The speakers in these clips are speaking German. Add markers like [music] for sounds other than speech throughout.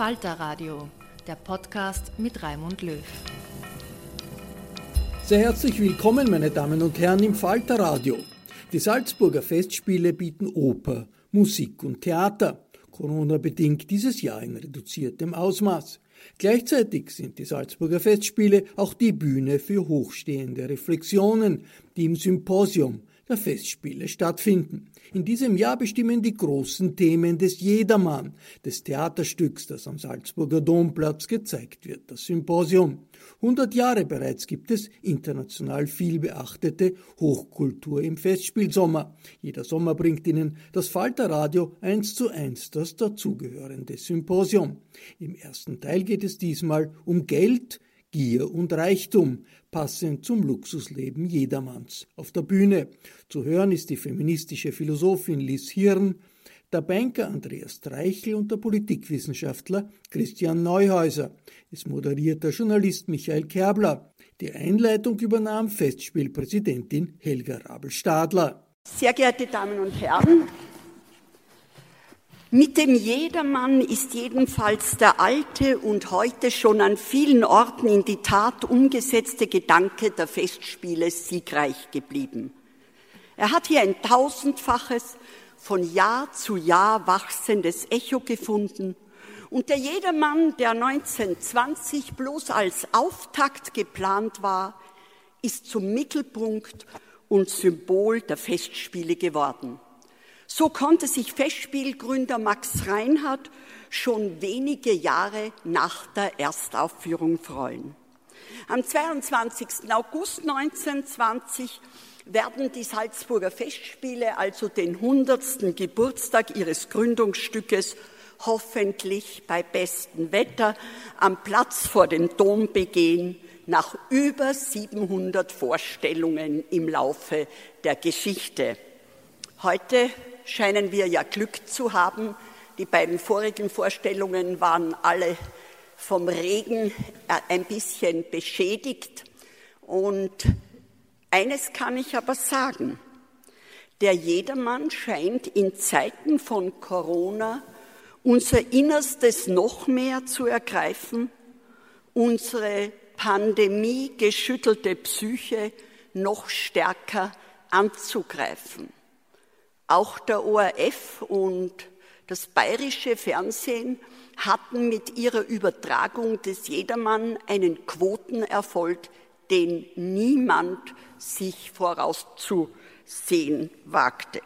Falter Radio, der Podcast mit Raimund Löw. Sehr herzlich willkommen, meine Damen und Herren, im Falter Radio. Die Salzburger Festspiele bieten Oper, Musik und Theater. Corona-bedingt dieses Jahr in reduziertem Ausmaß. Gleichzeitig sind die Salzburger Festspiele auch die Bühne für hochstehende Reflexionen, die im Symposium der Festspiele stattfinden. In diesem Jahr bestimmen die großen Themen des Jedermann, des Theaterstücks, das am Salzburger Domplatz gezeigt wird, das Symposium. 100 Jahre bereits gibt es international viel beachtete Hochkultur im Festspielsommer. Jeder Sommer bringt Ihnen das Falterradio eins zu eins das dazugehörende Symposium. Im ersten Teil geht es diesmal um Geld, Gier und Reichtum, passend zum Luxusleben jedermanns. Auf der Bühne zu hören ist die feministische Philosophin Liz Hirn, der Banker Andreas Treichel und der Politikwissenschaftler Christian Neuhäuser. Es moderiert der Journalist Michael Kerbler. Die Einleitung übernahm Festspielpräsidentin Helga Rabel-Stadler. Sehr geehrte Damen und Herren, mit dem Jedermann ist jedenfalls der alte und heute schon an vielen Orten in die Tat umgesetzte Gedanke der Festspiele siegreich geblieben. Er hat hier ein tausendfaches, von Jahr zu Jahr wachsendes Echo gefunden und der Jedermann, der 1920 bloß als Auftakt geplant war, ist zum Mittelpunkt und Symbol der Festspiele geworden. So konnte sich Festspielgründer Max Reinhardt schon wenige Jahre nach der Erstaufführung freuen. Am 22. August 1920 werden die Salzburger Festspiele also den 100. Geburtstag ihres Gründungsstückes hoffentlich bei bestem Wetter am Platz vor dem Dom begehen, nach über 700 Vorstellungen im Laufe der Geschichte. Heute scheinen wir ja Glück zu haben. Die beiden vorigen Vorstellungen waren alle vom Regen äh, ein bisschen beschädigt. Und eines kann ich aber sagen. Der Jedermann scheint in Zeiten von Corona unser Innerstes noch mehr zu ergreifen, unsere Pandemie geschüttelte Psyche noch stärker anzugreifen. Auch der ORF und das bayerische Fernsehen hatten mit ihrer Übertragung des Jedermann einen Quotenerfolg, den niemand sich vorauszusehen wagte.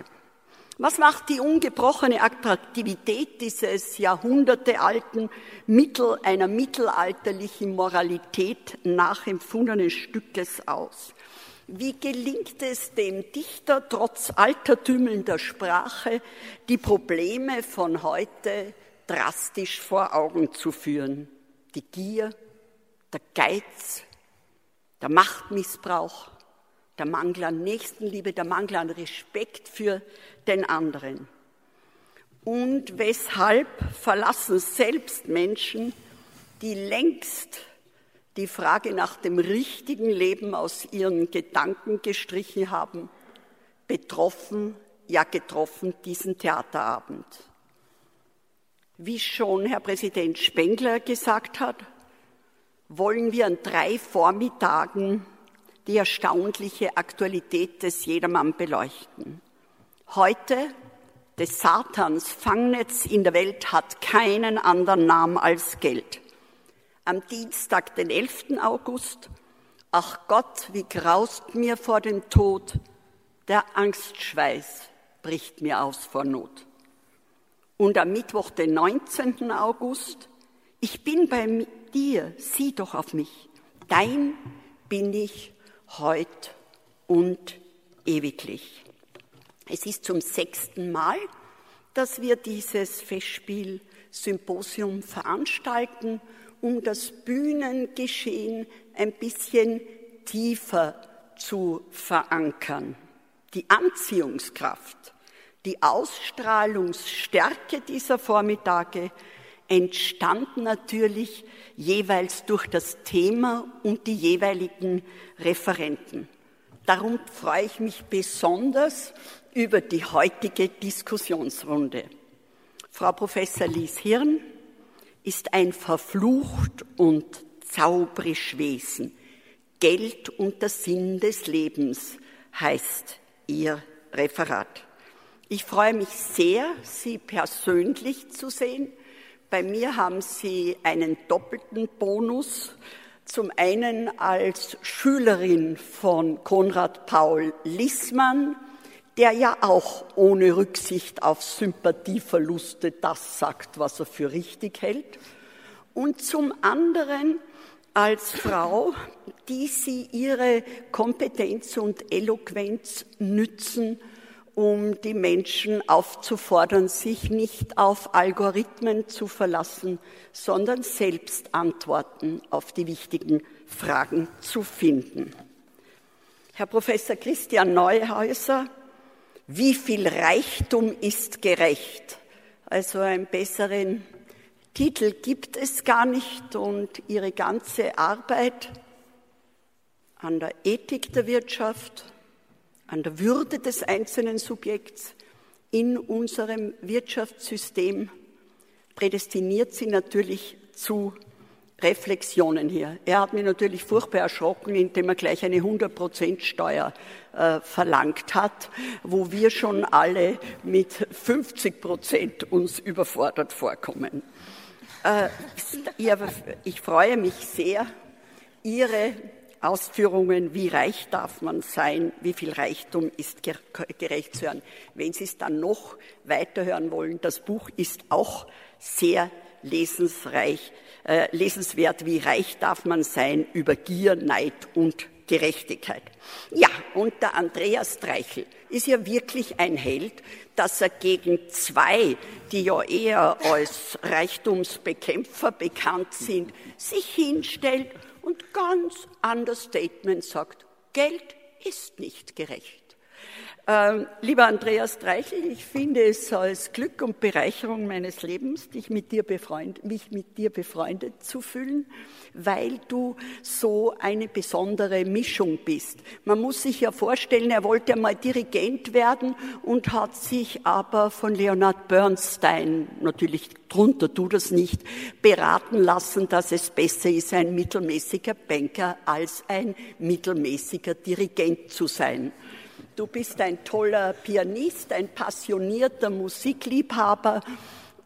Was macht die ungebrochene Attraktivität dieses jahrhundertealten Mittel, einer mittelalterlichen Moralität nachempfundenen Stückes aus? Wie gelingt es dem Dichter, trotz altertümelnder Sprache, die Probleme von heute drastisch vor Augen zu führen? Die Gier, der Geiz, der Machtmissbrauch, der Mangel an Nächstenliebe, der Mangel an Respekt für den anderen. Und weshalb verlassen selbst Menschen, die längst die Frage nach dem richtigen Leben aus ihren Gedanken gestrichen haben, betroffen, ja getroffen diesen Theaterabend. Wie schon Herr Präsident Spengler gesagt hat, wollen wir an drei Vormittagen die erstaunliche Aktualität des Jedermann beleuchten. Heute, des Satans Fangnetz in der Welt hat keinen anderen Namen als Geld. Am Dienstag, den 11. August, ach Gott, wie graust mir vor dem Tod, der Angstschweiß bricht mir aus vor Not. Und am Mittwoch, den 19. August, ich bin bei dir, sieh doch auf mich, dein bin ich heut und ewiglich. Es ist zum sechsten Mal, dass wir dieses Festspiel Symposium veranstalten, um das Bühnengeschehen ein bisschen tiefer zu verankern. Die Anziehungskraft, die Ausstrahlungsstärke dieser Vormittage entstand natürlich jeweils durch das Thema und die jeweiligen Referenten. Darum freue ich mich besonders über die heutige Diskussionsrunde. Frau Professor Lies Hirn ist ein verflucht und zaubrisch Wesen. Geld und der Sinn des Lebens heißt Ihr Referat. Ich freue mich sehr, Sie persönlich zu sehen. Bei mir haben Sie einen doppelten Bonus. Zum einen als Schülerin von Konrad Paul Lissmann, der ja auch ohne Rücksicht auf Sympathieverluste das sagt, was er für richtig hält. Und zum anderen als Frau, die sie ihre Kompetenz und Eloquenz nützen, um die Menschen aufzufordern, sich nicht auf Algorithmen zu verlassen, sondern selbst Antworten auf die wichtigen Fragen zu finden. Herr Professor Christian Neuhäuser, wie viel Reichtum ist gerecht? Also einen besseren Titel gibt es gar nicht und Ihre ganze Arbeit an der Ethik der Wirtschaft, an der Würde des einzelnen Subjekts in unserem Wirtschaftssystem prädestiniert sie natürlich zu Reflexionen hier. Er hat mich natürlich furchtbar erschrocken, indem er gleich eine 100% Steuer äh, verlangt hat, wo wir schon alle mit 50 Prozent uns überfordert vorkommen. Äh, ich freue mich sehr, Ihre Ausführungen, wie reich darf man sein, wie viel Reichtum ist gerecht zu hören. Wenn Sie es dann noch weiterhören wollen, das Buch ist auch sehr lesensreich, äh, lesenswert, wie reich darf man sein über Gier, Neid und Gerechtigkeit. Ja, und der Andreas Streichel ist ja wirklich ein Held, dass er gegen zwei, die ja eher als Reichtumsbekämpfer bekannt sind, sich hinstellt und ganz anders Statement sagt, Geld ist nicht gerecht. Ähm, lieber Andreas Dreichel, ich finde es als Glück und Bereicherung meines Lebens, dich mit dir befreund, mich mit dir befreundet zu fühlen, weil du so eine besondere Mischung bist. Man muss sich ja vorstellen, er wollte einmal Dirigent werden und hat sich aber von Leonard Bernstein, natürlich drunter tu das nicht, beraten lassen, dass es besser ist, ein mittelmäßiger Banker als ein mittelmäßiger Dirigent zu sein. Du bist ein toller Pianist, ein passionierter Musikliebhaber.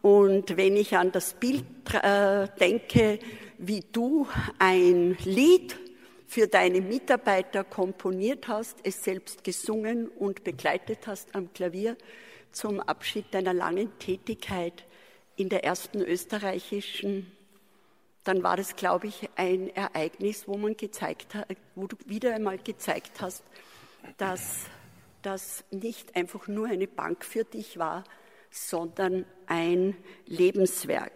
Und wenn ich an das Bild äh, denke, wie du ein Lied für deine Mitarbeiter komponiert hast, es selbst gesungen und begleitet hast am Klavier zum Abschied deiner langen Tätigkeit in der ersten österreichischen, dann war das, glaube ich, ein Ereignis, wo man gezeigt hat, wo du wieder einmal gezeigt hast, dass das nicht einfach nur eine Bank für dich war, sondern ein Lebenswerk.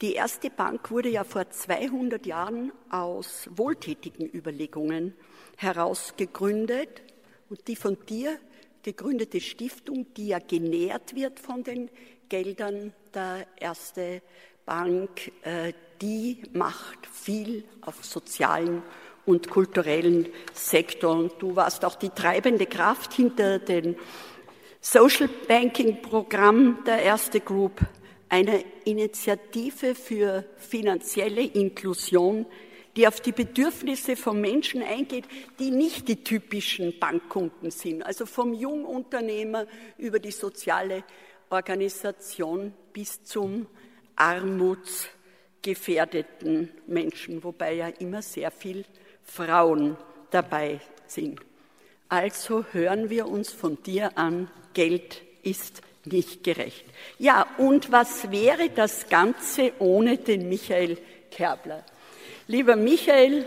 Die erste Bank wurde ja vor 200 Jahren aus wohltätigen Überlegungen heraus gegründet und die von dir gegründete Stiftung, die ja genährt wird von den Geldern der Erste Bank, äh, die macht viel auf sozialen und kulturellen Sektor. Und du warst auch die treibende Kraft hinter dem Social Banking Programm der Erste Group eine Initiative für finanzielle Inklusion, die auf die Bedürfnisse von Menschen eingeht, die nicht die typischen Bankkunden sind, also vom Jungunternehmer über die soziale Organisation bis zum armutsgefährdeten Menschen, wobei ja immer sehr viel Frauen dabei sind. Also hören wir uns von dir an, Geld ist nicht gerecht. Ja, und was wäre das Ganze ohne den Michael Kerbler? Lieber Michael,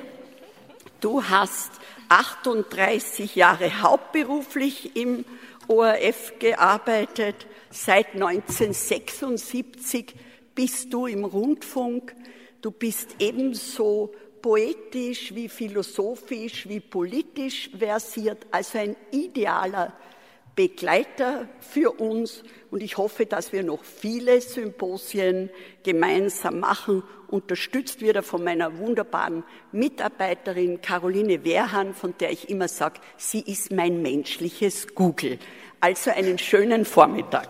du hast 38 Jahre hauptberuflich im ORF gearbeitet. Seit 1976 bist du im Rundfunk. Du bist ebenso poetisch wie philosophisch wie politisch versiert, also ein idealer Begleiter für uns und ich hoffe, dass wir noch viele Symposien gemeinsam machen, unterstützt wieder von meiner wunderbaren Mitarbeiterin Caroline Wehrhahn, von der ich immer sage, sie ist mein menschliches Google. Also einen schönen Vormittag.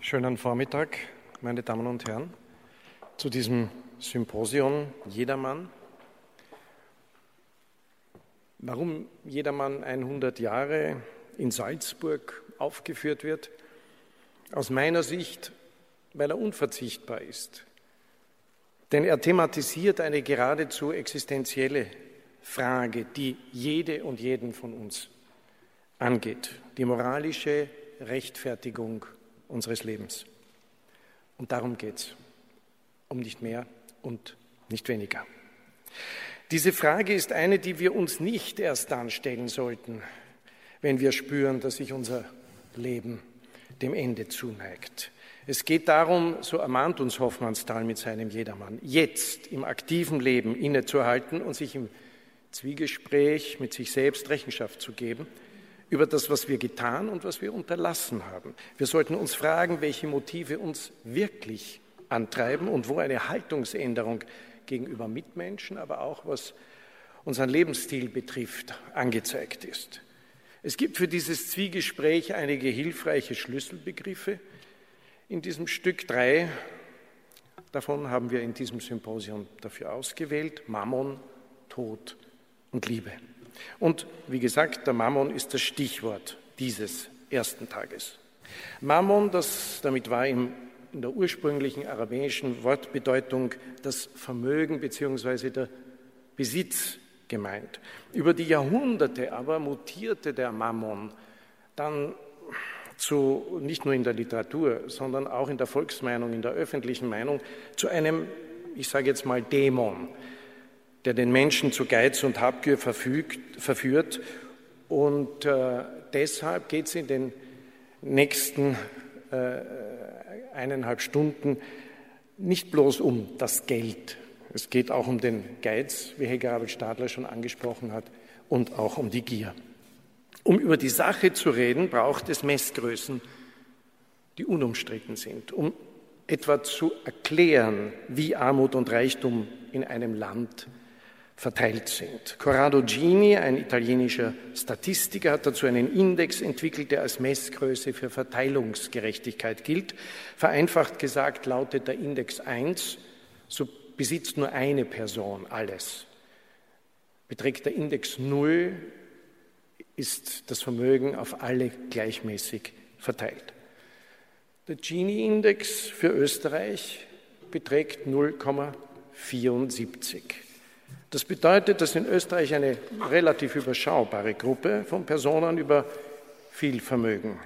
Schönen Vormittag, meine Damen und Herren, zu diesem Symposium Jedermann. Warum Jedermann 100 Jahre in Salzburg aufgeführt wird? Aus meiner Sicht, weil er unverzichtbar ist. Denn er thematisiert eine geradezu existenzielle Frage, die jede und jeden von uns angeht. Die moralische Rechtfertigung unseres Lebens. Und darum geht es, um nicht mehr und nicht weniger. Diese Frage ist eine, die wir uns nicht erst dann stellen sollten, wenn wir spüren, dass sich unser Leben dem Ende zuneigt. Es geht darum, so ermahnt uns Hoffmannsthal mit seinem Jedermann, jetzt im aktiven Leben innezuhalten und sich im Zwiegespräch mit sich selbst Rechenschaft zu geben über das, was wir getan und was wir unterlassen haben. Wir sollten uns fragen, welche Motive uns wirklich antreiben und wo eine Haltungsänderung gegenüber Mitmenschen, aber auch was unseren Lebensstil betrifft, angezeigt ist. Es gibt für dieses Zwiegespräch einige hilfreiche Schlüsselbegriffe. In diesem Stück drei davon haben wir in diesem Symposium dafür ausgewählt. Mammon, Tod und Liebe. Und wie gesagt, der Mammon ist das Stichwort dieses ersten Tages. Mammon, das damit war im, in der ursprünglichen aramäischen Wortbedeutung das Vermögen bzw. der Besitz gemeint. Über die Jahrhunderte aber mutierte der Mammon dann zu, nicht nur in der Literatur, sondern auch in der Volksmeinung, in der öffentlichen Meinung, zu einem, ich sage jetzt mal, Dämon, der den Menschen zu Geiz und Habgier verfügt, verführt. Und äh, deshalb geht es in den nächsten äh, eineinhalb Stunden nicht bloß um das Geld Es geht auch um den Geiz, wie Helga Rabel-Stadler schon angesprochen hat, und auch um die Gier. Um über die Sache zu reden, braucht es Messgrößen, die unumstritten sind, um etwa zu erklären, wie Armut und Reichtum in einem Land verteilt sind. Corrado Gini, ein italienischer Statistiker, hat dazu einen Index entwickelt, der als Messgröße für Verteilungsgerechtigkeit gilt. Vereinfacht gesagt lautet der Index 1, so besitzt nur eine Person alles. Beträgt der Index 0, ist das Vermögen auf alle gleichmäßig verteilt. Der Gini-Index für Österreich beträgt 0,74. Das bedeutet, dass in Österreich eine relativ überschaubare Gruppe von Personen über viel Vermögen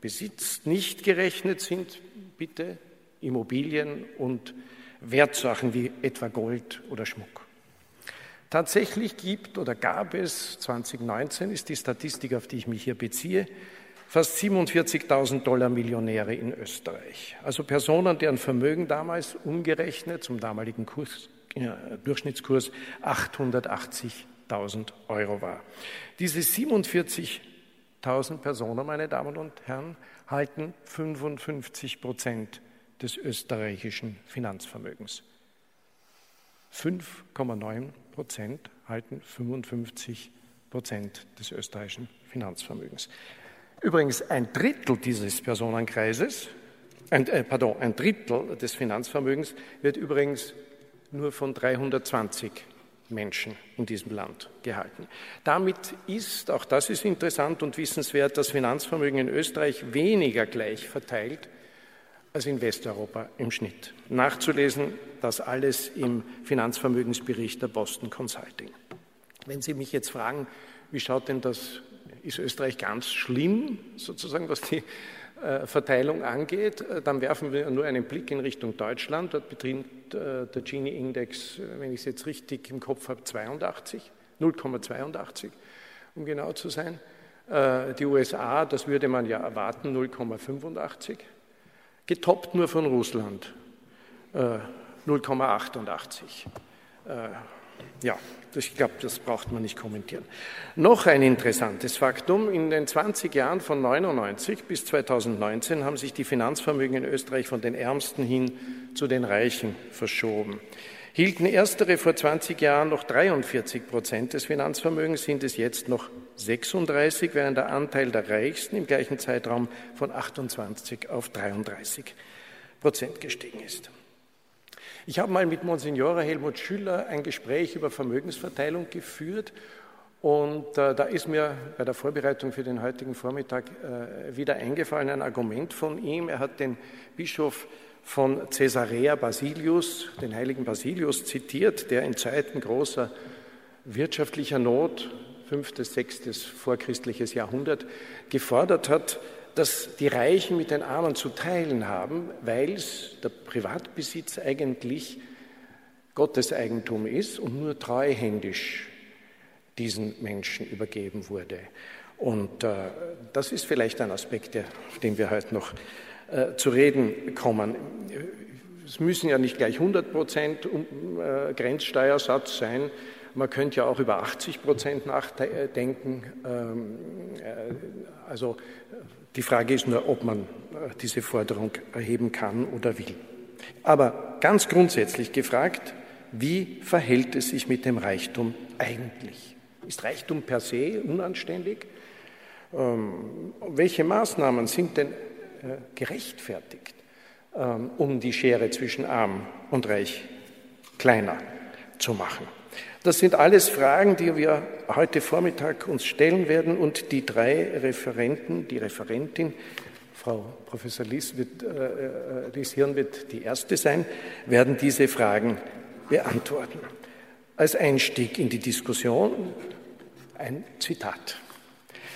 besitzt. Nicht gerechnet sind bitte Immobilien und Wertsachen wie etwa Gold oder Schmuck. Tatsächlich gibt oder gab es 2019, ist die Statistik, auf die ich mich hier beziehe, fast 47.000 Dollar Millionäre in Österreich. Also Personen, deren Vermögen damals umgerechnet zum damaligen Kurs Durchschnittskurs 880.000 Euro war. Diese 47.000 Personen, meine Damen und Herren, halten 55 Prozent des österreichischen Finanzvermögens. 5,9 Prozent halten 55 Prozent des österreichischen Finanzvermögens. Übrigens ein Drittel dieses Personenkreises, ein, äh, pardon, ein Drittel des Finanzvermögens wird übrigens nur von 320 Menschen in diesem Land gehalten. Damit ist, auch das ist interessant und wissenswert, das Finanzvermögen in Österreich weniger gleich verteilt als in Westeuropa im Schnitt. Nachzulesen, das alles im Finanzvermögensbericht der Boston Consulting. Wenn Sie mich jetzt fragen, wie schaut denn das, ist Österreich ganz schlimm, sozusagen, was die Verteilung angeht, äh, dann werfen wir nur einen Blick in Richtung Deutschland. Dort beträgt äh, der Gini-Index, wenn ich es jetzt richtig im Kopf habe, 82, 0,82, um genau zu sein. Die USA, das würde man ja erwarten, 0,85. Getoppt nur von Russland, 0,88. Ja, ich glaube, das braucht man nicht kommentieren. Noch ein interessantes Faktum. In den 20 Jahren von 1999 bis 2019 haben sich die Finanzvermögen in Österreich von den Ärmsten hin zu den Reichen verschoben. Hielten erstere vor 20 Jahren noch 43 Prozent des Finanzvermögens, sind es jetzt noch 36, während der Anteil der Reichsten im gleichen Zeitraum von 28 auf 33 Prozent gestiegen ist. Ich habe mal mit Monsignore Helmut Schüller ein Gespräch über Vermögensverteilung geführt und äh, da ist mir bei der Vorbereitung für den heutigen Vormittag äh, wieder eingefallen ein Argument von ihm. Er hat den Bischof von Caesarea Basilius, den heiligen Basilius, zitiert, der in Zeiten großer wirtschaftlicher Not, fünftes, sechstes vorchristliches Jahrhundert, gefordert hat, dass die Reichen mit den Armen zu teilen haben, weil der Privatbesitz eigentlich Gottes Eigentum ist und nur treuhändisch diesen Menschen übergeben wurde. Und äh, das ist vielleicht ein Aspekt, auf den wir heute noch äh, zu reden kommen. Es müssen ja nicht gleich 100 Prozent äh, Grenzsteuersatz sein. Man könnte ja auch über 80 Prozent nachdenken. Ähm, äh, also die Frage ist nur, ob man äh, diese Forderung erheben kann oder will. Aber ganz grundsätzlich gefragt, wie verhält es sich mit dem Reichtum eigentlich? Ist Reichtum per se unanständig? Ähm, welche Maßnahmen sind denn äh, gerechtfertigt, ähm, um die Schere zwischen arm und reich kleiner zu machen? Das sind alles Fragen, die wir heute Vormittag uns stellen werden und die drei Referenten, die Referentin, Frau Professor Lies, wird, äh, äh Lies Hirn wird die erste sein, werden diese Fragen beantworten. Als Einstieg in die Diskussion ein Zitat.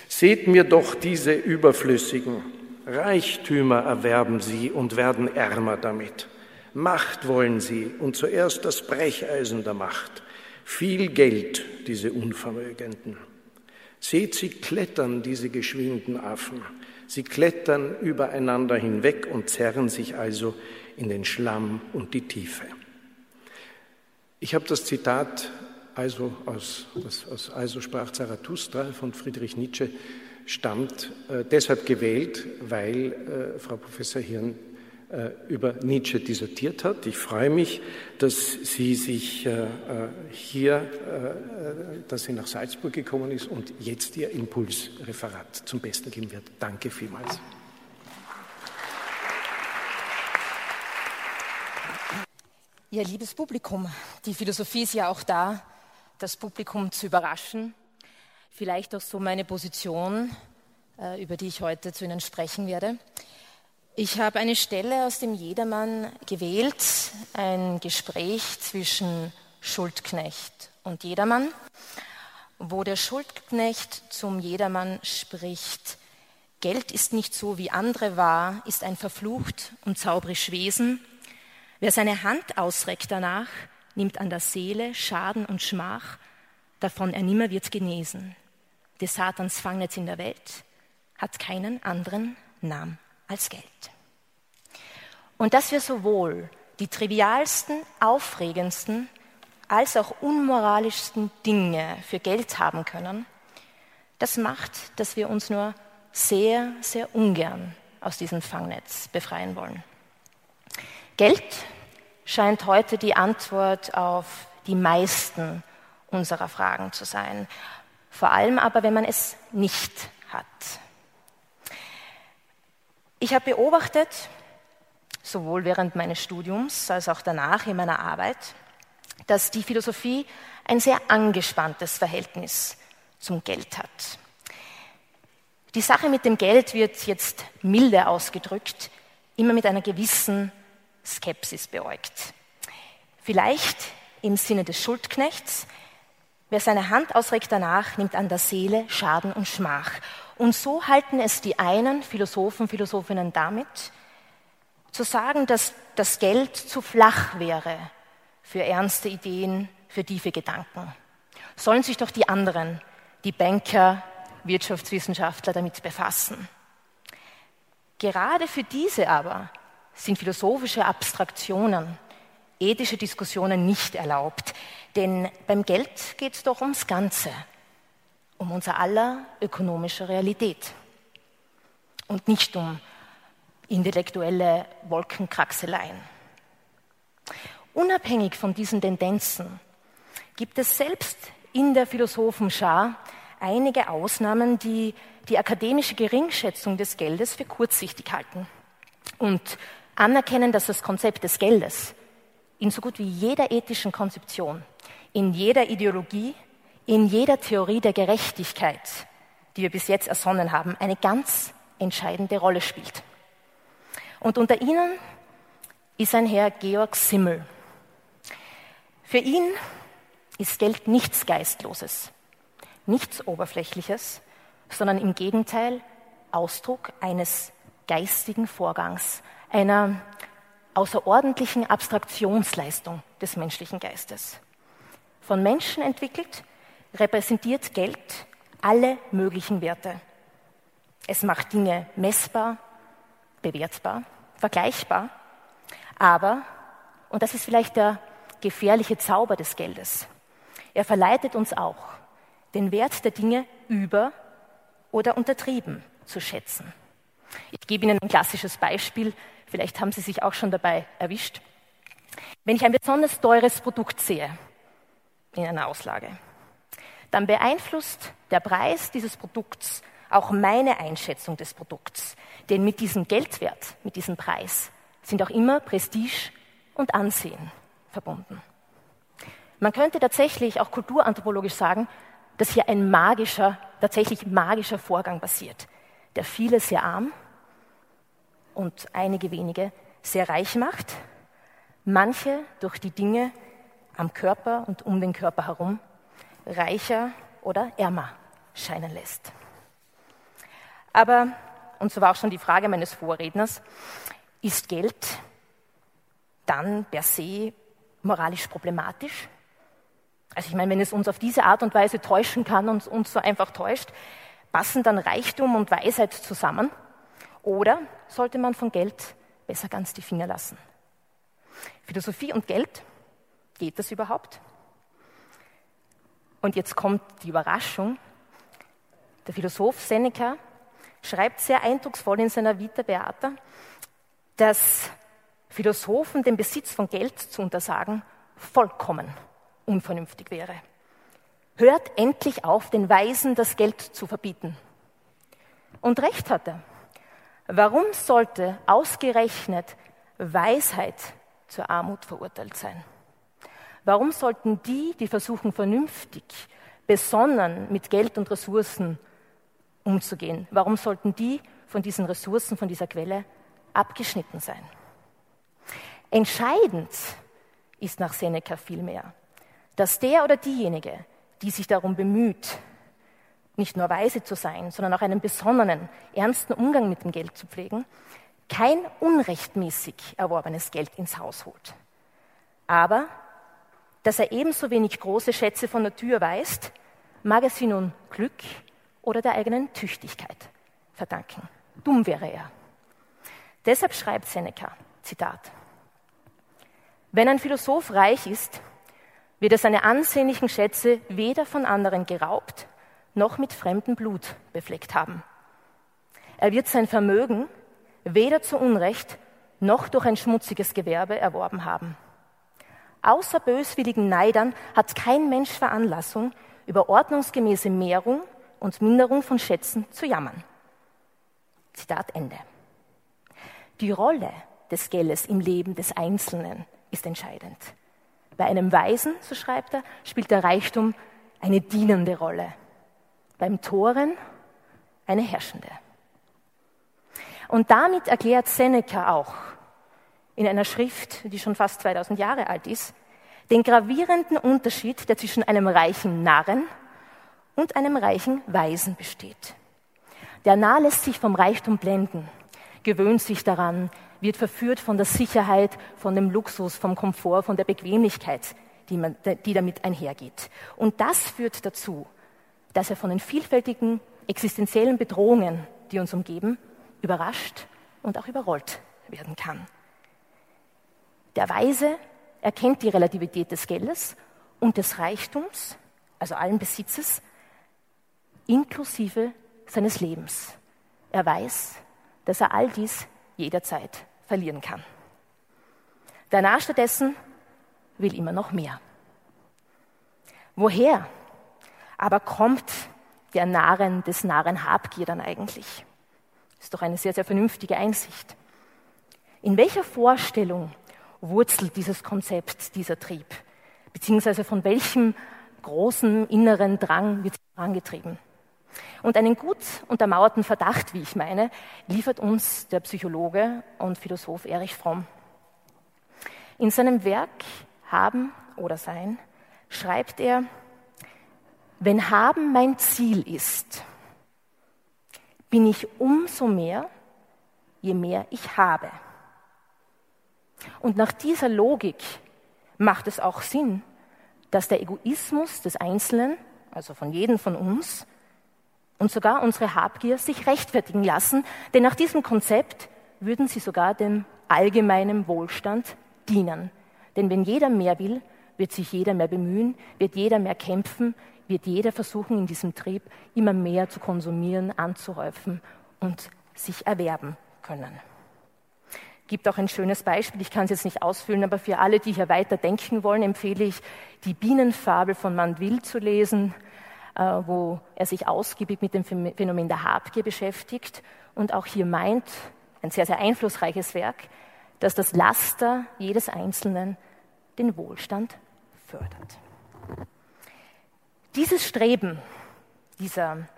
Seht mir doch diese überflüssigen Reichtümer erwerben sie und werden ärmer damit. Macht wollen sie und zuerst das Brecheisen der Macht viel Geld, diese Unvermögenden. Seht, sie klettern, diese geschwindenden Affen. Sie klettern übereinander hinweg und zerren sich also in den Schlamm und die Tiefe. Ich habe das Zitat also aus, was aus Also sprach Zarathustra von Friedrich Nietzsche stammt, äh, deshalb gewählt, weil äh, Frau Professor Hirn über Nietzsche dissertiert hat. Ich freue mich, dass sie sich äh, äh, hier, dass sie nach Salzburg gekommen ist und jetzt ihr Impulsreferat zum Besten geben wird. Danke vielmals. Ja, liebes Publikum, die Philosophie ist ja auch da, das Publikum zu überraschen. Vielleicht auch so meine Position, über die ich heute zu Ihnen sprechen werde. Ich habe eine Stelle aus dem Jedermann gewählt, ein Gespräch zwischen Schuldknecht und Jedermann, wo der Schuldknecht zum Jedermann spricht, Geld ist nicht so, wie andere war, ist ein verflucht und zauberisch Wesen. Wer seine Hand ausreckt danach, nimmt an der Seele Schaden und Schmach, davon er nimmer wird genesen. Des Satans Fangnetz in der Welt hat keinen anderen Namen als Geld. Und dass wir sowohl die trivialsten, aufregendsten als auch unmoralischsten Dinge für Geld haben können, das macht, dass wir uns nur sehr, sehr ungern aus diesem Fangnetz befreien wollen. Geld scheint heute die Antwort auf die meisten unserer Fragen zu sein, vor allem aber, wenn man es nicht hat. Ich habe beobachtet, sowohl während meines Studiums als auch danach in meiner Arbeit, dass die Philosophie ein sehr angespanntes Verhältnis zum Geld hat. Die Sache mit dem Geld wird jetzt milde ausgedrückt, immer mit einer gewissen Skepsis beäugt. Vielleicht im Sinne des Schuldknechts, wer seine Hand ausreckt danach, nimmt an der Seele Schaden und Schmach. Und so halten es die einen Philosophen, Philosophinnen damit, zu sagen, dass das Geld zu flach wäre für ernste Ideen, für tiefe Gedanken. Sollen sich doch die anderen, die Banker, Wirtschaftswissenschaftler damit befassen. Gerade für diese aber sind philosophische Abstraktionen, ethische Diskussionen nicht erlaubt, denn beim Geld geht es doch ums Ganze um unser aller ökonomische Realität und nicht um intellektuelle Wolkenkraxeleien. Unabhängig von diesen Tendenzen gibt es selbst in der Philosophenschar einige Ausnahmen, die die akademische Geringschätzung des Geldes für kurzsichtig halten und anerkennen, dass das Konzept des Geldes in so gut wie jeder ethischen Konzeption, in jeder Ideologie in jeder Theorie der Gerechtigkeit, die wir bis jetzt ersonnen haben, eine ganz entscheidende Rolle spielt. Und unter ihnen ist ein Herr Georg Simmel. Für ihn ist Geld nichts Geistloses, nichts Oberflächliches, sondern im Gegenteil Ausdruck eines geistigen Vorgangs, einer außerordentlichen Abstraktionsleistung des menschlichen Geistes. Von Menschen entwickelt, repräsentiert Geld alle möglichen Werte. Es macht Dinge messbar, bewertbar, vergleichbar, aber, und das ist vielleicht der gefährliche Zauber des Geldes, er verleitet uns auch, den Wert der Dinge über oder untertrieben zu schätzen. Ich gebe Ihnen ein klassisches Beispiel, vielleicht haben Sie sich auch schon dabei erwischt. Wenn ich ein besonders teures Produkt sehe in einer Auslage, dann beeinflusst der Preis dieses Produkts auch meine Einschätzung des Produkts. Denn mit diesem Geldwert, mit diesem Preis sind auch immer Prestige und Ansehen verbunden. Man könnte tatsächlich auch kulturanthropologisch sagen, dass hier ein magischer, tatsächlich magischer Vorgang passiert, der viele sehr arm und einige wenige sehr reich macht, manche durch die Dinge am Körper und um den Körper herum reicher oder ärmer scheinen lässt. Aber, und so war auch schon die Frage meines Vorredners, ist Geld dann per se moralisch problematisch? Also ich meine, wenn es uns auf diese Art und Weise täuschen kann und uns so einfach täuscht, passen dann Reichtum und Weisheit zusammen? Oder sollte man von Geld besser ganz die Finger lassen? Philosophie und Geld Geht das überhaupt? Und jetzt kommt die Überraschung. Der Philosoph Seneca schreibt sehr eindrucksvoll in seiner Vita Beata, dass Philosophen den Besitz von Geld zu untersagen vollkommen unvernünftig wäre. Hört endlich auf, den Weisen das Geld zu verbieten. Und recht hat er. Warum sollte ausgerechnet Weisheit zur Armut verurteilt sein? Warum sollten die, die versuchen, vernünftig, besonnen mit Geld und Ressourcen umzugehen, warum sollten die von diesen Ressourcen, von dieser Quelle abgeschnitten sein? Entscheidend ist nach Seneca vielmehr, dass der oder diejenige, die sich darum bemüht, nicht nur weise zu sein, sondern auch einen besonnenen, ernsten Umgang mit dem Geld zu pflegen, kein unrechtmäßig erworbenes Geld ins Haus holt. Aber dass er ebenso wenig große Schätze von Tür weist, mag er sie nun Glück oder der eigenen Tüchtigkeit verdanken. Dumm wäre er. Deshalb schreibt Seneca, Zitat, wenn ein Philosoph reich ist, wird er seine ansehnlichen Schätze weder von anderen geraubt, noch mit fremdem Blut befleckt haben. Er wird sein Vermögen weder zu Unrecht noch durch ein schmutziges Gewerbe erworben haben. Außer böswilligen Neidern hat kein Mensch Veranlassung, über ordnungsgemäße Mehrung und Minderung von Schätzen zu jammern. Zitat Ende. Die Rolle des Geldes im Leben des Einzelnen ist entscheidend. Bei einem Weisen, so schreibt er, spielt der Reichtum eine dienende Rolle. Beim Toren eine herrschende. Und damit erklärt Seneca auch in einer Schrift, die schon fast 2000 Jahre alt ist, den gravierenden Unterschied, der zwischen einem reichen Narren und einem reichen Weisen besteht. Der Narr lässt sich vom Reichtum blenden, gewöhnt sich daran, wird verführt von der Sicherheit, von dem Luxus, vom Komfort, von der Bequemlichkeit, die, man, die damit einhergeht. Und das führt dazu, dass er von den vielfältigen existenziellen Bedrohungen, die uns umgeben, überrascht und auch überrollt werden kann. Der Weise erkennt die Relativität des Geldes und des Reichtums, also allen Besitzes, inklusive seines Lebens. Er weiß, dass er all dies jederzeit verlieren kann. Der Narr stattdessen will immer noch mehr. Woher aber kommt der Narren des Narren Habgier dann eigentlich? Ist doch eine sehr, sehr vernünftige Einsicht. In welcher Vorstellung wurzelt dieses Konzept, dieser Trieb? Beziehungsweise von welchem großen inneren Drang wird es angetrieben? Und einen gut untermauerten Verdacht, wie ich meine, liefert uns der Psychologe und Philosoph Erich Fromm. In seinem Werk Haben oder Sein schreibt er, wenn Haben mein Ziel ist, bin ich umso mehr, je mehr ich habe. Und nach dieser Logik macht es auch Sinn, dass der Egoismus des Einzelnen, also von jedem von uns, und sogar unsere Habgier sich rechtfertigen lassen, denn nach diesem Konzept würden sie sogar dem allgemeinen Wohlstand dienen. Denn wenn jeder mehr will, wird sich jeder mehr bemühen, wird jeder mehr kämpfen, wird jeder versuchen, in diesem Trieb immer mehr zu konsumieren, anzuhäufen und sich erwerben können. Gibt auch ein schönes Beispiel, ich kann es jetzt nicht ausfüllen, aber für alle, die hier weiter denken wollen, empfehle ich, die Bienenfabel von Mandeville zu lesen. Äh, wo er sich ausgiebig mit dem Phänomen der Habgier beschäftigt und auch hier meint, ein sehr, sehr einflussreiches Werk, dass das Laster jedes Einzelnen den Wohlstand fördert. Dieses Streben, dieser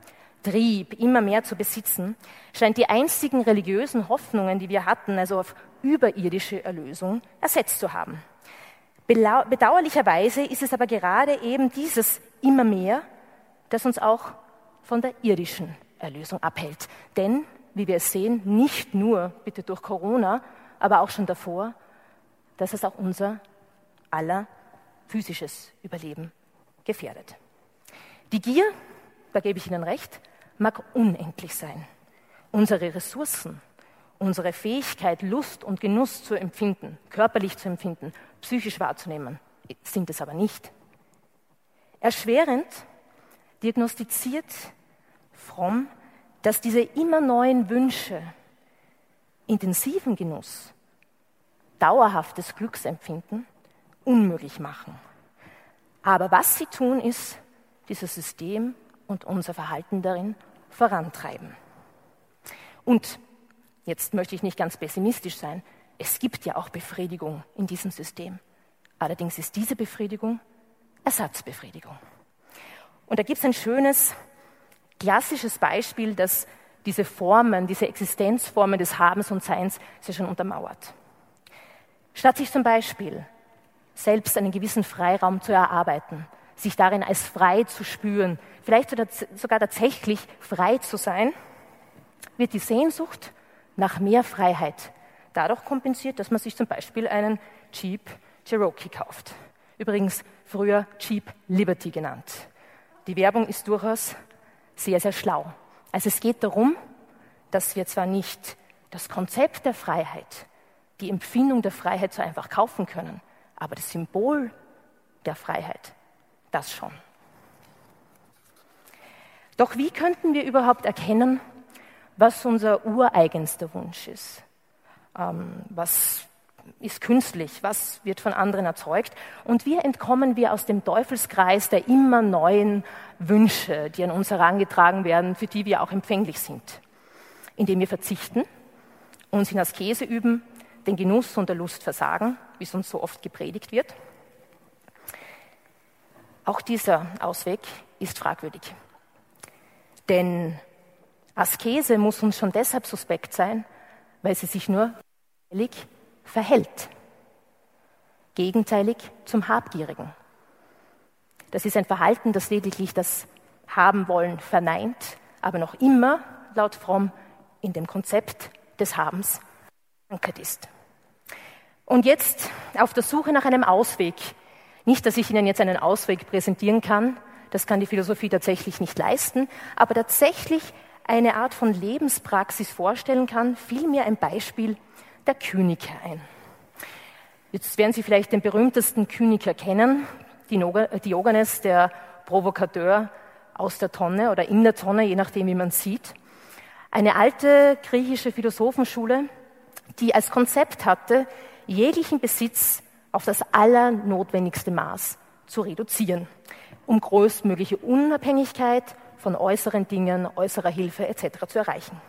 Trieb, immer mehr zu besitzen, scheint die einzigen religiösen Hoffnungen, die wir hatten, also auf überirdische Erlösung, ersetzt zu haben. Bedauerlicherweise ist es aber gerade eben dieses immer mehr, das uns auch von der irdischen Erlösung abhält. Denn, wie wir es sehen, nicht nur bitte durch Corona, aber auch schon davor, dass es auch unser aller physisches Überleben gefährdet. Die Gier, da gebe ich Ihnen recht, mag unendlich sein. Unsere Ressourcen, unsere Fähigkeit, Lust und Genuss zu empfinden, körperlich zu empfinden, psychisch wahrzunehmen, sind es aber nicht. Erschwerend diagnostiziert Fromm, dass diese immer neuen Wünsche intensiven Genuss, dauerhaftes Glücksempfinden unmöglich machen. Aber was sie tun, ist, dieses System und unser Verhalten darin vorantreiben. Und jetzt möchte ich nicht ganz pessimistisch sein, es gibt ja auch Befriedigung in diesem System. Allerdings ist diese Befriedigung Ersatzbefriedigung. Und da gibt es ein schönes, klassisches Beispiel, das diese Formen, diese Existenzformen des Habens und Seins sehr schon untermauert. Statt sich zum Beispiel selbst einen gewissen Freiraum zu erarbeiten, sich darin als frei zu spüren, vielleicht sogar tatsächlich frei zu sein, wird die Sehnsucht nach mehr Freiheit dadurch kompensiert, dass man sich zum Beispiel einen Jeep Cherokee kauft. Übrigens früher Jeep Liberty genannt. Die Werbung ist durchaus sehr, sehr schlau. Also es geht darum, dass wir zwar nicht das Konzept der Freiheit, die Empfindung der Freiheit so einfach kaufen können, aber das Symbol der Freiheit, das schon. Doch wie könnten wir überhaupt erkennen, was unser ureigenster Wunsch ist? Ähm, was ist künstlich? Was wird von anderen erzeugt? Und wie entkommen wir aus dem Teufelskreis der immer neuen Wünsche, die an uns herangetragen werden, für die wir auch empfänglich sind? Indem wir verzichten, uns in Askese üben, den Genuss und der Lust versagen, wie es uns so oft gepredigt wird. Auch dieser Ausweg ist fragwürdig. Denn Askese muss uns schon deshalb suspekt sein, weil sie sich nur verhält. Gegenteilig zum Habgierigen. Das ist ein Verhalten, das lediglich das Haben wollen verneint, aber noch immer, laut Fromm, in dem Konzept des Habens verankert ist. Und jetzt auf der Suche nach einem Ausweg. Nicht, dass ich Ihnen jetzt einen Ausweg präsentieren kann, das kann die Philosophie tatsächlich nicht leisten, aber tatsächlich eine Art von Lebenspraxis vorstellen kann, vielmehr ein Beispiel der Kyniker ein. Jetzt werden Sie vielleicht den berühmtesten Kyniker kennen, Diogenes, der Provokateur aus der Tonne oder in der Tonne, je nachdem, wie man sieht. Eine alte griechische Philosophenschule, die als Konzept hatte, jeglichen Besitz auf das allernotwendigste Maß zu reduzieren, um größtmögliche Unabhängigkeit von äußeren Dingen, äußerer Hilfe etc. zu erreichen.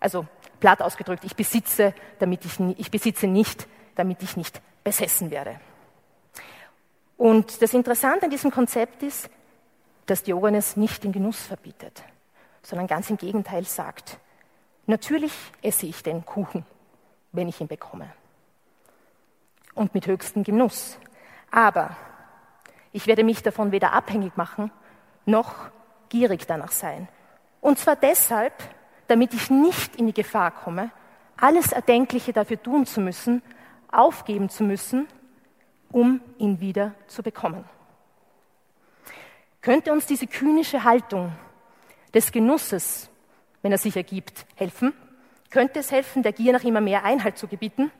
Also platt ausgedrückt, ich besitze, damit ich, ich besitze nicht, damit ich nicht besessen werde. Und das Interessante an diesem Konzept ist, dass Diogenes nicht den Genuss verbietet, sondern ganz im Gegenteil sagt, natürlich esse ich den Kuchen, wenn ich ihn bekomme. Und mit höchstem Genuss. Aber ich werde mich davon weder abhängig machen, noch gierig danach sein. Und zwar deshalb, damit ich nicht in die Gefahr komme, alles Erdenkliche dafür tun zu müssen, aufgeben zu müssen, um ihn wieder zu bekommen. Könnte uns diese kühnische Haltung des Genusses, wenn er sich ergibt, helfen? Könnte es helfen, der Gier nach immer mehr Einhalt zu gebieten?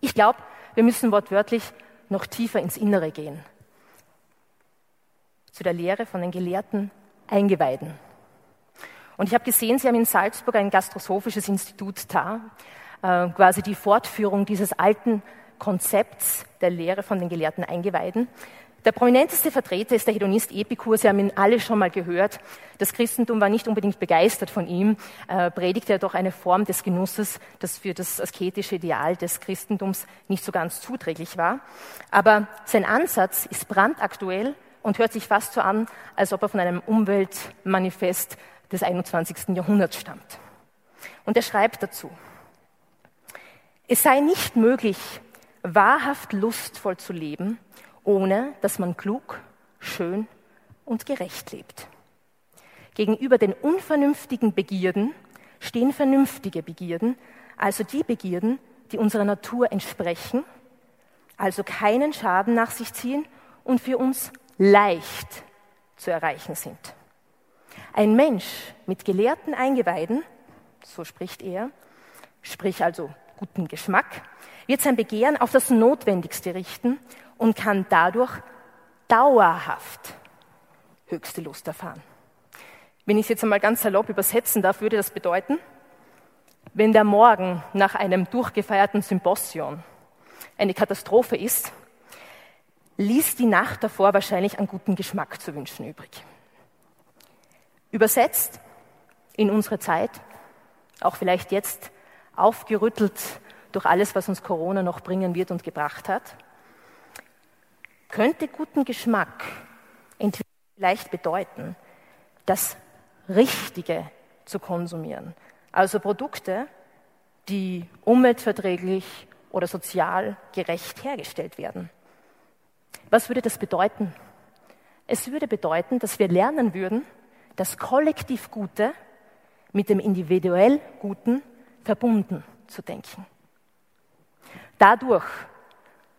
Ich glaube, wir müssen wortwörtlich noch tiefer ins Innere gehen. Zu der Lehre von den Gelehrten Eingeweiden. Und ich habe gesehen, Sie haben in Salzburg ein gastrosophisches Institut da, äh, quasi die Fortführung dieses alten Konzepts der Lehre von den gelehrten Eingeweiden. Der prominenteste Vertreter ist der Hedonist Epikur. Sie haben ihn alle schon mal gehört. Das Christentum war nicht unbedingt begeistert von ihm, äh, predigte er doch eine Form des Genusses, das für das asketische Ideal des Christentums nicht so ganz zuträglich war. Aber sein Ansatz ist brandaktuell und hört sich fast so an, als ob er von einem Umweltmanifest des 21. Jahrhunderts stammt. Und er schreibt dazu, es sei nicht möglich, wahrhaft lustvoll zu leben, ohne dass man klug, schön und gerecht lebt. Gegenüber den unvernünftigen Begierden stehen vernünftige Begierden, also die Begierden, die unserer Natur entsprechen, also keinen Schaden nach sich ziehen und für uns leicht zu erreichen sind. Ein Mensch mit gelehrten Eingeweiden, so spricht er, sprich also guten Geschmack, wird sein Begehren auf das Notwendigste richten und kann dadurch dauerhaft höchste Lust erfahren. Wenn ich es jetzt einmal ganz salopp übersetzen darf, würde das bedeuten, wenn der Morgen nach einem durchgefeierten Symposion eine Katastrophe ist, ließ die Nacht davor wahrscheinlich einen guten Geschmack zu wünschen übrig. Übersetzt in unsere Zeit, auch vielleicht jetzt aufgerüttelt durch alles, was uns Corona noch bringen wird und gebracht hat, könnte guten Geschmack vielleicht bedeuten, das Richtige zu konsumieren. Also Produkte, die umweltverträglich oder sozial gerecht hergestellt werden. Was würde das bedeuten? Es würde bedeuten, dass wir lernen würden, das kollektiv Gute mit dem individuell Guten verbunden zu denken. Dadurch,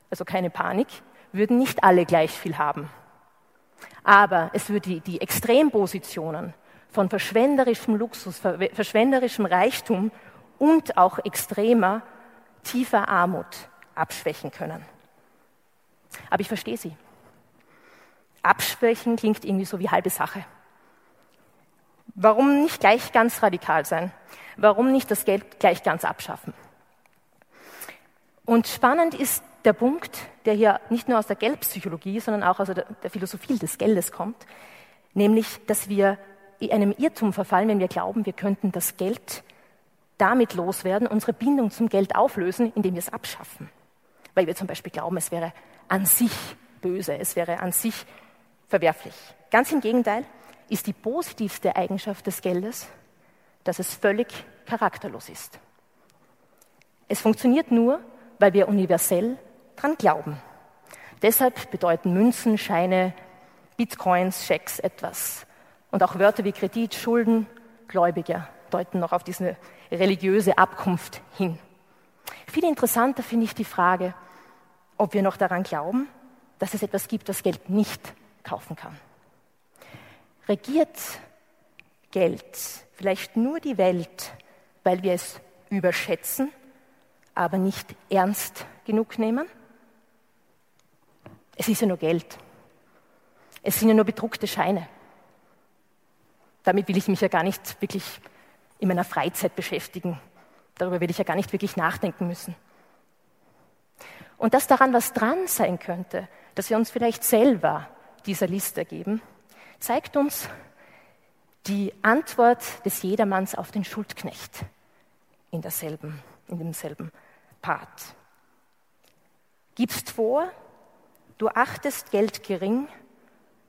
also keine Panik, würden nicht alle gleich viel haben. Aber es würde die, die Extrempositionen von verschwenderischem Luxus, verschwenderischem Reichtum und auch extremer, tiefer Armut abschwächen können. Aber ich verstehe Sie. Abschwächen klingt irgendwie so wie halbe Sache. Warum nicht gleich ganz radikal sein? Warum nicht das Geld gleich ganz abschaffen? Und spannend ist der Punkt, der hier nicht nur aus der Geldpsychologie, sondern auch aus der, Philosophie des Geldes kommt, nämlich, dass wir in einem Irrtum verfallen, wenn wir glauben, wir könnten das Geld damit loswerden, unsere Bindung zum Geld auflösen, indem wir es abschaffen. Weil wir zum Beispiel glauben, es wäre an sich böse, es wäre an sich verwerflich. Ganz im Gegenteil ist die positivste Eigenschaft des Geldes, dass es völlig charakterlos ist. Es funktioniert nur, weil wir universell dran glauben. Deshalb bedeuten Münzen, Scheine, Bitcoins, Schecks etwas. Und auch Wörter wie Kredit, Schulden, Gläubiger deuten noch auf diese religiöse Abkunft hin. Viel interessanter finde ich die Frage, ob wir noch daran glauben, dass es etwas gibt, das Geld nicht kaufen kann. Regiert Geld vielleicht nur die Welt, weil wir es überschätzen, aber nicht ernst genug nehmen? Es ist ja nur Geld. Es sind ja nur bedruckte Scheine. Damit will ich mich ja gar nicht wirklich in meiner Freizeit beschäftigen. Darüber will ich ja gar nicht wirklich nachdenken müssen. Und dass daran was dran sein könnte, dass wir uns vielleicht selber dieser Liste geben, zeigt uns die Antwort des Jedermanns auf den Schuldknecht in, derselben, in demselben Part. Gibst vor, du achtest Geld gering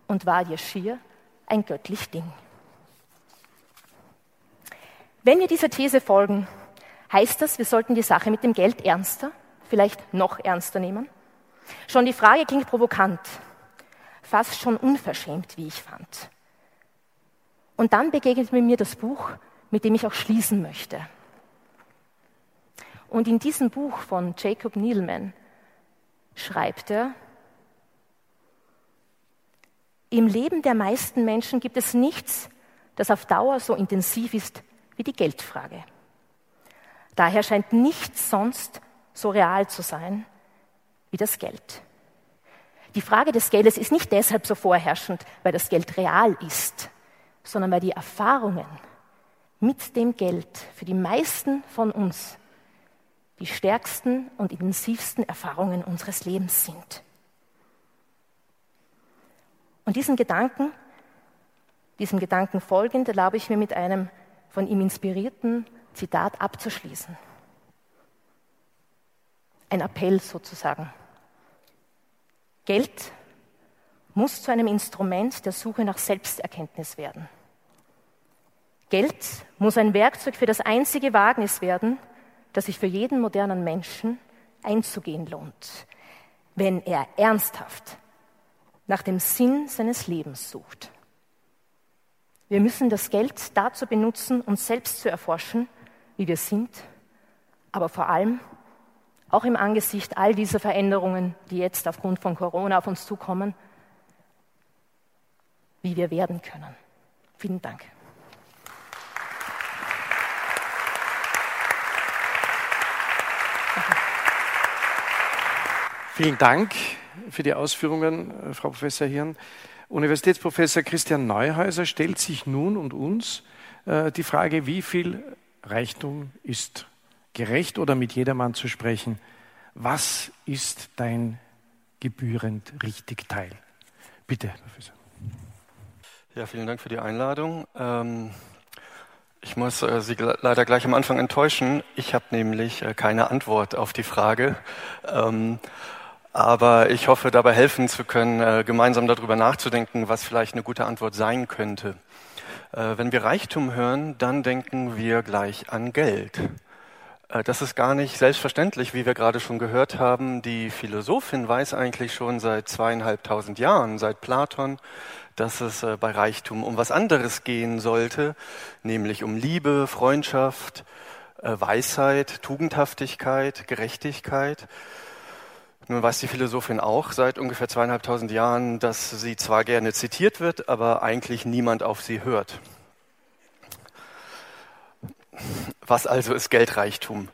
und war dir schier ein göttlich Ding. Wenn wir dieser These folgen, heißt das, wir sollten die Sache mit dem Geld ernster, vielleicht noch ernster nehmen? Schon die Frage klingt provokant, fast schon unverschämt, wie ich fand. Und dann begegnet mir das Buch, mit dem ich auch schließen möchte. Und in diesem Buch von Jacob Needleman schreibt er, im Leben der meisten Menschen gibt es nichts, das auf Dauer so intensiv ist wie die Geldfrage. Daher scheint nichts sonst so real zu sein wie das Geld. Die Frage des Geldes ist nicht deshalb so vorherrschend, weil das Geld real ist, sondern weil die Erfahrungen mit dem Geld für die meisten von uns die stärksten und intensivsten Erfahrungen unseres Lebens sind. Und diesen Gedanken, diesem Gedanken folgend, erlaube ich mir mit einem von ihm inspirierten Zitat abzuschließen. Ein Appell sozusagen. Geld muss zu einem Instrument der Suche nach Selbsterkenntnis werden. Geld muss ein Werkzeug für das einzige Wagnis werden, das sich für jeden modernen Menschen einzugehen lohnt, wenn er ernsthaft nach dem Sinn seines Lebens sucht. Wir müssen das Geld dazu benutzen, uns selbst zu erforschen, wie wir sind, aber vor allem auch im Angesicht all dieser Veränderungen, die jetzt aufgrund von Corona auf uns zukommen, wie wir werden können. Vielen Dank. Vielen Dank. für die Ausführungen, äh, Frau Professor Hirn. Universitätsprofessor Christian Neuhäuser stellt sich nun und uns äh, die Frage, wie viel Reichtum ist gerecht oder mit jedermann zu sprechen. Was ist dein gebührend richtig Teil? Bitte, Professor. Ja, vielen Dank für die Einladung. Ähm, ich muss äh, Sie leider gleich am Anfang enttäuschen. Ich habe nämlich äh, keine Antwort auf die Frage. Ähm, aber ich hoffe, dabei helfen zu können, äh, gemeinsam darüber nachzudenken, was vielleicht eine gute Antwort sein könnte. Äh, wenn wir Reichtum hören, dann denken wir gleich an Geld. Äh, das ist gar nicht selbstverständlich, wie wir gerade schon gehört haben. Die Philosophin weiß eigentlich schon seit zweieinhalbtausend Jahren, seit Platon, dass es bei Reichtum um was anderes gehen sollte, nämlich um Liebe, Freundschaft, Weisheit, Tugendhaftigkeit, Gerechtigkeit. Nun weiß die Philosophin auch seit ungefähr zweieinhalbtausend Jahren, dass sie zwar gerne zitiert wird, aber eigentlich niemand auf sie hört. Was also ist Geldreichtum?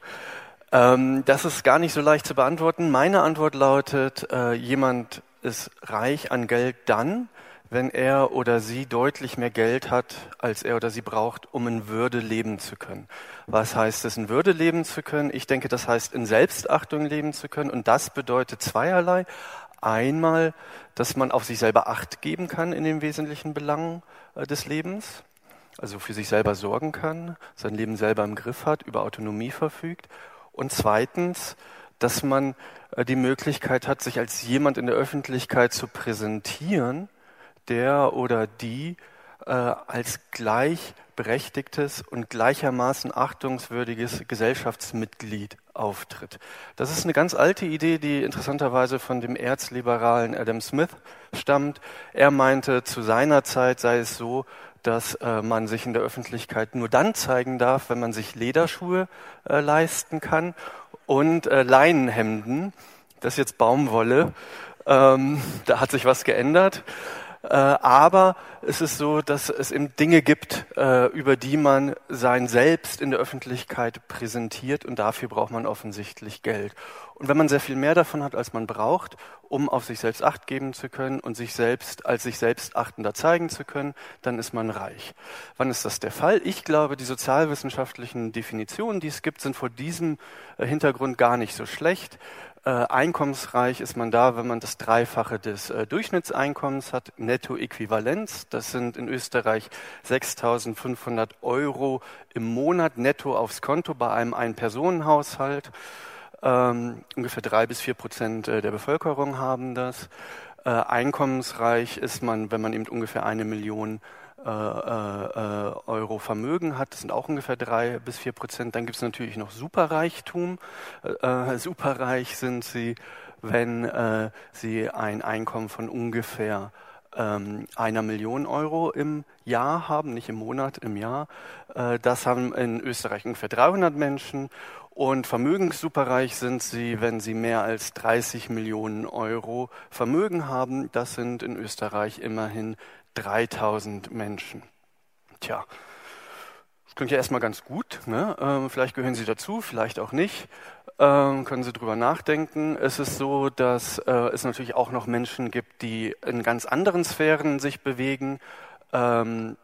Ähm, das ist gar nicht so leicht zu beantworten. Meine Antwort lautet, äh, jemand ist reich an Geld dann, wenn er oder sie deutlich mehr Geld hat, als er oder sie braucht, um in Würde leben zu können. Was heißt es, in Würde leben zu können? Ich denke, das heißt, in Selbstachtung leben zu können. Und das bedeutet zweierlei. Einmal, dass man auf sich selber Acht geben kann in den wesentlichen Belangen äh, des Lebens, also für sich selber sorgen kann, sein Leben selber im Griff hat, über Autonomie verfügt. Und zweitens, dass man äh, die Möglichkeit hat, sich als jemand in der Öffentlichkeit zu präsentieren, der oder die äh, als gleichberechtigtes und gleichermaßen achtungswürdiges Gesellschaftsmitglied auftritt. Das ist eine ganz alte Idee, die interessanterweise von dem erzliberalen Adam Smith stammt. Er meinte, zu seiner Zeit sei es so, dass äh, man sich in der Öffentlichkeit nur dann zeigen darf, wenn man sich Lederschuhe äh, leisten kann und äh, Leinenhemden. Das ist jetzt Baumwolle. Ähm, da hat sich was geändert. Äh, aber es ist so, dass es eben Dinge gibt, äh, über die man sein Selbst in der Öffentlichkeit präsentiert und dafür braucht man offensichtlich Geld. Und wenn man sehr viel mehr davon hat, als man braucht, um auf sich selbst Acht geben zu können und sich selbst als sich selbst achtender zeigen zu können, dann ist man reich. Wann ist das der Fall? Ich glaube, die sozialwissenschaftlichen Definitionen, die es gibt, sind vor diesem äh, Hintergrund gar nicht so schlecht. Äh, einkommensreich ist man da, wenn man das Dreifache des äh, Durchschnittseinkommens hat, Nettoäquivalenz. Das sind in Österreich 6.500 Euro im Monat netto aufs Konto bei einem Ein-Personen-Haushalt. Ähm, ungefähr drei bis vier Prozent äh, der Bevölkerung haben das. Äh, einkommensreich ist man, wenn man eben ungefähr eine Million äh, äh, Euro Vermögen hat, das sind auch ungefähr drei bis vier Prozent. Dann gibt es natürlich noch Superreichtum. Äh, superreich sind sie, wenn äh, sie ein Einkommen von ungefähr ähm, einer Million Euro im Jahr haben, nicht im Monat, im Jahr. Äh, das haben in Österreich ungefähr 300 Menschen. Und vermögenssuperreich sind sie, wenn sie mehr als 30 Millionen Euro Vermögen haben. Das sind in Österreich immerhin 3000 Menschen. Tja, das klingt ja erstmal ganz gut. Ne? Ähm, vielleicht gehören Sie dazu, vielleicht auch nicht. Ähm, können Sie drüber nachdenken. Es ist so, dass äh, es natürlich auch noch Menschen gibt, die in ganz anderen Sphären sich bewegen. Ähm,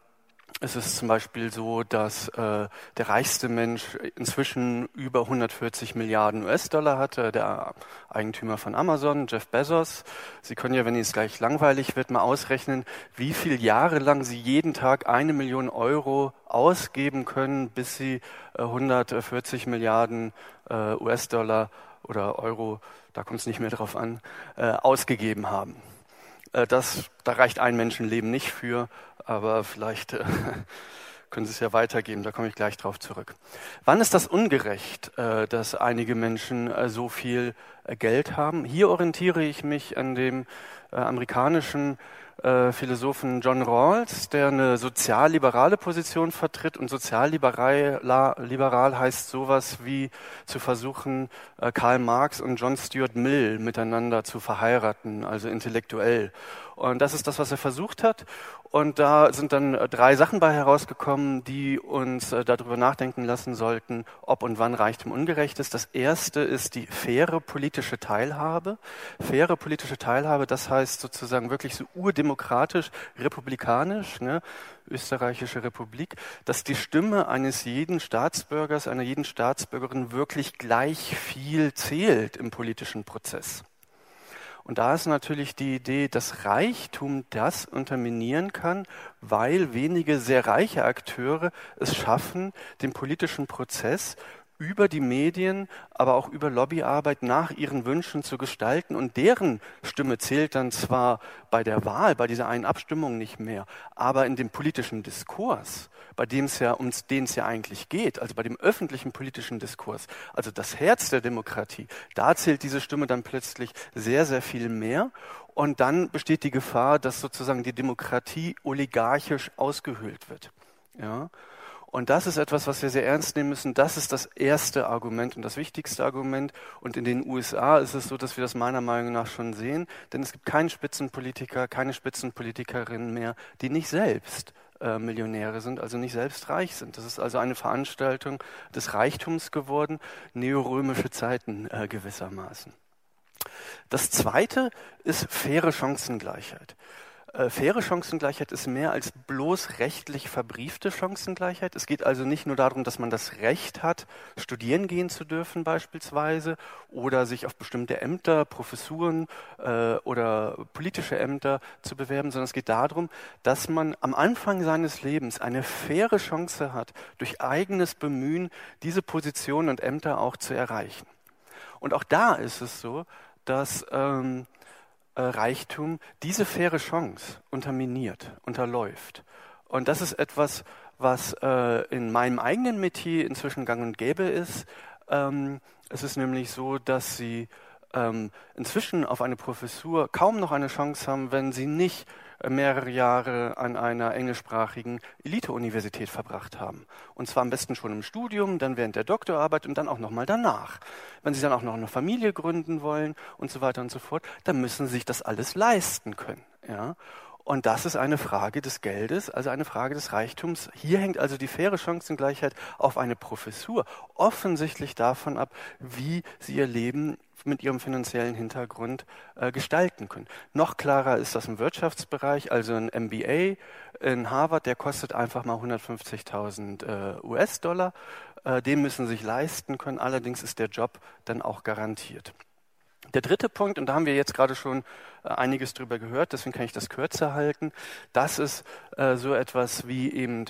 es ist zum Beispiel so, dass äh, der reichste Mensch inzwischen über 140 Milliarden US-Dollar hatte, der Eigentümer von Amazon, Jeff Bezos. Sie können ja, wenn es gleich langweilig wird, mal ausrechnen, wie viele Jahre lang Sie jeden Tag eine Million Euro ausgeben können, bis Sie äh, 140 Milliarden äh, US-Dollar oder Euro, da kommt es nicht mehr drauf an, äh, ausgegeben haben. Äh, das, da reicht ein Menschenleben nicht für, aber vielleicht äh, [laughs] können Sie es ja weitergeben, da komme ich gleich drauf zurück. Wann ist das ungerecht, äh, dass einige Menschen so viel Geld haben? Hier orientiere ich mich an dem amerikanischen äh, Philosophen John Rawls, der eine sozialliberale Position vertritt. Und sozialliberal liberal heißt sowas wie zu versuchen, äh, Karl Marx und John Stuart Mill miteinander zu verheiraten, also intellektuell. Und das ist das, was er versucht hat. Und da sind dann äh, drei Sachen bei herausgekommen, die uns äh, darüber nachdenken lassen sollten, ob und wann Reichtum ungerecht ist. Das erste ist die faire politische Teilhabe. Faire politische Teilhabe, das heißt sozusagen wirklich so urdemokratisch, republikanisch, ne? österreichische Republik, dass die Stimme eines jeden Staatsbürgers, einer jeden Staatsbürgerin wirklich gleich viel zählt im politischen Prozess. Und da ist natürlich die Idee, dass Reichtum das unterminieren kann, weil wenige sehr reiche Akteure es schaffen, den politischen Prozess über die Medien, aber auch über Lobbyarbeit nach ihren Wünschen zu gestalten. Und deren Stimme zählt dann zwar bei der Wahl, bei dieser einen Abstimmung nicht mehr, aber in dem politischen Diskurs, bei dem es ja, um den es ja eigentlich geht, also bei dem öffentlichen politischen Diskurs, also das Herz der Demokratie, da zählt diese Stimme dann plötzlich sehr, sehr viel mehr. Und dann besteht die Gefahr, dass sozusagen die Demokratie oligarchisch ausgehöhlt wird. Ja. Und das ist etwas, was wir sehr ernst nehmen müssen. Das ist das erste Argument und das wichtigste Argument. Und in den USA ist es so, dass wir das meiner Meinung nach schon sehen. Denn es gibt keinen Spitzenpolitiker, keine Spitzenpolitikerinnen mehr, die nicht selbst äh, Millionäre sind, also nicht selbst reich sind. Das ist also eine Veranstaltung des Reichtums geworden, neorömische Zeiten äh, gewissermaßen. Das zweite ist faire Chancengleichheit. Äh, faire Chancengleichheit ist mehr als bloß rechtlich verbriefte Chancengleichheit. Es geht also nicht nur darum, dass man das Recht hat, studieren gehen zu dürfen beispielsweise oder sich auf bestimmte Ämter, Professuren äh, oder politische Ämter zu bewerben, sondern es geht darum, dass man am Anfang seines Lebens eine faire Chance hat, durch eigenes Bemühen diese Positionen und Ämter auch zu erreichen. Und auch da ist es so, dass ähm, äh, Reichtum diese faire Chance unterminiert, unterläuft. Und das ist etwas, was äh, in meinem eigenen Metier inzwischen gang und gäbe ist. Ähm, es ist nämlich so, dass sie ähm, inzwischen auf eine Professur kaum noch eine Chance haben, wenn sie nicht mehrere Jahre an einer englischsprachigen Elite-Universität verbracht haben. Und zwar am besten schon im Studium, dann während der Doktorarbeit und dann auch nochmal danach. Wenn Sie dann auch noch eine Familie gründen wollen und so weiter und so fort, dann müssen Sie sich das alles leisten können. Ja? Und das ist eine Frage des Geldes, also eine Frage des Reichtums. Hier hängt also die faire Chancengleichheit auf eine Professur offensichtlich davon ab, wie sie ihr Leben mit ihrem finanziellen Hintergrund äh, gestalten können. Noch klarer ist das im Wirtschaftsbereich, also ein MBA in Harvard, der kostet einfach mal 150.000 äh, US-Dollar. Äh, den müssen sie sich leisten können, allerdings ist der Job dann auch garantiert. Der dritte Punkt, und da haben wir jetzt gerade schon äh, einiges drüber gehört, deswegen kann ich das kürzer halten, das ist äh, so etwas wie eben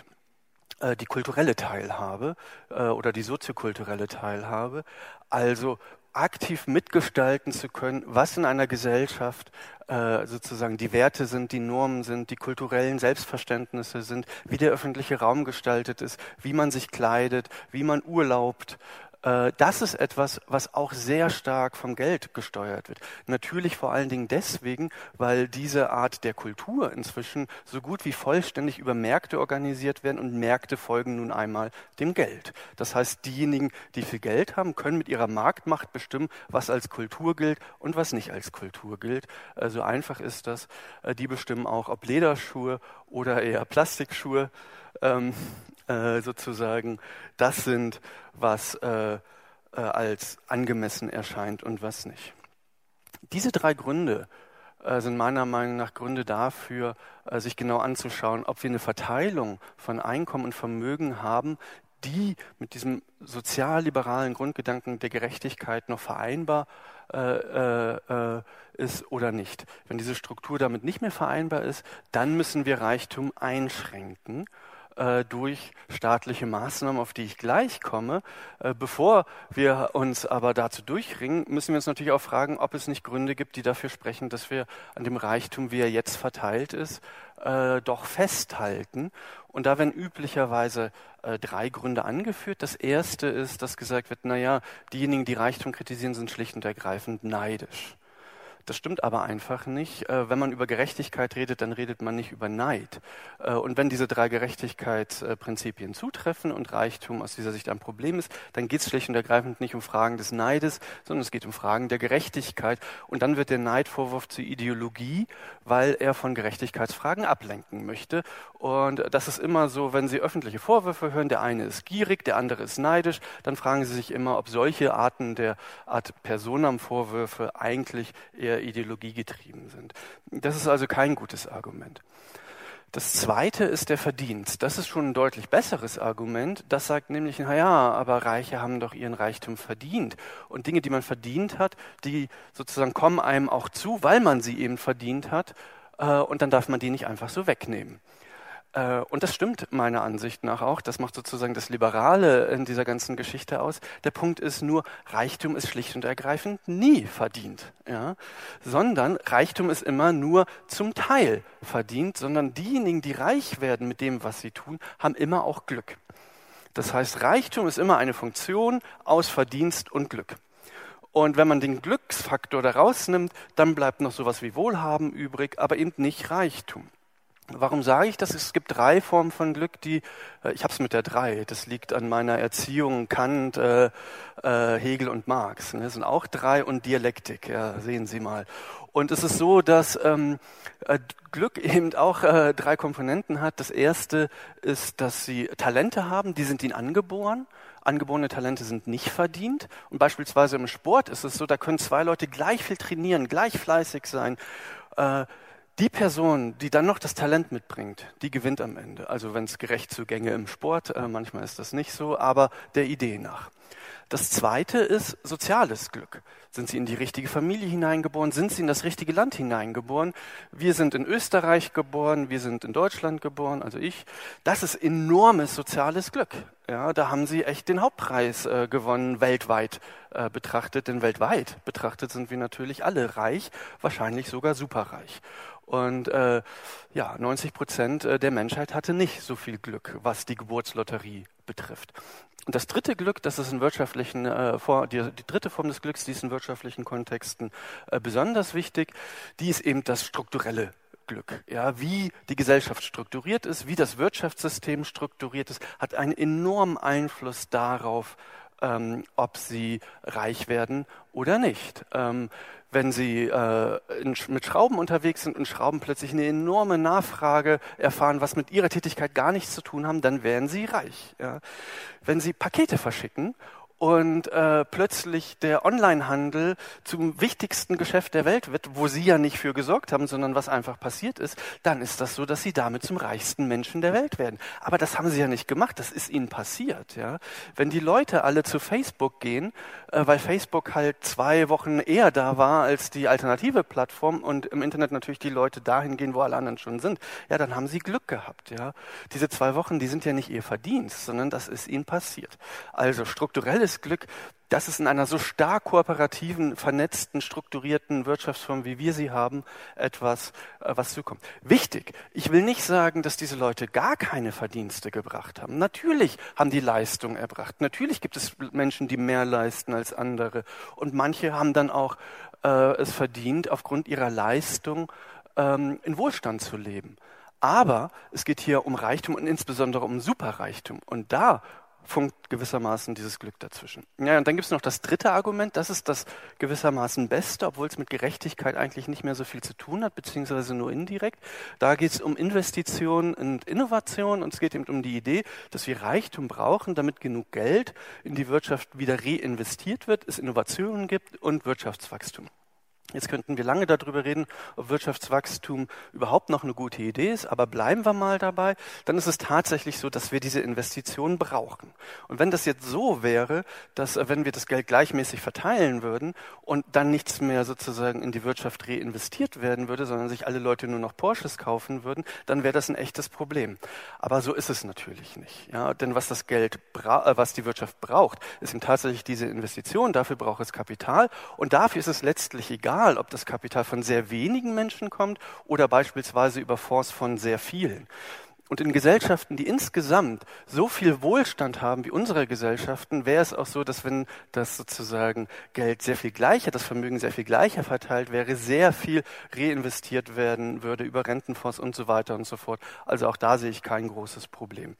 äh, die kulturelle Teilhabe oder die soziokulturelle Teilhabe. Also aktiv mitgestalten zu können, was in einer Gesellschaft äh, sozusagen die Werte sind, die Normen sind, die kulturellen Selbstverständnisse sind, wie der öffentliche Raum gestaltet ist, wie man sich kleidet, wie man urlaubt, das ist etwas, was auch sehr stark vom Geld gesteuert wird. Natürlich vor allen Dingen deswegen, weil diese Art der Kultur inzwischen so gut wie vollständig über Märkte organisiert werden und Märkte folgen nun einmal dem Geld. Das heißt, diejenigen, die viel Geld haben, können mit ihrer Marktmacht bestimmen, was als Kultur gilt und was nicht als Kultur gilt. Äh, so einfach ist das. Äh, die bestimmen auch, ob Lederschuhe oder eher Plastikschuhe ähm, äh, sozusagen das sind, was äh, äh, als angemessen erscheint und was nicht. Diese drei Gründe äh, sind meiner Meinung nach Gründe dafür, äh, sich genau anzuschauen, ob wir eine Verteilung von Einkommen und Vermögen haben, die mit diesem sozialliberalen Grundgedanken der Gerechtigkeit noch vereinbar äh, äh, ist oder nicht. Wenn diese Struktur damit nicht mehr vereinbar ist, dann müssen wir Reichtum einschränken äh, durch staatliche Maßnahmen, auf die ich gleich komme. Äh, bevor wir uns aber dazu durchringen, müssen wir uns natürlich auch fragen, ob es nicht Gründe gibt, die dafür sprechen, dass wir an dem Reichtum, wie er jetzt verteilt ist, äh, doch festhalten. Und da werden üblicherweise äh, drei Gründe angeführt. Das erste ist, dass gesagt wird, naja, diejenigen, die Reichtum kritisieren, sind schlicht und ergreifend neidisch. Das stimmt aber einfach nicht. Äh, wenn man über Gerechtigkeit redet, dann redet man nicht über Neid. Äh, und wenn diese drei Gerechtigkeitsprinzipien zutreffen und Reichtum aus dieser Sicht ein Problem ist, dann geht es schlicht und ergreifend nicht um Fragen des Neides, sondern es geht um Fragen der Gerechtigkeit. Und dann wird der Neidvorwurf zur Ideologie, weil er von Gerechtigkeitsfragen ablenken möchte. Und das ist immer so, wenn Sie öffentliche Vorwürfe hören, der eine ist gierig, der andere ist neidisch, dann fragen Sie sich immer, ob solche Arten der Art Personam-Vorwürfe eigentlich eher ideologiegetrieben sind. Das ist also kein gutes Argument. Das zweite ist der Verdienst. Das ist schon ein deutlich besseres Argument. Das sagt nämlich, na ja, aber Reiche haben doch ihren Reichtum verdient. Und Dinge, die man verdient hat, die sozusagen kommen einem auch zu, weil man sie eben verdient hat. Äh, und dann darf man die nicht einfach so wegnehmen. Äh, und das stimmt meiner Ansicht nach auch. Das macht sozusagen das Liberale in dieser ganzen Geschichte aus. Der Punkt ist nur, Reichtum ist schlicht und ergreifend nie verdient, ja? sondern Reichtum ist immer nur zum Teil verdient, sondern diejenigen, die reich werden mit dem, was sie tun, haben immer auch Glück. Das heißt, Reichtum ist immer eine Funktion aus Verdienst und Glück. Und wenn man den Glücksfaktor da rausnimmt, dann bleibt noch sowas wie Wohlhaben übrig, aber eben nicht Reichtum. Warum sage ich das? Es gibt drei Formen von Glück, die, äh, ich habe es mit der drei, das liegt an meiner Erziehung, Kant, äh, äh, Hegel und Marx. Ne? Das sind auch drei und Dialektik, ja, sehen Sie mal. Und es ist so, dass ähm, äh, Glück eben auch äh, drei Komponenten hat. Das erste ist, dass Sie Talente haben, die sind Ihnen angeboren. Angeborene Talente sind nicht verdient. Und beispielsweise im Sport ist es so, da können zwei Leute gleich viel trainieren, gleich fleißig sein. Äh, die Person, die dann noch das Talent mitbringt, die gewinnt am Ende. Also wenn es gerecht zugänge im Sport, äh, manchmal ist das nicht so, aber der Idee nach. Das zweite ist soziales Glück. Sind Sie in die richtige Familie hineingeboren? Sind Sie in das richtige Land hineingeboren? Wir sind in Österreich geboren, wir sind in Deutschland geboren, also ich. Das ist enormes soziales Glück. Ja, da haben Sie echt den Hauptpreis äh, gewonnen, weltweit äh, betrachtet. Denn weltweit betrachtet sind wir natürlich alle reich, wahrscheinlich sogar superreich. Und äh, ja, 90 Prozent äh, der Menschheit hatte nicht so viel Glück, was die Geburtslotterie betrifft. Und das dritte Glück, das ist in wirtschaftlichen, äh, vor, die, die, dritte Form des Glücks, die ist in wirtschaftlichen Kontexten äh, besonders wichtig, die ist eben das strukturelle Glück. Ja, wie die Gesellschaft strukturiert ist, wie das Wirtschaftssystem strukturiert ist, hat einen enormen Einfluss darauf, ähm, ob sie reich werden oder nicht. Ähm, wenn Sie äh, in, mit Schrauben unterwegs sind und Schrauben plötzlich eine enorme Nachfrage erfahren, was mit Ihrer Tätigkeit gar nichts zu tun haben, dann werden Sie reich. Ja. Wenn Sie Pakete verschicken und äh, plötzlich der Onlinehandel zum wichtigsten Geschäft der Welt wird, wo Sie ja nicht für gesorgt haben, sondern was einfach passiert ist, dann ist das so, dass Sie damit zum reichsten Menschen der Welt werden. Aber das haben Sie ja nicht gemacht, das ist Ihnen passiert. Ja? Wenn die Leute alle zu Facebook gehen, äh, weil Facebook halt zwei Wochen eher da war als die alternative Plattform und im Internet natürlich die Leute dahin gehen, wo alle anderen schon sind, ja, dann haben Sie Glück gehabt. Ja? Diese zwei Wochen, die sind ja nicht Ihr Verdienst, sondern das ist Ihnen passiert. Also strukturelles das Glück, dass es in einer so stark kooperativen, vernetzten, strukturierten Wirtschaftsform, wie wir sie haben, etwas, äh, was zukommt. Wichtig, ich will nicht sagen, dass diese Leute gar keine Verdienste gebracht haben. Natürlich haben die Leistung erbracht. Natürlich gibt es Menschen, die mehr leisten als andere. Und manche haben dann auch äh, es verdient, aufgrund ihrer Leistung ähm, in Wohlstand zu leben. Aber es geht hier um Reichtum und insbesondere um Superreichtum. Und da funkt gewissermaßen dieses Glück dazwischen. Ja, und dann gibt es noch das dritte Argument, das ist das gewissermaßen Beste, obwohl es mit Gerechtigkeit eigentlich nicht mehr so viel zu tun hat, beziehungsweise nur indirekt. Da geht es um Investition und Innovation und es geht eben um die Idee, dass wir Reichtum brauchen, damit genug Geld in die Wirtschaft wieder reinvestiert wird, es Innovationen gibt und Wirtschaftswachstum. Jetzt könnten wir lange darüber reden, ob Wirtschaftswachstum überhaupt noch eine gute Idee ist, aber bleiben wir mal dabei, dann ist es tatsächlich so, dass wir diese Investitionen brauchen. Und wenn das jetzt so wäre, dass äh, wenn wir das Geld gleichmäßig verteilen würden und dann nichts mehr sozusagen in die Wirtschaft reinvestiert werden würde, sondern sich alle Leute nur noch Porsches kaufen würden, dann wäre das ein echtes Problem. Aber so ist es natürlich nicht. Ja? Denn was das Geld, äh, was die Wirtschaft braucht, ist eben tatsächlich diese Investition. Dafür braucht es Kapital und dafür ist es letztlich egal, egal, ob das Kapital von sehr wenigen Menschen kommt oder beispielsweise über Fonds von sehr vielen. Und in Gesellschaften, die insgesamt so viel Wohlstand haben wie unsere Gesellschaften, wäre es auch so, dass wenn das sozusagen Geld sehr viel gleicher, das Vermögen sehr viel gleicher verteilt wäre, sehr viel reinvestiert werden würde über Rentenfonds und so weiter und so fort. Also auch da sehe ich kein großes Problem.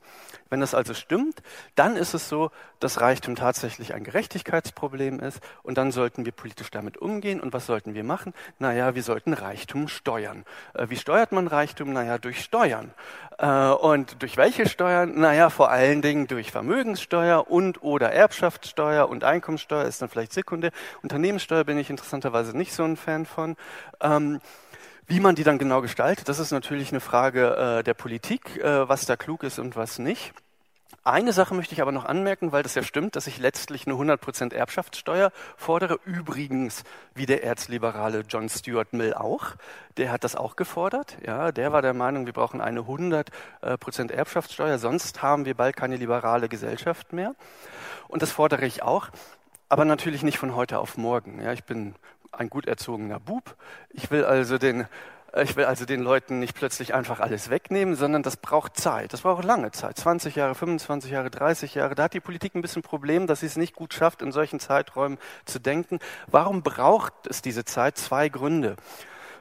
Wenn das also stimmt, dann ist es so, dass Reichtum tatsächlich ein Gerechtigkeitsproblem ist und dann sollten wir politisch damit umgehen. Und was sollten wir machen? Naja, wir sollten Reichtum steuern. Äh, wie steuert man Reichtum? Naja, durch Steuern. Äh, und durch welche Steuern? Naja, vor allen Dingen durch Vermögenssteuer und oder Erbschaftssteuer und Einkommensteuer ist dann vielleicht sekundär. Unternehmenssteuer bin ich interessanterweise nicht so ein Fan von. Ähm, wie man die dann genau gestaltet, das ist natürlich eine Frage äh, der Politik, äh, was da klug ist und was nicht. Eine Sache möchte ich aber noch anmerken, weil das ja stimmt, dass ich letztlich eine 100% Erbschaftssteuer fordere. Übrigens wie der erzliberale John Stuart Mill auch. Der hat das auch gefordert. Ja, der war der Meinung, wir brauchen eine 100% Erbschaftssteuer, sonst haben wir bald keine liberale Gesellschaft mehr. Und das fordere ich auch, aber natürlich nicht von heute auf morgen. Ja, ich bin ein gut erzogener Bub. Ich will also den ich will also den Leuten nicht plötzlich einfach alles wegnehmen, sondern das braucht Zeit. Das braucht lange Zeit. 20 Jahre, 25 Jahre, 30 Jahre. Da hat die Politik ein bisschen Problem, dass sie es nicht gut schafft, in solchen Zeiträumen zu denken. Warum braucht es diese Zeit? Zwei Gründe.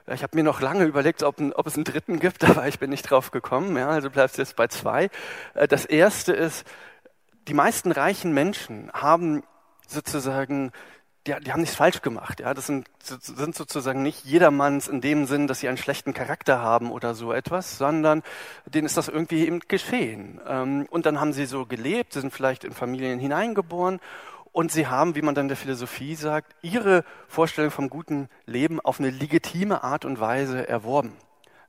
Ich habe mir noch lange überlegt, ob, ob, es einen dritten gibt, [laughs] aber ich bin nicht drauf gekommen. Ja, also bleibst jetzt bei zwei. Äh, das erste ist, die meisten reichen Menschen haben sozusagen die, die haben nichts falsch gemacht. Ja, das sind, sind sozusagen nicht jedermanns in dem Sinn, dass sie einen schlechten Charakter haben oder so etwas, sondern denen ist das irgendwie eben geschehen. Ähm, und dann haben sie so gelebt, sie sind vielleicht in Familien hineingeboren und sie haben, wie man dann der Philosophie sagt, ihre Vorstellung vom guten Leben auf eine legitime Art und Weise erworben.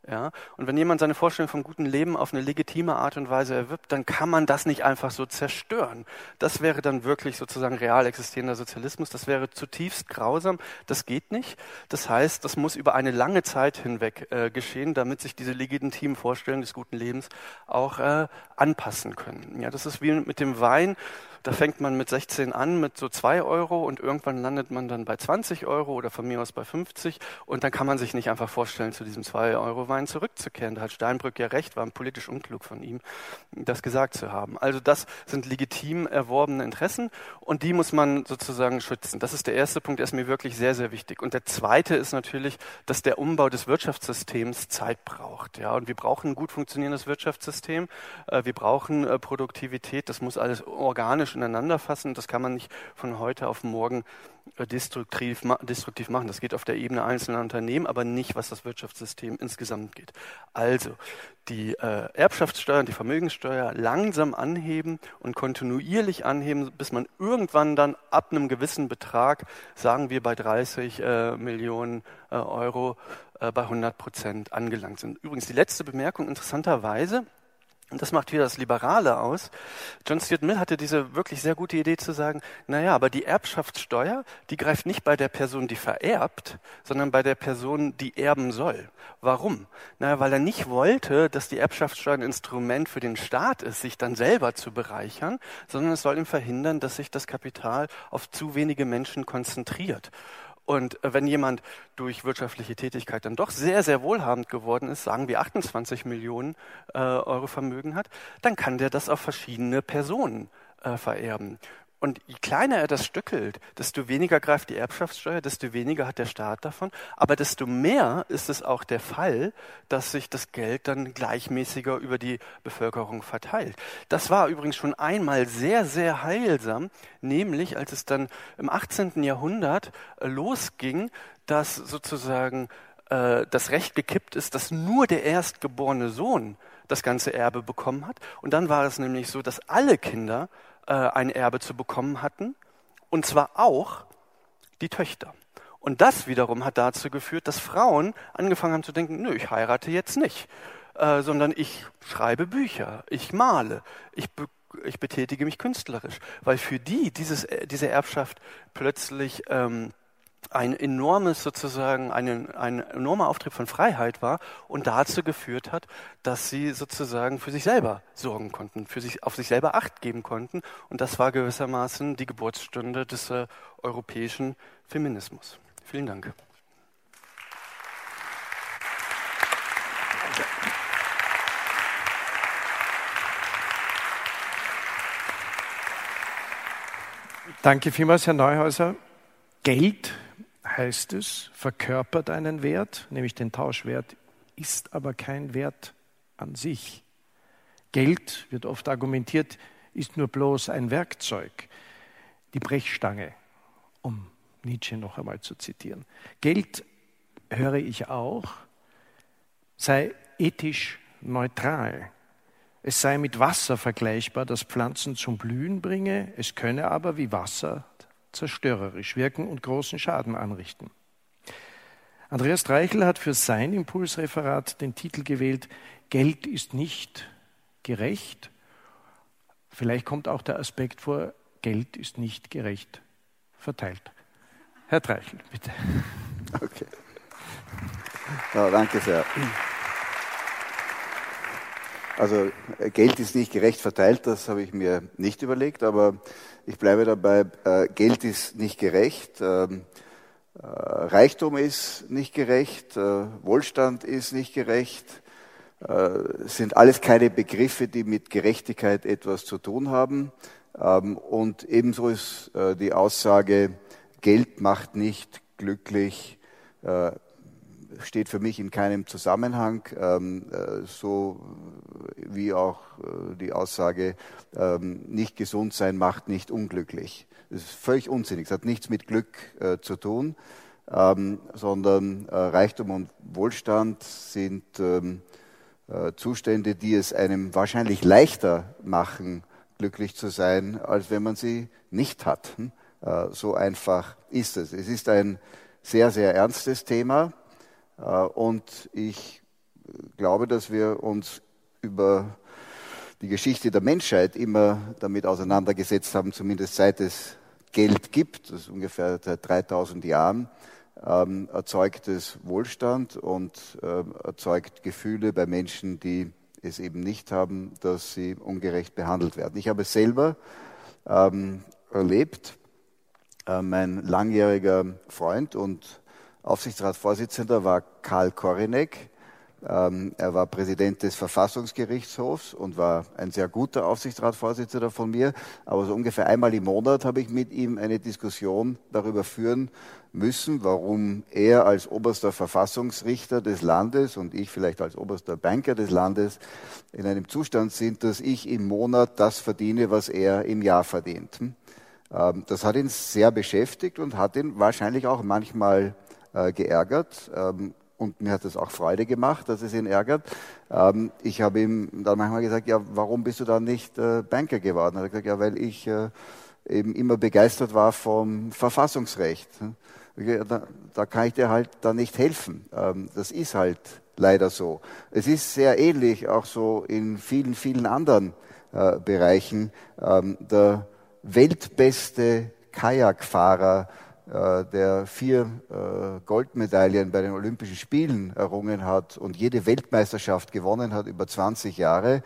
Ja? Und wenn jemand seine Vorstellung vom guten Leben auf eine legitime Art und Weise erwirbt, dann kann man das nicht einfach so zerstören. Das wäre dann wirklich sozusagen real existierender Sozialismus. Das wäre zutiefst grausam. Das geht nicht. Das heißt, das muss über eine lange Zeit hinweg äh, geschehen, damit sich diese legitimen Vorstellungen des guten Lebens auch äh, anpassen können. Ja, das ist wie mit dem Wein. Da fängt man mit 16 an mit so 2 Euro und irgendwann landet man dann bei 20 Euro oder von mir aus bei 50 und dann kann man sich nicht einfach vorstellen, zu diesem 2 Euro Wein zurückzukehren. Da hat Steinbrück ja recht, war politisch unklug von ihm, das gesagt zu haben. Also das sind legitim erworbene Interessen und die muss man sozusagen schützen. Das ist der erste Punkt, der ist mir wirklich sehr, sehr wichtig. Und der zweite ist natürlich, dass der Umbau des Wirtschaftssystems Zeit braucht. Ja, und wir brauchen ein gut funktionierendes Wirtschaftssystem. Äh, wir brauchen äh, Produktivität. Das muss alles organisch ineinander fassen. Das kann man nicht von heute auf morgen äh, destruktiv, destruktiv machen. Das geht auf der Ebene einzelner Unternehmen, aber nicht, was das Wirtschaftssystem insgesamt geht. Also die äh, Erbschaftssteuer und die Vermögenssteuer langsam anheben und kontinuierlich anheben, bis man irgendwann dann ab einem gewissen Betrag, sagen wir bei 30 äh, Millionen äh, Euro, äh, bei 100 Prozent angelangt sind. Übrigens die letzte Bemerkung interessanterweise. Und das macht wieder das Liberale aus. John Stuart Mill hatte diese wirklich sehr gute Idee zu sagen, naja, aber die Erbschaftssteuer, die greift nicht bei der Person, die vererbt, sondern bei der Person, die erben soll. Warum? Naja, weil er nicht wollte, dass die Erbschaftssteuer ein Instrument für den Staat ist, sich dann selber zu bereichern, sondern es soll ihm verhindern, dass sich das Kapital auf zu wenige Menschen konzentriert. Und äh, wenn jemand durch wirtschaftliche Tätigkeit dann doch sehr, sehr wohlhabend geworden ist, sagen wir 28 Millionen äh, Euro Vermögen hat, dann kann der das auf verschiedene Personen äh, vererben. Und je kleiner er das stückelt, desto weniger greift die Erbschaftssteuer, desto weniger hat der Staat davon. Aber desto mehr ist es auch der Fall, dass sich das Geld dann gleichmäßiger über die Bevölkerung verteilt. Das war übrigens schon einmal sehr, sehr heilsam, nämlich als es dann im 18. Jahrhundert äh, losging, dass sozusagen äh, das Recht gekippt ist, dass nur der erstgeborene Sohn das ganze Erbe bekommen hat. Und dann war es nämlich so, dass alle Kinder äh, ein Erbe zu bekommen hatten, und zwar auch die Töchter. Und das wiederum hat dazu geführt, dass Frauen angefangen haben zu denken, nö, ich heirate jetzt nicht, äh, sondern ich schreibe Bücher, ich male, ich, be ich betätige mich künstlerisch, weil für die dieses, äh, diese Erbschaft plötzlich ähm, ein enormes sozusagen, ein, ein enormer Auftrieb von Freiheit war und dazu geführt hat, dass sie sozusagen für sich selber sorgen konnten, für sich, auf sich selber Acht geben konnten. Und das war gewissermaßen die Geburtsstunde des äh, europäischen Feminismus. Vielen Dank. Danke vielmals, Herr Neuhäuser. Geld heißt es, verkörpert einen Wert, nämlich den Tauschwert, ist aber kein Wert an sich. Geld, wird oft argumentiert, ist nur bloß ein Werkzeug, die Brechstange, um Nietzsche noch einmal zu zitieren. Geld, höre ich auch, sei ethisch neutral. Es sei mit Wasser vergleichbar, das Pflanzen zum Blühen bringe, es könne aber wie Wasser zerstörerisch wirken und großen Schaden anrichten. Andreas Dreichel hat für sein Impulsreferat den Titel gewählt Geld ist nicht gerecht. Vielleicht kommt auch der Aspekt vor, Geld ist nicht gerecht verteilt. Herr Dreichel, bitte. Okay. Ja, danke sehr. Also Geld ist nicht gerecht verteilt, das habe ich mir nicht überlegt, aber ich bleibe dabei, äh, Geld ist nicht gerecht, ähm, äh, Reichtum ist nicht gerecht, äh, Wohlstand ist nicht gerecht, sind alles keine Begriffe, die mit Gerechtigkeit etwas zu tun haben. Ähm, und ebenso ist die Aussage, Geld macht nicht glücklich, steht für mich in keinem Zusammenhang, ähm, äh, so wie auch äh, die Aussage, ähm, nicht gesund sein macht nicht unglücklich. Das ist völlig unsinnig, es hat nichts mit Glück äh, zu tun, ähm, sondern äh, Reichtum und Wohlstand sind ähm, äh, Zustände, die es einem wahrscheinlich leichter machen, glücklich zu sein, als wenn man sie nicht hat. Hm? So einfach ist es. Es ist ein sehr, sehr ernstes Thema. Äh, und ich glaube, dass wir uns über die Geschichte der Menschheit immer damit auseinandergesetzt haben, zumindest seit es Geld gibt, das ist ungefähr seit 3000 Jahren, ähm, erzeugt es Wohlstand und äh, erzeugt Gefühle bei Menschen, die es eben nicht haben, dass sie ungerecht behandelt werden. Ich habe es selber ähm, erlebt. Äh, mein langjähriger Freund und Aufsichtsratsvorsitzender war Karl Korinek. Ähm, er war Präsident des Verfassungsgerichtshofs und war ein sehr guter Aufsichtsratsvorsitzender von mir. Aber so ungefähr einmal im Monat habe ich mit ihm eine Diskussion darüber führen müssen, warum er als oberster Verfassungsrichter des Landes und ich vielleicht als oberster Banker des Landes in einem Zustand sind, dass ich im Monat das verdiene, was er im Jahr verdient. Ähm, das hat ihn sehr beschäftigt und hat ihn wahrscheinlich auch manchmal äh, geärgert. Ähm, und mir hat es auch Freude gemacht, dass es ihn ärgert. Ähm, ich habe ihm dann manchmal gesagt, ja, warum bist du dann nicht äh, Banker geworden? Er hat gesagt, ja, weil ich äh, eben immer begeistert war vom Verfassungsrecht. Da, da kann ich dir halt dann nicht helfen. Ähm, das ist halt leider so. Es ist sehr ähnlich auch so in vielen, vielen anderen äh, Bereichen. Ähm, der weltbeste Kajakfahrer der vier äh, Goldmedaillen bei den Olympischen Spielen errungen hat und jede Weltmeisterschaft gewonnen hat über 20 Jahre,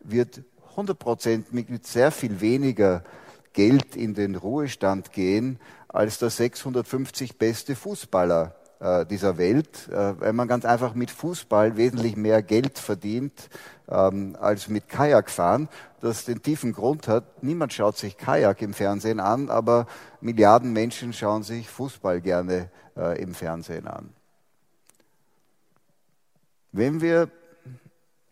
wird 100 Prozent mit sehr viel weniger Geld in den Ruhestand gehen als der 650 beste Fußballer äh, dieser Welt, weil man ganz einfach mit Fußball wesentlich mehr Geld verdient ähm, als mit Kajakfahren, das den tiefen Grund hat, niemand schaut sich Kajak im Fernsehen an, aber Milliarden Menschen schauen sich Fußball gerne äh, im Fernsehen an. Wenn wir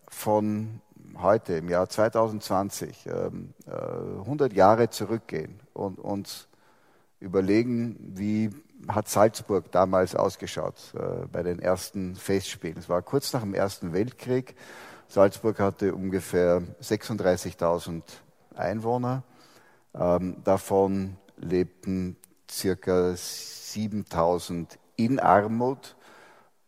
von heute, im Jahr 2020, ähm, äh, 100 Jahre zurückgehen und uns überlegen, wie hat Salzburg damals ausgeschaut äh, bei den ersten Festspielen. Es war kurz nach dem Ersten Weltkrieg Salzburg hatte ungefähr 36.000 Einwohner. Ähm, davon lebten circa 7.000 in Armut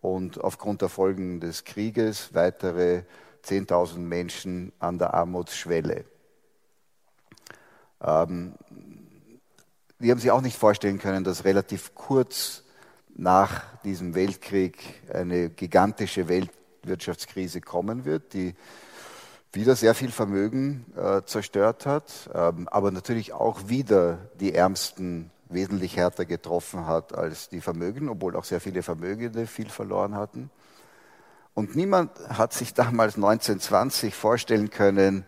und aufgrund der Folgen des Krieges weitere 10.000 Menschen an der Armutsschwelle. Ähm, die haben sich auch nicht vorstellen können, dass relativ kurz nach diesem Weltkrieg eine gigantische Welt Wirtschaftskrise kommen wird, die wieder sehr viel Vermögen äh, zerstört hat, ähm, aber natürlich auch wieder die Ärmsten wesentlich härter getroffen hat als die Vermögen, obwohl auch sehr viele Vermögende viel verloren hatten. Und niemand hat sich damals 1920 vorstellen können,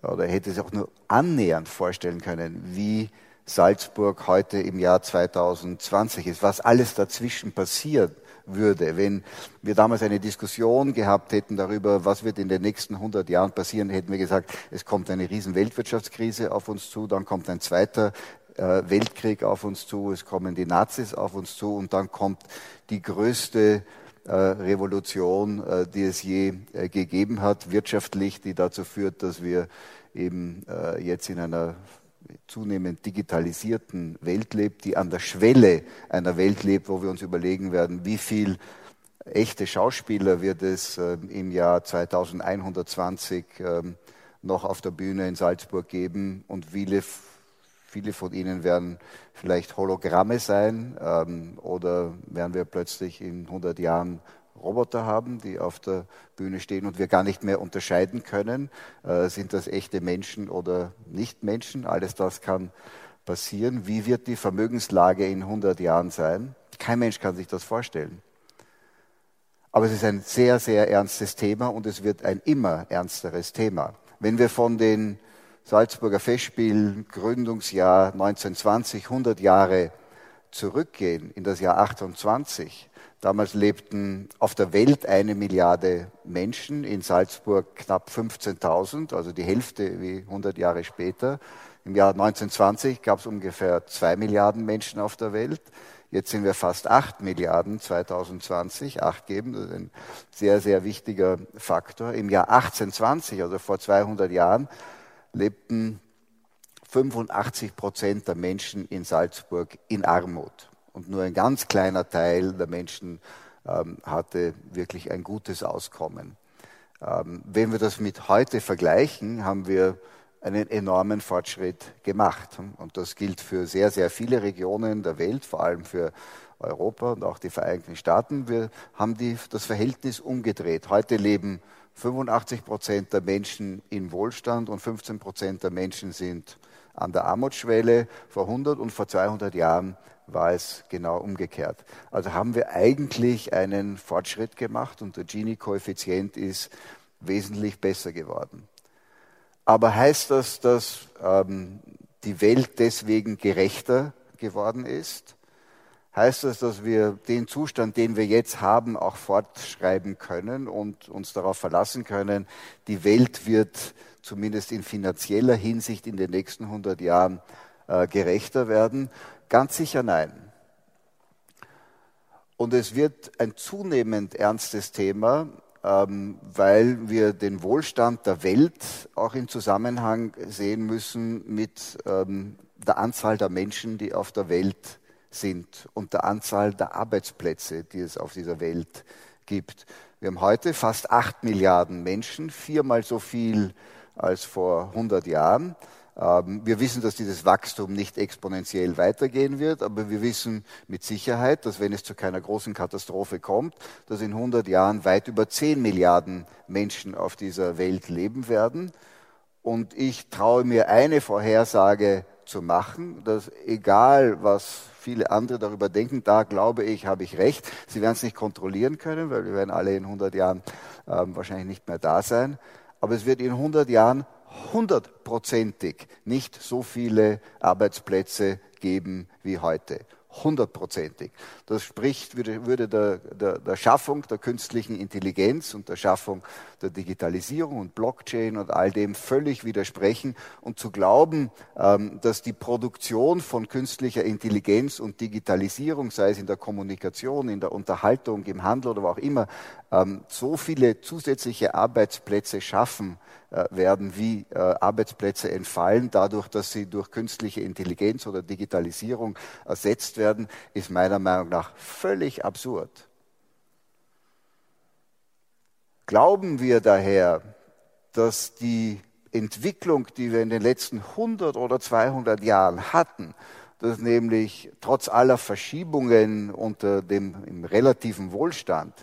oder hätte sich auch nur annähernd vorstellen können, wie Salzburg heute im Jahr 2020 ist, was alles dazwischen passiert würde. Wenn wir damals eine Diskussion gehabt hätten darüber, was wird in den nächsten 100 Jahren passieren, hätten wir gesagt, es kommt eine riesen Weltwirtschaftskrise auf uns zu, dann kommt ein zweiter äh, Weltkrieg auf uns zu, es kommen die Nazis auf uns zu und dann kommt die größte äh, Revolution, äh, die es je gegeben hat, wirtschaftlich, die dazu führt, dass wir eben jetzt in einer zunehmend digitalisierten Welt lebt, die an der Schwelle einer Welt lebt, wo wir uns überlegen werden, wie viel echte Schauspieler wird es im Jahr 2120 ähm, noch auf der Bühne in Salzburg geben und viele Viele von ihnen werden vielleicht Hologramme sein ähm, oder werden wir plötzlich in 100 Jahren Roboter haben, die auf der Bühne stehen und wir gar nicht mehr unterscheiden können, äh, sind das echte Menschen oder nicht Menschen. Alles das kann passieren. Wie wird die Vermögenslage in 100 Jahren sein? Kein Mensch kann sich das vorstellen. Aber es ist ein sehr, sehr ernstes Thema und es wird ein immer ernsteres Thema. Wenn wir von den Salzburger Festspiel, Gründungsjahr 1920, 100 Jahre zurückgehen in das Jahr 28. Damals lebten auf der Welt eine Milliarde Menschen, in Salzburg knapp 15.000, also die Hälfte wie 100 Jahre später. Im Jahr 1920 gab es ungefähr zwei Milliarden Menschen auf der Welt. Jetzt sind wir fast acht Milliarden 2020, acht geben, das ist ein sehr, sehr wichtiger Faktor. Im Jahr 1820, also vor 200 Jahren, lebten 85 Prozent der Menschen in Salzburg in Armut. Und nur ein ganz kleiner Teil der Menschen ähm, hatte wirklich ein gutes Auskommen. Ähm, wenn wir das mit heute vergleichen, haben wir einen enormen Fortschritt gemacht. Und das gilt für sehr, sehr viele Regionen der Welt, vor allem für Europa und auch die Vereinigten Staaten. Wir haben die, das Verhältnis umgedreht. Heute leben 85 Prozent der Menschen in Wohlstand und 15 Prozent der Menschen sind an der Armutsschwelle. Vor 100 und vor 200 Jahren war es genau umgekehrt. Also haben wir eigentlich einen Fortschritt gemacht und der Gini-Koeffizient ist wesentlich besser geworden. Aber heißt das, dass ähm, die Welt deswegen gerechter geworden ist? heißt das, dass wir den Zustand, den wir jetzt haben, auch fortschreiben können und uns darauf verlassen können, die Welt wird zumindest in finanzieller Hinsicht in den nächsten 100 Jahren äh, gerechter werden? Ganz sicher nein. Und es wird ein zunehmend ernstes Thema, ähm, weil wir den Wohlstand der Welt auch in Zusammenhang sehen müssen mit ähm, der Anzahl der Menschen, die auf der Welt sind und der Anzahl der Arbeitsplätze, die es auf dieser Welt gibt. Wir haben heute fast acht Milliarden Menschen, viermal so viel als vor 100 Jahren. Ähm, wir wissen, dass dieses Wachstum nicht exponentiell weitergehen wird, aber wir wissen mit Sicherheit, dass wenn es zu keiner großen Katastrophe kommt, dass in 100 Jahren weit über 10 Milliarden Menschen auf dieser Welt leben werden. Und ich traue mir eine Vorhersage zu machen, dass egal was viele andere darüber denken, da glaube ich, habe ich recht. Sie werden es nicht kontrollieren können, weil wir werden alle in 100 Jahren ähm, wahrscheinlich nicht mehr da sein. Aber es wird in 100 Jahren hundertprozentig nicht so viele Arbeitsplätze geben wie heute hundertprozentig. Das spricht, würde, der, der, der, Schaffung der künstlichen Intelligenz und der Schaffung der Digitalisierung und Blockchain und all dem völlig widersprechen. Und zu glauben, ähm, dass die Produktion von künstlicher Intelligenz und Digitalisierung, sei es in der Kommunikation, in der Unterhaltung, im Handel oder wo auch immer, ähm, so viele zusätzliche Arbeitsplätze schaffen, werden wie äh, Arbeitsplätze entfallen, dadurch, dass sie durch künstliche Intelligenz oder Digitalisierung ersetzt werden, ist meiner Meinung nach völlig absurd. Glauben wir daher, dass die Entwicklung, die wir in den letzten 100 oder 200 Jahren hatten, dass nämlich trotz aller Verschiebungen unter dem relativen Wohlstand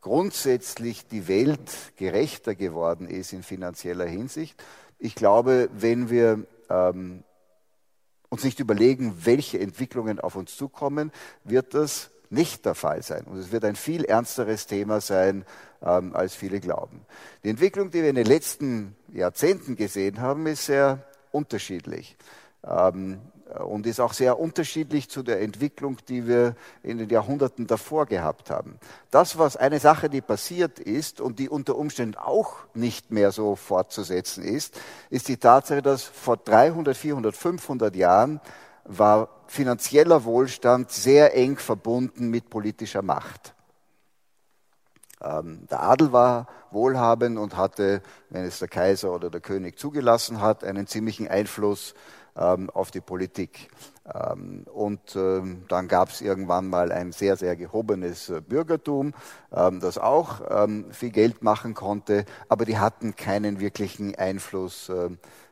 grundsätzlich die Welt gerechter geworden ist in finanzieller Hinsicht. Ich glaube, wenn wir ähm, uns nicht überlegen, welche Entwicklungen auf uns zukommen, wird das nicht der Fall sein. Und es wird ein viel ernsteres Thema sein, ähm, als viele glauben. Die Entwicklung, die wir in den letzten Jahrzehnten gesehen haben, ist sehr unterschiedlich. Ähm, und ist auch sehr unterschiedlich zu der Entwicklung, die wir in den Jahrhunderten davor gehabt haben. Das, was eine Sache, die passiert ist und die unter Umständen auch nicht mehr so fortzusetzen ist, ist die Tatsache, dass vor 300, 400, 500 Jahren war finanzieller Wohlstand sehr eng verbunden mit politischer Macht. Ähm, der Adel war wohlhabend und hatte, wenn es der Kaiser oder der König zugelassen hat, einen ziemlichen Einfluss ähm, auf die Politik. Ähm, und dann gab es irgendwann mal ein sehr, sehr gehobenes äh, Bürgertum, das auch viel Geld machen konnte, aber die hatten keinen wirklichen Einfluss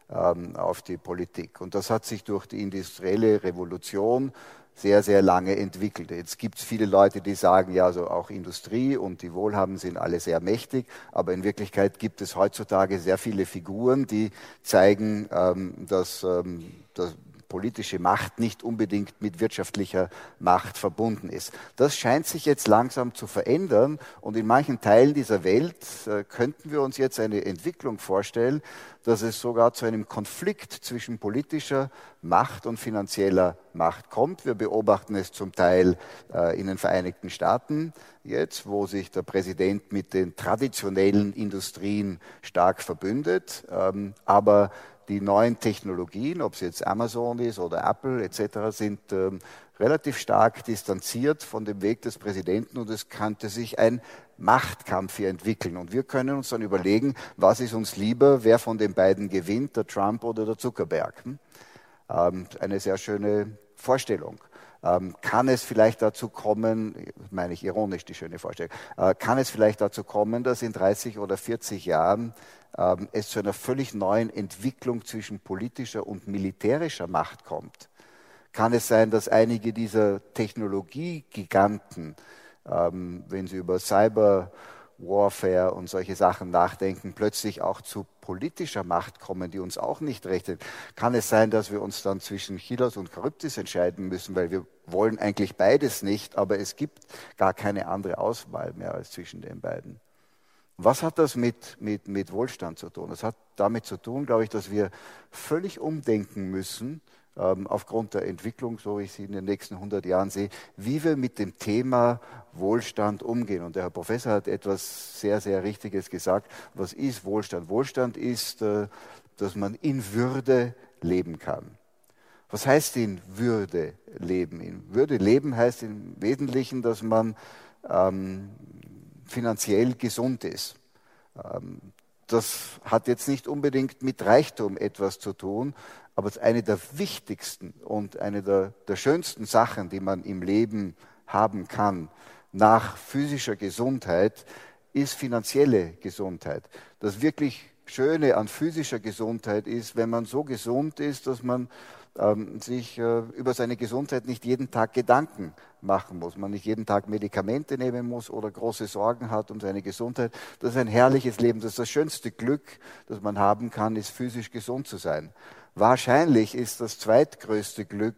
auf die Politik. Und das hat sich durch die industrielle Revolution sehr, sehr lange entwickelt. Jetzt gibt es viele Leute, die sagen, ja, also auch Industrie und die Wohlhaben sind alle sehr mächtig, aber in Wirklichkeit gibt es heutzutage sehr viele Figuren, die zeigen, ähm, dass, ähm, dass politische Macht nicht unbedingt mit wirtschaftlicher Macht verbunden ist. Das scheint sich jetzt langsam zu verändern und in manchen Teilen dieser Welt äh, könnten wir uns jetzt eine Entwicklung vorstellen, dass es sogar zu einem Konflikt zwischen politischer Macht und finanzieller Macht kommt. Wir beobachten es zum Teil äh, in den Vereinigten Staaten jetzt, wo sich der Präsident mit den traditionellen Industrien stark verbündet. Ähm, aber die neuen Technologien, ob es jetzt Amazon ist oder Apple etc., sind ähm, relativ stark distanziert von dem Weg des Präsidenten und es könnte sich ein Machtkampf hier entwickeln. Und wir können uns dann überlegen, was ist uns lieber, wer von den beiden gewinnt, der Trump oder der Zuckerberg. Hm? Ähm, eine sehr schöne Vorstellung. Ähm, kann es vielleicht dazu kommen, meine ich ironisch die schöne Vorstellung, äh, kann es vielleicht dazu kommen, dass in 30 oder 40 Jahren ähm, es zu einer völlig neuen Entwicklung zwischen politischer und militärischer Macht kommt. Kann es sein, dass einige dieser Technologiegiganten, ähm, wenn sie über Cyber Warfare und solche Sachen nachdenken, plötzlich auch zu politischer Macht kommen, die uns auch nicht rechnet, kann es sein, dass wir uns dann zwischen Chilos und Charybdis entscheiden müssen, weil wir wollen eigentlich beides nicht, aber es gibt gar keine andere Auswahl mehr als zwischen den beiden. Was hat das mit, mit, mit Wohlstand zu tun? Das hat damit zu tun, glaube ich, dass wir völlig umdenken müssen, aufgrund der Entwicklung, so wie ich sie in den nächsten 100 Jahren sehe, wie wir mit dem Thema Wohlstand umgehen. Und der Herr Professor hat etwas sehr, sehr Richtiges gesagt. Was ist Wohlstand? Wohlstand ist, äh, dass man in Würde leben kann. Was heißt in Würde leben? In Würde leben heißt im Wesentlichen, dass man ähm, finanziell gesund ist. Ähm, das hat jetzt nicht unbedingt mit Reichtum etwas zu tun, aber eine der wichtigsten und eine der, der schönsten Sachen, die man im Leben haben kann, nach physischer Gesundheit, ist finanzielle Gesundheit. Das wirklich Schöne an physischer Gesundheit ist, wenn man so gesund ist, dass man ähm, sich äh, über seine Gesundheit nicht jeden Tag Gedanken machen muss, man nicht jeden Tag Medikamente nehmen muss oder große Sorgen hat um seine Gesundheit. Das ist ein herrliches Leben. Das ist das schönste Glück, das man haben kann, ist physisch gesund zu sein. Wahrscheinlich ist das zweitgrößte Glück,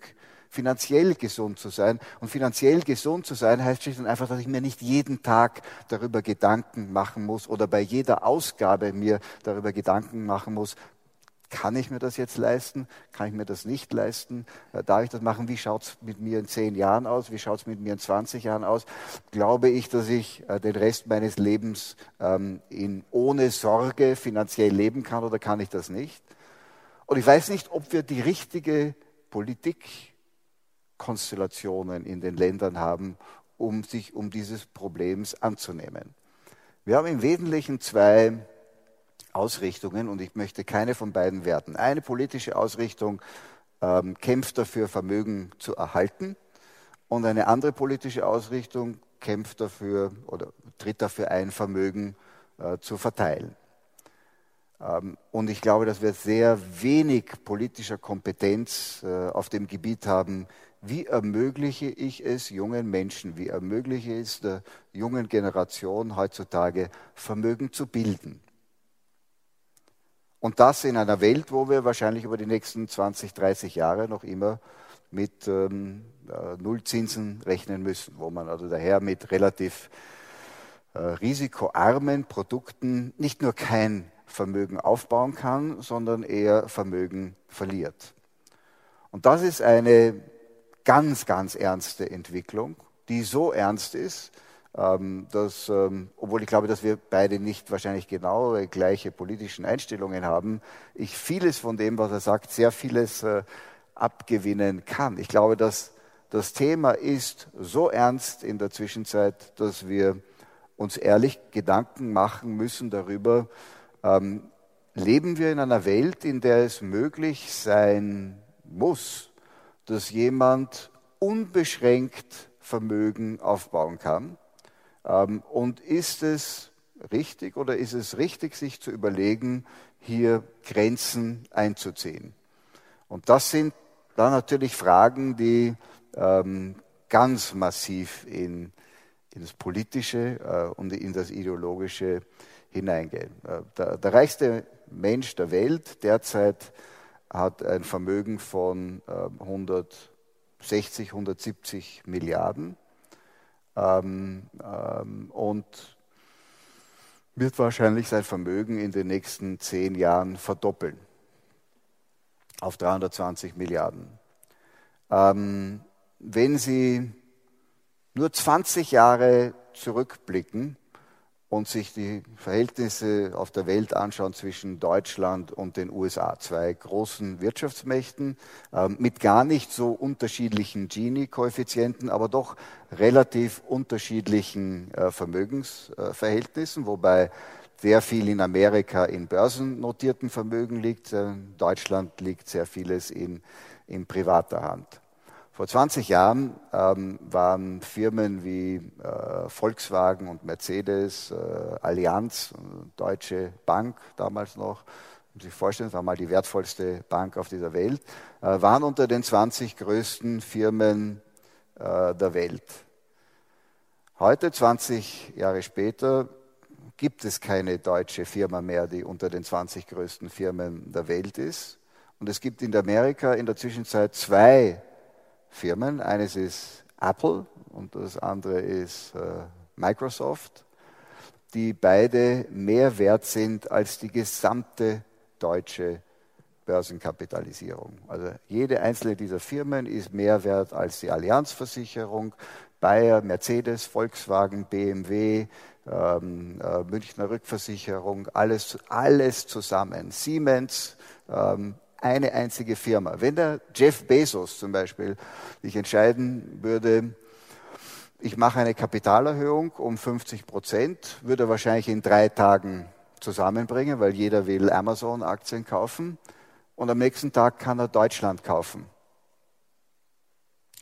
finanziell gesund zu sein. Und finanziell gesund zu sein heißt schlicht und einfach, dass ich mir nicht jeden Tag darüber Gedanken machen muss oder bei jeder Ausgabe mir darüber Gedanken machen muss, kann ich mir das jetzt leisten? Kann ich mir das nicht leisten? Äh, darf ich das machen? Wie schaut es mit mir in zehn Jahren aus? Wie schaut es mit mir in 20 Jahren aus? Glaube ich, dass ich äh, den Rest meines Lebens ähm, in, ohne Sorge finanziell leben kann oder kann ich das nicht? Und ich weiß nicht, ob wir die richtige Politikkonstellationen in den Ländern haben, um sich um dieses Problems anzunehmen. Wir haben im Wesentlichen zwei Ausrichtungen und ich möchte keine von beiden werten. Eine politische Ausrichtung ähm, kämpft dafür, Vermögen zu erhalten und eine andere politische Ausrichtung kämpft dafür oder tritt dafür ein, Vermögen äh, zu verteilen. Ähm, und ich glaube, dass wir sehr wenig politischer Kompetenz äh, auf dem Gebiet haben, wie ermögliche ich es jungen Menschen, wie ermögliche es der jungen Generation heutzutage, Vermögen zu bilden. Und das in einer Welt, wo wir wahrscheinlich über die nächsten 20, 30 Jahre noch immer mit ähm, äh, Nullzinsen rechnen müssen, wo man also daher mit relativ äh, risikoarmen Produkten nicht nur kein Vermögen aufbauen kann, sondern eher Vermögen verliert. Und das ist eine ganz, ganz ernste Entwicklung, die so ernst ist, ähm, dass, ähm, obwohl ich glaube, dass wir beide nicht wahrscheinlich genau gleiche politischen Einstellungen haben, ich vieles von dem, was er sagt, sehr vieles äh, abgewinnen kann. Ich glaube, dass das Thema ist so ernst in der Zwischenzeit, dass wir uns ehrlich Gedanken machen müssen darüber, ähm, leben wir in einer Welt, in der es möglich sein muss, dass jemand unbeschränkt Vermögen aufbauen kann? Ähm, und ist es richtig oder ist es richtig, sich zu überlegen, hier Grenzen einzuziehen? Und das sind dann natürlich Fragen, die ähm, ganz massiv in, in das Politische äh, und in das Ideologische hineingehen. Äh, der, der, reichste Mensch der Welt derzeit hat ein Vermögen von äh, 160, 170 Milliarden ähm, ähm, und wird wahrscheinlich sein Vermögen in den nächsten zehn Jahren verdoppeln auf 320 Milliarden. Ähm, wenn Sie nur 20 Jahre zurückblicken und sich die Verhältnisse auf der Welt anschauen zwischen Deutschland und den USA, zwei großen Wirtschaftsmächten äh, mit gar nicht so unterschiedlichen Gini-Koeffizienten, aber doch relativ unterschiedlichen äh, Vermögensverhältnissen, wobei sehr viel in Amerika in börsennotierten Vermögen liegt, äh, in Deutschland liegt sehr vieles in, in privater Hand. Vor 20 Jahren ähm, waren Firmen wie äh, Volkswagen und Mercedes, äh, Allianz, Deutsche Bank damals noch, muss sich vorstellen, das war mal die wertvollste Bank auf dieser Welt, äh, waren unter den 20 größten Firmen äh, der Welt. Heute, 20 Jahre später, gibt es keine deutsche Firma mehr, die unter den 20 größten Firmen der Welt ist. Und es gibt in Amerika in der Zwischenzeit zwei Firmen. Eines ist Apple und das andere ist äh, Microsoft, die beide mehr wert sind als die gesamte deutsche Börsenkapitalisierung. Also jede einzelne dieser Firmen ist mehr wert als die Allianzversicherung, Bayer, Mercedes, Volkswagen, BMW, ähm, äh, Münchner Rückversicherung, alles, alles zusammen. Siemens, ähm, eine einzige Firma. Wenn der Jeff Bezos zum Beispiel sich entscheiden würde, ich mache eine Kapitalerhöhung um 50 Prozent, würde er wahrscheinlich in drei Tagen zusammenbringen, weil jeder will Amazon-Aktien kaufen. Und am nächsten Tag kann er Deutschland kaufen.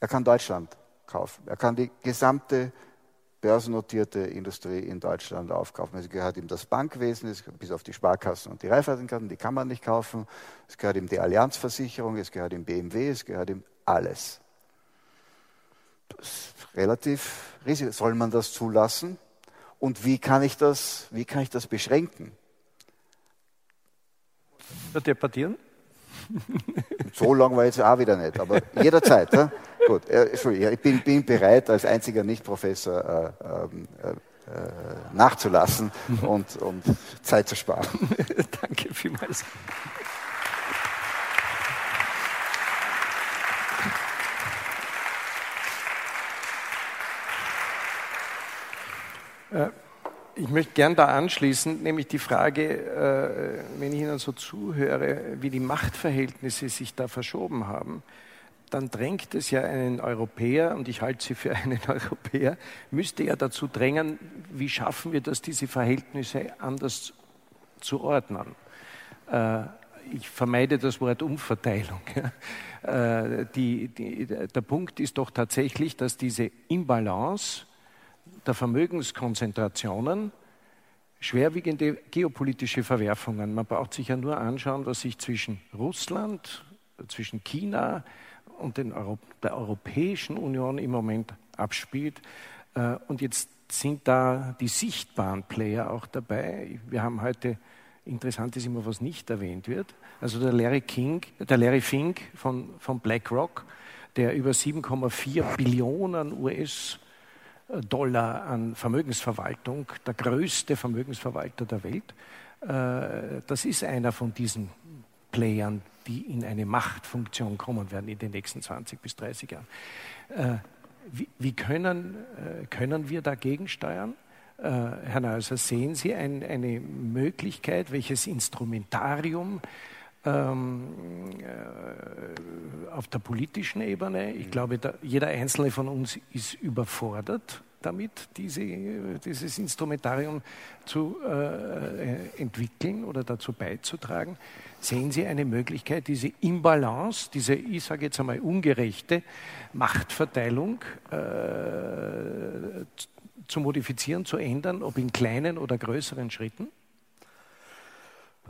Er kann Deutschland kaufen. Er kann die gesamte börsennotierte Industrie in Deutschland aufkaufen. Es gehört ihm das Bankwesen, bis auf die Sparkassen und die Raiffeisenkarten, die kann man nicht kaufen. Es gehört ihm die Allianzversicherung, es gehört ihm BMW, es gehört ihm alles. Das ist relativ riesig. Soll man das zulassen? Und wie kann ich das, wie kann ich das beschränken? Debattieren? So lang war jetzt auch wieder nicht, aber jederzeit. [laughs] Gut, äh, Entschuldigung, ich bin, bin, bereit, als einziger Nicht-Professor äh, ähm, äh, äh, nachzulassen und, und Zeit zu sparen. [laughs] Danke vielmals. Äh, ich möchte gern da anschließen, nämlich die Frage, äh, wenn ich Ihnen so zuhöre, wie die Machtverhältnisse sich da verschoben haben dann drängt es ja einen Europäer, und ich halte sie für einen [laughs] Europäer, müsste ja dazu drängen, wie schaffen wir das, diese Verhältnisse anders zu ordnen. Äh, ich vermeide das Wort Umverteilung. [laughs] Äh, die, die, der Punkt ist doch tatsächlich, dass diese Imbalance der Vermögenskonzentrationen schwerwiegende geopolitische Verwerfungen, man braucht sich ja nur anschauen, was sich zwischen Russland, zwischen China, und den Euro der Europäischen Union im Moment abspielt. Äh, und jetzt sind da die sichtbaren Player auch dabei. Wir haben heute, interessant ist immer, was nicht erwähnt wird, also der Larry, King, der Larry Fink von, von BlackRock, der über 7,4 Billionen US-Dollar an Vermögensverwaltung, der größte Vermögensverwalter der Welt, äh, das ist einer von diesen Playern, die in eine Machtfunktion kommen werden in den nächsten 20 bis 30 Jahren. Äh, wie, wie können, äh, können wir dagegen steuern? Äh, Herr Neuser, sehen Sie ein, eine Möglichkeit, welches Instrumentarium ähm, äh, auf der politischen Ebene, ich glaube, da, jeder Einzelne von uns ist überfordert damit, diese, dieses Instrumentarium zu äh, entwickeln oder dazu beizutragen. Sehen Sie eine Möglichkeit, diese Imbalance, diese, ich sage jetzt einmal, ungerechte Machtverteilung äh, zu modifizieren, zu ändern, ob in kleinen oder größeren Schritten?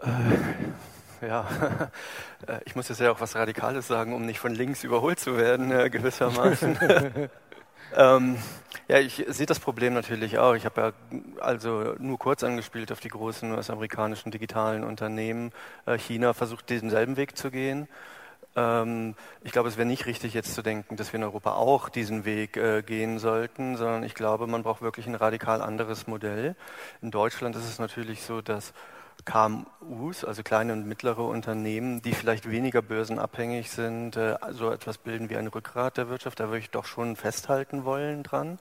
Äh, ja, [laughs] äh, ich muss jetzt ja auch was Radikales sagen, um nicht von links überholt zu werden, äh, gewissermaßen. [laughs] ähm, ja, ich sehe das Problem natürlich auch. Ich habe ja also nur kurz angespielt auf die großen US-amerikanischen digitalen Unternehmen. Äh, China versucht denselben Weg zu gehen. Ähm, ich glaube, es wäre nicht richtig jetzt zu denken, dass wir in Europa auch diesen Weg äh, gehen sollten, sondern ich glaube, man braucht wirklich ein radikal anderes Modell. In Deutschland ist es natürlich so, dass KMUs, also kleine und mittlere Unternehmen, die vielleicht weniger börsenabhängig sind, äh, so etwas bilden wie ein Rückgrat der Wirtschaft. Da würde ich doch schon festhalten wollen dran.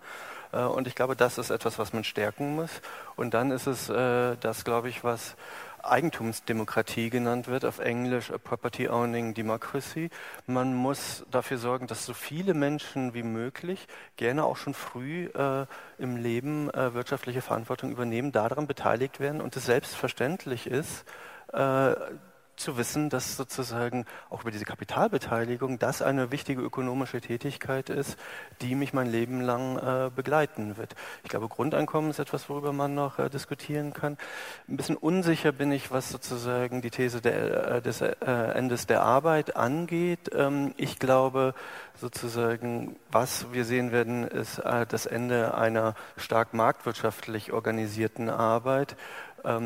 Äh, und ich glaube, das ist etwas, was man stärken muss. Und dann ist es das, glaube ich, was Eigentumsdemokratie genannt wird, auf Englisch a Property Owning Democracy. Man muss dafür sorgen, dass so viele Menschen wie möglich gerne auch schon früh äh, im Leben äh, wirtschaftliche Verantwortung übernehmen, daran beteiligt werden und es selbstverständlich ist, äh, zu wissen, dass sozusagen auch über diese Kapitalbeteiligung das eine wichtige ökonomische Tätigkeit ist, die mich mein Leben lang äh, begleiten wird. Ich glaube, Grundeinkommen ist etwas, worüber man noch äh, diskutieren kann. Ein bisschen unsicher bin ich, was sozusagen die These der, äh, des äh, Endes der Arbeit angeht. Ähm, ich glaube sozusagen, was wir sehen werden, ist äh, das Ende einer stark marktwirtschaftlich organisierten Arbeit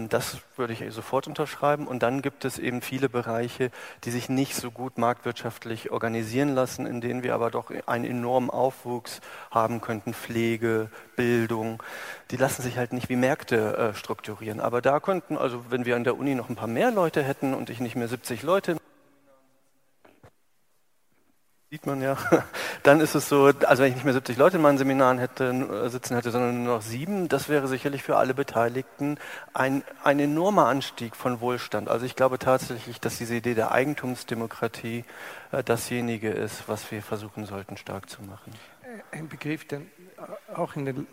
das würde ich sofort unterschreiben. Und dann gibt es eben viele Bereiche, die sich nicht so gut marktwirtschaftlich organisieren lassen, in denen wir aber doch einen enormen Aufwuchs haben könnten. Pflege, Bildung. Die lassen sich halt nicht wie Märkte äh, strukturieren. Aber da könnten, also wenn wir an der Uni noch ein paar mehr Leute hätten und ich nicht mehr 70 Leute sieht man ja. [laughs] Dann ist es so, also wenn ich nicht mehr 70 Leute in meinen Seminaren hätte, äh, sitzen hätte, sondern nur noch sieben, das wäre sicherlich für alle Beteiligten ein, ein enormer Anstieg von Wohlstand. Also ich glaube tatsächlich, dass diese Idee der Eigentumsdemokratie äh, dasjenige ist, was wir versuchen sollten stark zu machen. Äh, ein Begriff, der auch in den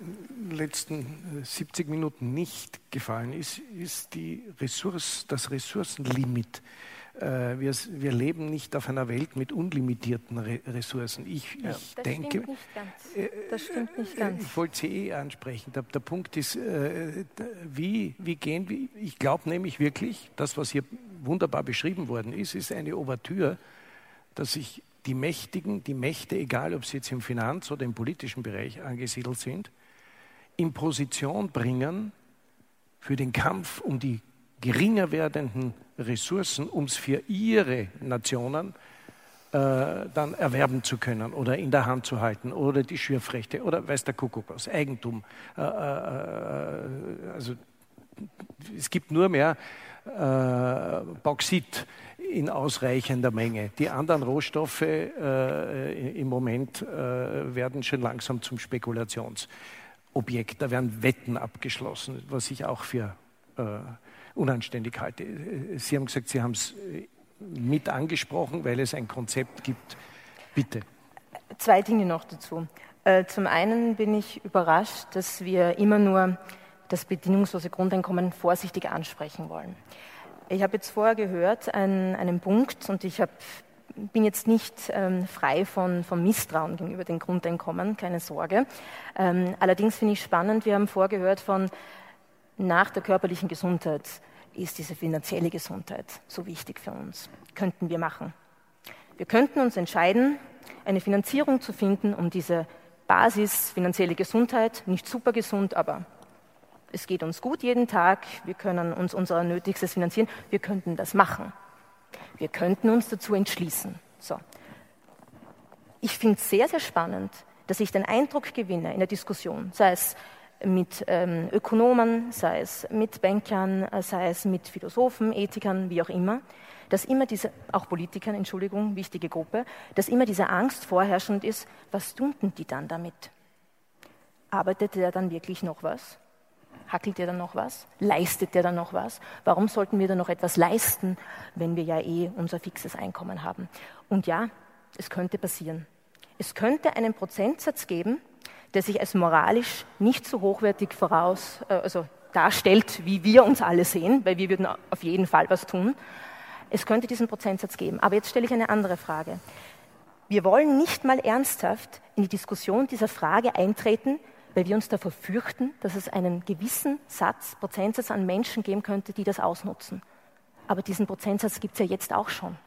letzten 70 Minuten nicht gefallen ist, ist die Ressource, das Ressourcenlimit äh, wir, wir, leben nicht auf einer Welt mit unlimitierten Re Ressourcen. Ich, ja. ich das denke, stimmt nicht ganz. Äh, das stimmt nicht ganz. Ich wollte Sie eh ansprechen. Der, der Punkt ist, äh, wie, wie gehen wir? Ich glaube nämlich wirklich, das, was hier wunderbar beschrieben worden ist, ist eine Ouvertüre, dass sich die Mächtigen, die Mächte, egal ob sie jetzt im Finanz- oder im politischen Bereich angesiedelt sind, in Position bringen für den Kampf um die geringer werdenden Ressourcen, um es für ihre Nationen äh, dann erwerben zu können oder in der Hand zu halten oder die Schürfrechte oder weiß der Kuckuck was, Eigentum. Äh, äh, äh also es gibt nur mehr äh, Bauxit in ausreichender Menge. Die anderen Rohstoffe äh, im Moment werden schon langsam zum Spekulationsobjekt. Da werden Wetten abgeschlossen, was ich auch für unanständig halte. Sie haben gesagt, Sie haben es äh, mit angesprochen, weil es ein Konzept gibt. Bitte. Zwei Dinge noch dazu. Äh, zum einen bin ich überrascht, dass wir immer nur das bedingungslose Grundeinkommen vorsichtig ansprechen wollen. Ich habe jetzt vorher gehört einen, einen Punkt und ich habe, bin jetzt nicht ähm, frei von, von, Misstrauen gegenüber dem Grundeinkommen, keine Sorge. Ähm, allerdings finde ich spannend, wir haben vorgehört von nach der körperlichen Gesundheit ist diese finanzielle Gesundheit so wichtig für uns. Könnten wir machen. Wir könnten uns entscheiden, eine Finanzierung zu finden, um diese Basis finanzielle Gesundheit, nicht super gesund, aber es geht uns gut jeden Tag, wir können uns unser Nötigstes finanzieren, wir könnten das machen. Wir könnten uns dazu entschließen. So. Ich finde es sehr, sehr spannend, dass ich den Eindruck gewinne in der Diskussion, sei es mit ähm, Ökonomen, sei es mit Bankern, äh, sei es mit Philosophen, Ethikern, wie auch immer, dass immer diese, auch Politikern, Entschuldigung, wichtige Gruppe, dass immer diese Angst vorherrschend ist, was tun die dann damit? Arbeitet der dann wirklich noch was? Hackelt der dann noch was? Leistet der dann noch was? Warum sollten wir dann noch etwas leisten, wenn wir ja eh unser fixes Einkommen haben? Und ja, es könnte passieren. Es könnte einen Prozentsatz geben, der sich als moralisch nicht so hochwertig voraus, äh, also darstellt, wie wir uns alle sehen, weil wir würden auf jeden Fall was tun. Es könnte diesen Prozentsatz geben. Aber jetzt stelle ich eine andere Frage. Wir wollen nicht mal ernsthaft in die Diskussion dieser Frage eintreten, weil wir uns davor fürchten, dass es einen gewissen Satz, Prozentsatz an Menschen geben könnte, die das ausnutzen. Aber diesen Prozentsatz gibt es ja jetzt auch schon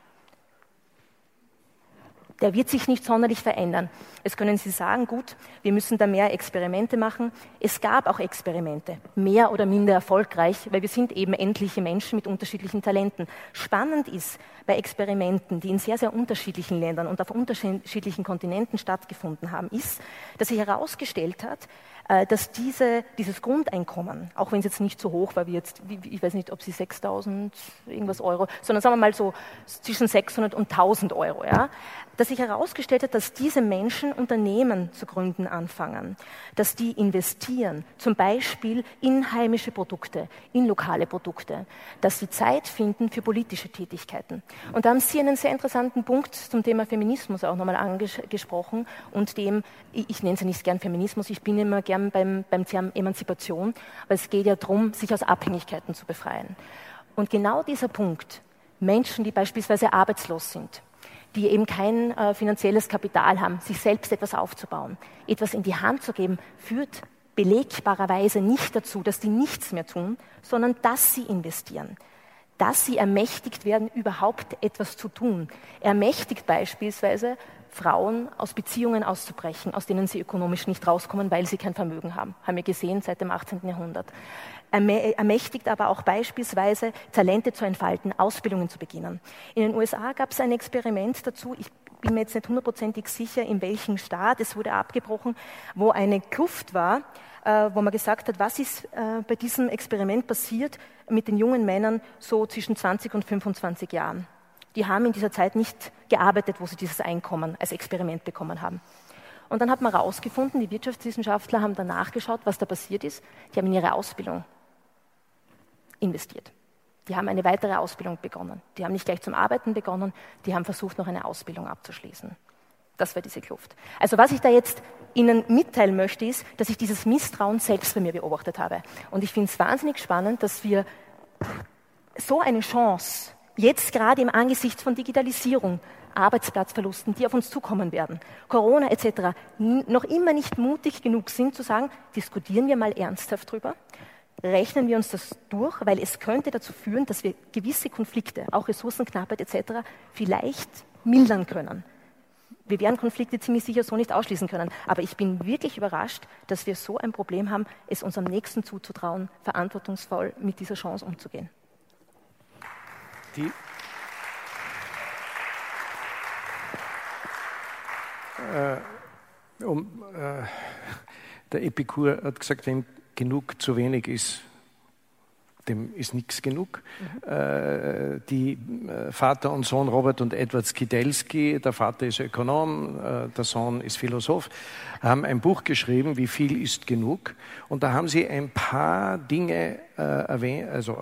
der wird sich nicht sonderlich verändern. Jetzt können Sie sagen, gut, wir müssen da mehr Experimente machen. Es gab auch Experimente, mehr oder minder erfolgreich, weil wir sind eben endliche Menschen mit unterschiedlichen Talenten. Spannend ist bei Experimenten, die in sehr, sehr unterschiedlichen Ländern und auf unterschiedlichen Kontinenten stattgefunden haben, ist, dass sich herausgestellt hat, äh, dass diese, dieses Grundeinkommen, auch wenn es jetzt nicht so hoch war wie jetzt, ich weiß nicht, ob sie 6.000 irgendwas Euro, sondern sagen wir mal so zwischen 600 und 1.000 Euro, ja, dass sich herausgestellt hat, dass diese Menschen Unternehmen zu gründen anfangen, dass die investieren, zum Beispiel in heimische Produkte, in lokale Produkte, dass sie Zeit finden für politische Tätigkeiten. Und da haben Sie einen sehr interessanten Punkt zum Thema Feminismus auch nochmal angesprochen und dem, ich nenne es ja nicht gern Feminismus, ich bin immer gern beim, beim Thema Emanzipation, weil es geht ja darum, sich aus Abhängigkeiten zu befreien. Und genau dieser Punkt, Menschen, die beispielsweise arbeitslos sind, die eben kein äh, finanzielles Kapital haben, sich selbst etwas aufzubauen, etwas in die Hand zu geben, führt belegbarerweise nicht dazu, dass die nichts mehr tun, sondern dass sie investieren, dass sie ermächtigt werden, überhaupt etwas zu tun. Ermächtigt beispielsweise Frauen aus Beziehungen auszubrechen, aus denen sie ökonomisch nicht rauskommen, weil sie kein Vermögen haben. Haben wir gesehen seit dem 18. Jahrhundert ermächtigt aber auch beispielsweise Talente zu entfalten, Ausbildungen zu beginnen. In den USA gab es ein Experiment dazu, ich bin mir jetzt nicht hundertprozentig sicher, in welchem Staat, es wurde abgebrochen, wo eine Kluft war, äh, wo man gesagt hat, was ist äh, bei diesem Experiment passiert mit den jungen Männern so zwischen 20 und 25 Jahren. Die haben in dieser Zeit nicht gearbeitet, wo sie dieses Einkommen als Experiment bekommen haben. Und dann hat man herausgefunden, die Wirtschaftswissenschaftler haben danach geschaut, was da passiert ist. Die haben in ihre Ausbildung investiert. Die haben eine weitere Ausbildung begonnen. Die haben nicht gleich zum Arbeiten begonnen, die haben versucht, noch eine Ausbildung abzuschließen. Das war diese Kluft. Also was ich da jetzt Ihnen mitteilen möchte, ist, dass ich dieses Misstrauen selbst bei mir beobachtet habe. Und ich finde es wahnsinnig spannend, dass wir so eine Chance jetzt gerade im Angesicht von Digitalisierung, Arbeitsplatzverlusten, die auf uns zukommen werden, Corona etc., noch immer nicht mutig genug sind zu sagen, diskutieren wir mal ernsthaft drüber rechnen wir uns das durch, weil es könnte dazu führen, dass wir gewisse Konflikte, auch Ressourcenknappheit etc., vielleicht mildern können. Wir werden Konflikte ziemlich sicher so nicht ausschließen können. Aber ich bin wirklich überrascht, dass wir so ein Problem haben, es unserem Nächsten zuzutrauen, verantwortungsvoll mit dieser Chance umzugehen. Die äh, um, äh, der Epikur hat gesagt, wenn genug zu wenig ist, dem ist nichts genug. Mhm. Äh, die äh, Vater und Sohn Robert und Edward Skidelski, der Vater ist Ökonom, äh, der Sohn ist Philosoph, haben ein Buch geschrieben, Wie viel ist genug? Und da haben sie ein paar Dinge erwähnt, also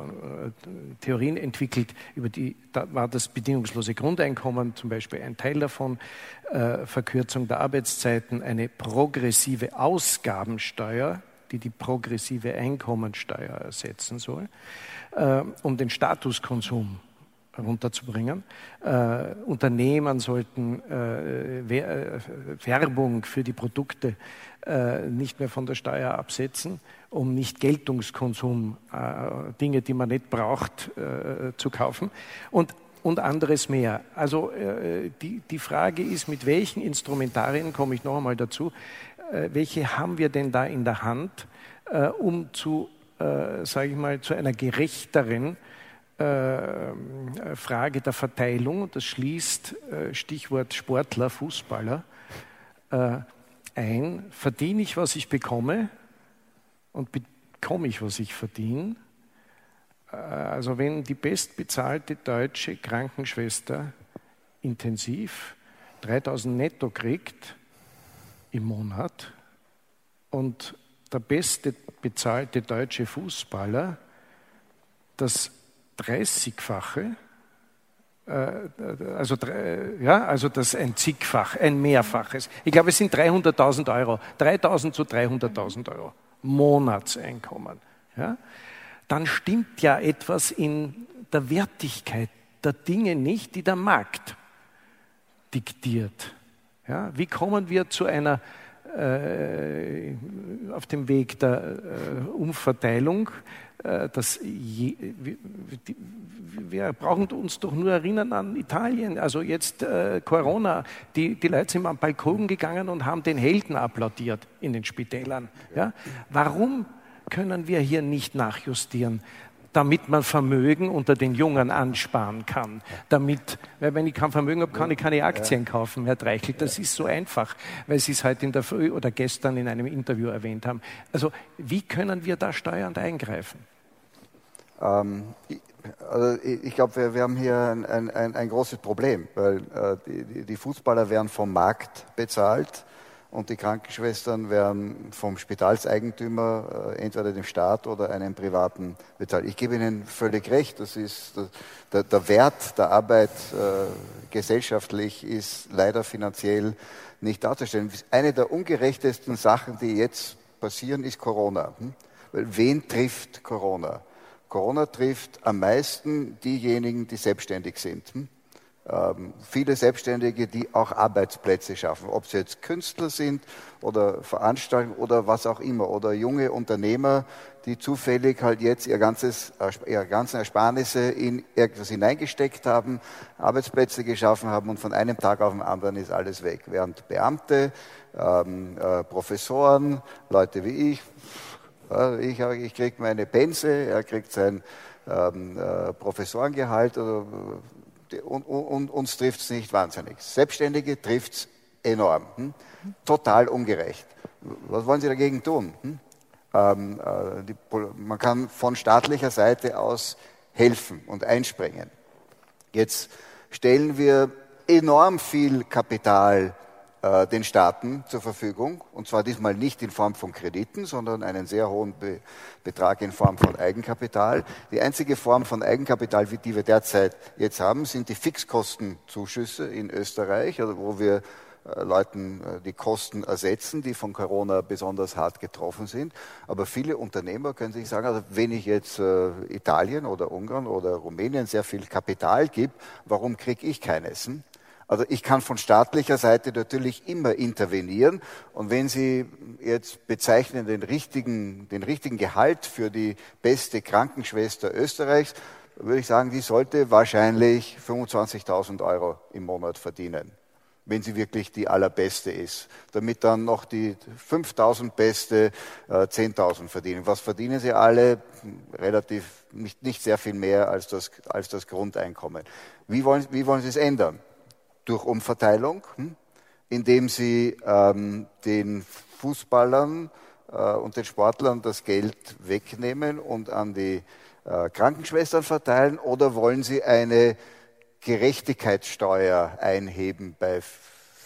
Theorien entwickelt, über die, da war das bedingungslose Grundeinkommen zum Beispiel ein Teil davon, Verkürzung der Arbeitszeiten, eine progressive Ausgabensteuer, die die progressive Einkommensteuer ersetzen soll, äh, um den Statuskonsum runterzubringen. Äh, Unternehmen sollten äh, äh Werbung für die Produkte äh, nicht mehr von der Steuer absetzen, um nicht Geltungskonsum, äh, Dinge, die man nicht braucht, zu kaufen. Und und anderes mehr. Also die, die Frage ist, mit welchen Instrumentarien, komme ich noch einmal dazu, äh, welche haben wir denn da in der Hand, äh, um zu, äh, sage ich mal, zu einer gerechteren Frage der Verteilung, das schließt Stichwort Sportler, Fußballer ein, verdiene ich, was ich bekomme, und bekomme ich, was ich verdiene. Äh, also wenn die bestbezahlte deutsche Krankenschwester intensiv 3000 netto kriegt im Monat und der beste bezahlte deutsche Fußballer das 30-fache, äh, also, ja, also das ein zigfach, ein mehrfaches. Ich glaube, es sind 300.000 Euro, 3.000 zu 300.000 Euro Monatseinkommen. Ja? Dann stimmt ja etwas in der Wertigkeit der Dinge nicht, die der Markt diktiert. Ja? Wie kommen wir zu einer äh, auf dem Weg der äh, Umverteilung. Äh, dass je, wir, wir, brauchen uns doch nur erinnern an Italien. Also jetzt Corona, die, die Leute sind am Balkon gegangen und haben den Helden applaudiert in den Spitälern. Ja? Warum können wir hier nicht nachjustieren? Damit man Vermögen unter den Jungen ansparen kann. Damit, weil wenn ich kein Vermögen habe, kann ich keine Aktien kaufen, Herr Dreichel. Das ist so einfach, weil Sie es heute in der Früh oder gestern in einem Interview erwähnt haben. Also wie können wir da steuernd eingreifen? Ähm, ich, also ich glaube, wir, wir, haben hier ein, ein, ein großes Problem, weil äh, die, die Fußballer werden vom Markt bezahlt und die Krankenschwestern werden vom Spitalseigentümer, äh, entweder dem Staat oder einem Privaten bezahlt. Ich gebe Ihnen völlig recht, das ist der, der Wert der Arbeit äh, gesellschaftlich ist leider finanziell nicht darzustellen. Eine der ungerechtesten Sachen, die jetzt passieren, ist Corona. Hm? Weil wen trifft Corona? Corona trifft am meisten diejenigen, die selbstständig sind. Hm? Ähm, viele Selbstständige, die auch Arbeitsplätze schaffen, ob sie jetzt Künstler sind oder Veranstalter oder was auch immer, oder junge Unternehmer, die zufällig halt jetzt ihr ganzes, ihre ganzen Ersparnisse in irgendwas hineingesteckt haben, Arbeitsplätze geschaffen haben und von einem Tag auf den anderen ist alles weg. Während Beamte, ähm, äh, Professoren, Leute wie ich, äh, ich, ich kriege meine Pense, er kriegt sein ähm, äh, Professorengehalt oder und, und uns trifft es nicht wahnsinnig. Selbstständige trifft es enorm. Hm? Total ungerecht. Was wollen Sie dagegen tun? Hm? Ähm, äh, die, man kann von staatlicher Seite aus helfen und einspringen. Jetzt stellen wir enorm viel Kapital äh, den Staaten zur Verfügung. Und zwar diesmal nicht in Form von Krediten, sondern einen sehr hohen Be Betrag in Form von Eigenkapital. Die einzige Form von Eigenkapital, die wir derzeit jetzt haben, sind die Fixkostenzuschüsse in Österreich, wo wir äh, Leuten äh, die Kosten ersetzen, die von Corona besonders hart getroffen sind. Aber viele Unternehmer können sich sagen, also wenn ich jetzt Italien oder Ungarn oder Rumänien sehr viel Kapital gebe, warum kriege ich keines? Also ich kann von staatlicher Seite natürlich immer intervenieren. Und wenn Sie jetzt bezeichnen den richtigen, den richtigen Gehalt für die beste Krankenschwester Österreichs, würde ich sagen, die sollte wahrscheinlich 25.000 Euro im Monat verdienen, wenn sie wirklich die allerbeste ist. Damit dann noch die 5.000 Beste äh, 10.000 verdienen. Was verdienen sie alle? Relativ nicht, nicht sehr viel mehr als das, als das Grundeinkommen. Wie wollen, wie wollen Sie es ändern? Durch Umverteilung, hm, indem sie ähm, den Fußballern äh, und den Sportlern das Geld wegnehmen und an die äh, Krankenschwestern verteilen, oder wollen sie eine Gerechtigkeitssteuer einheben bei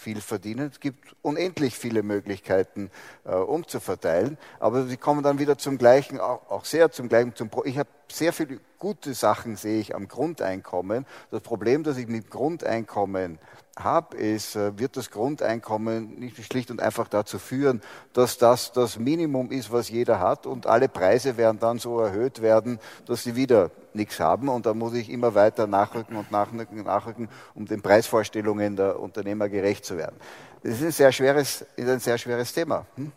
viel verdienen. Es gibt unendlich viele Möglichkeiten, äh, umzuverteilen, aber sie kommen dann wieder zum gleichen, auch, auch sehr zum gleichen. Zum Pro ich habe sehr viele gute Sachen sehe ich am Grundeinkommen. Das Problem, das ich mit Grundeinkommen habe, ist, äh, wird das Grundeinkommen nicht schlicht und einfach dazu führen, dass das das Minimum ist, was jeder hat und alle Preise werden dann so erhöht werden, dass sie wieder nichts haben und da muss ich immer weiter nachrücken und nachrücken, nachrücken, um den Preisvorstellungen der Unternehmer gerecht zu werden. Das ist ein sehr schweres, ist ein sehr schweres Thema. Hm?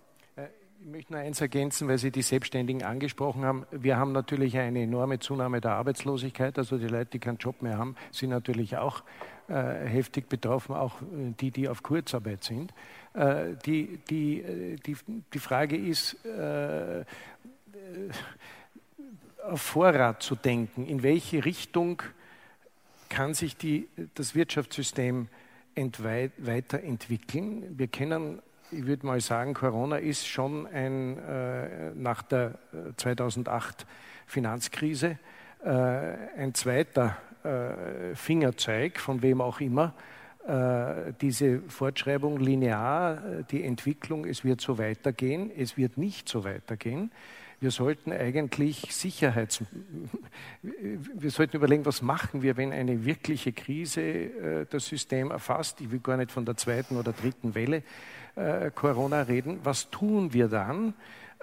Ich möchte nur eins ergänzen, weil Sie die Selbstständigen angesprochen haben. Wir haben natürlich eine enorme Zunahme der Arbeitslosigkeit. Also die Leute, die keinen Job mehr haben, sind natürlich auch äh, heftig betroffen, auch äh, die, die auf Kurzarbeit sind. Äh, die, die, äh, die, die Frage ist, äh, auf Vorrat zu denken. In welche Richtung kann sich die, das Wirtschaftssystem weiterentwickeln? Wir kennen ich würde mal sagen, Corona ist schon ein, äh, nach der 2008 äh, Finanzkrise äh, ein zweiter äh, Fingerzeig, von wem auch immer, äh, diese Fortschreibung linear, die Entwicklung, es wird so weitergehen, es wird nicht so weitergehen. Wir sollten eigentlich Sicherheits... [laughs] Wir sollten überlegen, was machen wir, wenn eine wirkliche Krise äh, das System erfasst. Ich will gar nicht von der zweiten oder dritten Welle äh, Corona reden. Was tun wir dann?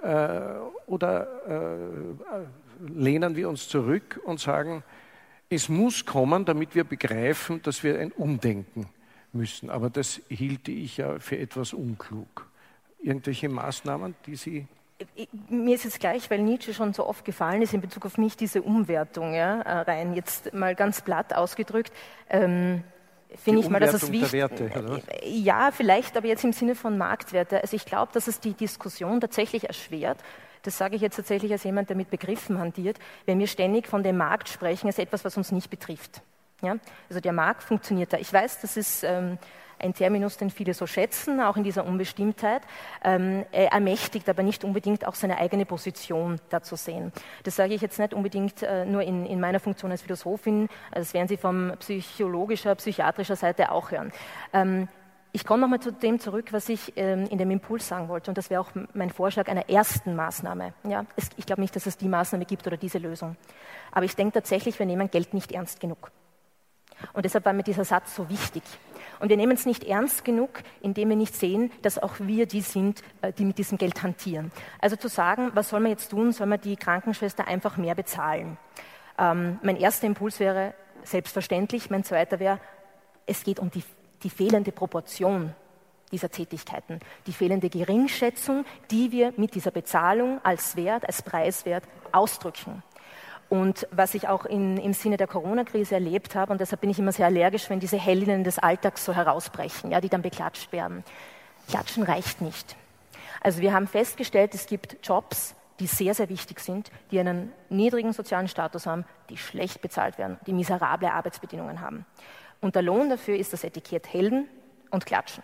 Äh, oder äh, lehnen wir uns zurück und sagen, es muss kommen, damit wir begreifen, dass wir ein Umdenken müssen. Aber das hielte ich ja für etwas unklug. Irgendwelche Maßnahmen, die Sie mir ist es gleich, weil Nietzsche schon so oft gefallen ist in Bezug auf mich, diese Umwertung ja, äh, rein, jetzt mal ganz platt ausgedrückt. Ähm, Finde ich mal, dass es wichtig Werte, Ja, vielleicht, aber jetzt im Sinne von Marktwerte. Also ich glaube, dass es die Diskussion tatsächlich erschwert. Das sage ich jetzt tatsächlich als jemand, der mit Begriffen hantiert, wenn wir ständig von dem Markt sprechen, als etwas, was uns nicht betrifft. Ja? Also der Markt funktioniert da. Ich weiß, das ist ähm, ein Terminus, den viele so schätzen, auch in dieser Unbestimmtheit. Ähm, er ermächtigt aber nicht unbedingt auch seine eigene Position dazu sehen. Das sage ich jetzt nicht unbedingt äh, nur in, in, meiner Funktion als Philosophin, das werden Sie von psychologischer, psychiatrischer Seite auch hören. Ähm, ich komme nochmal zu dem zurück, was ich ähm, in dem Impuls sagen wollte, und das wäre auch mein Vorschlag einer ersten Maßnahme. Ja, es, ich glaube nicht, dass es die Maßnahme gibt oder diese Lösung. Aber ich denke tatsächlich, wir nehmen Geld nicht ernst genug. Und deshalb war mir dieser Satz so wichtig. Und wir nehmen es nicht ernst genug, indem wir nicht sehen, dass auch wir die sind, äh, die mit diesem Geld hantieren. Also zu sagen, was soll man jetzt tun? Soll man die Krankenschwester einfach mehr bezahlen? Ähm, mein erster Impuls wäre selbstverständlich. Mein zweiter wäre, es geht um die, die fehlende Proportion dieser Tätigkeiten, die fehlende Geringschätzung, die wir mit dieser Bezahlung als Wert, als Preiswert ausdrücken. Und was ich auch in, im Sinne der Corona-Krise erlebt habe, und deshalb bin ich immer sehr allergisch, wenn diese Heldinnen des Alltags so herausbrechen, ja, die dann beklatscht werden. Klatschen reicht nicht. Also wir haben festgestellt, es gibt Jobs, die sehr, sehr wichtig sind, die einen niedrigen sozialen Status haben, die schlecht bezahlt werden, die miserable Arbeitsbedingungen haben. Und der Lohn dafür ist das Etikett Helden und Klatschen.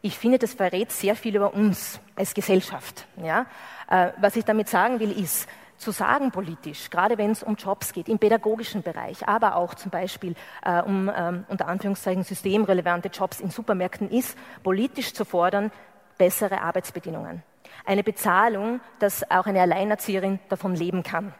Ich finde, das verrät sehr viel über uns als Gesellschaft. Ja? Äh, was ich damit sagen will, ist, zu sagen politisch, gerade wenn es um Jobs geht, im pädagogischen Bereich, aber auch zum Beispiel äh, um ähm, unter Anführungszeichen systemrelevante Jobs in Supermärkten ist, politisch zu fordern, bessere Arbeitsbedingungen. Eine Bezahlung, dass auch eine Alleinerzieherin davon leben kann.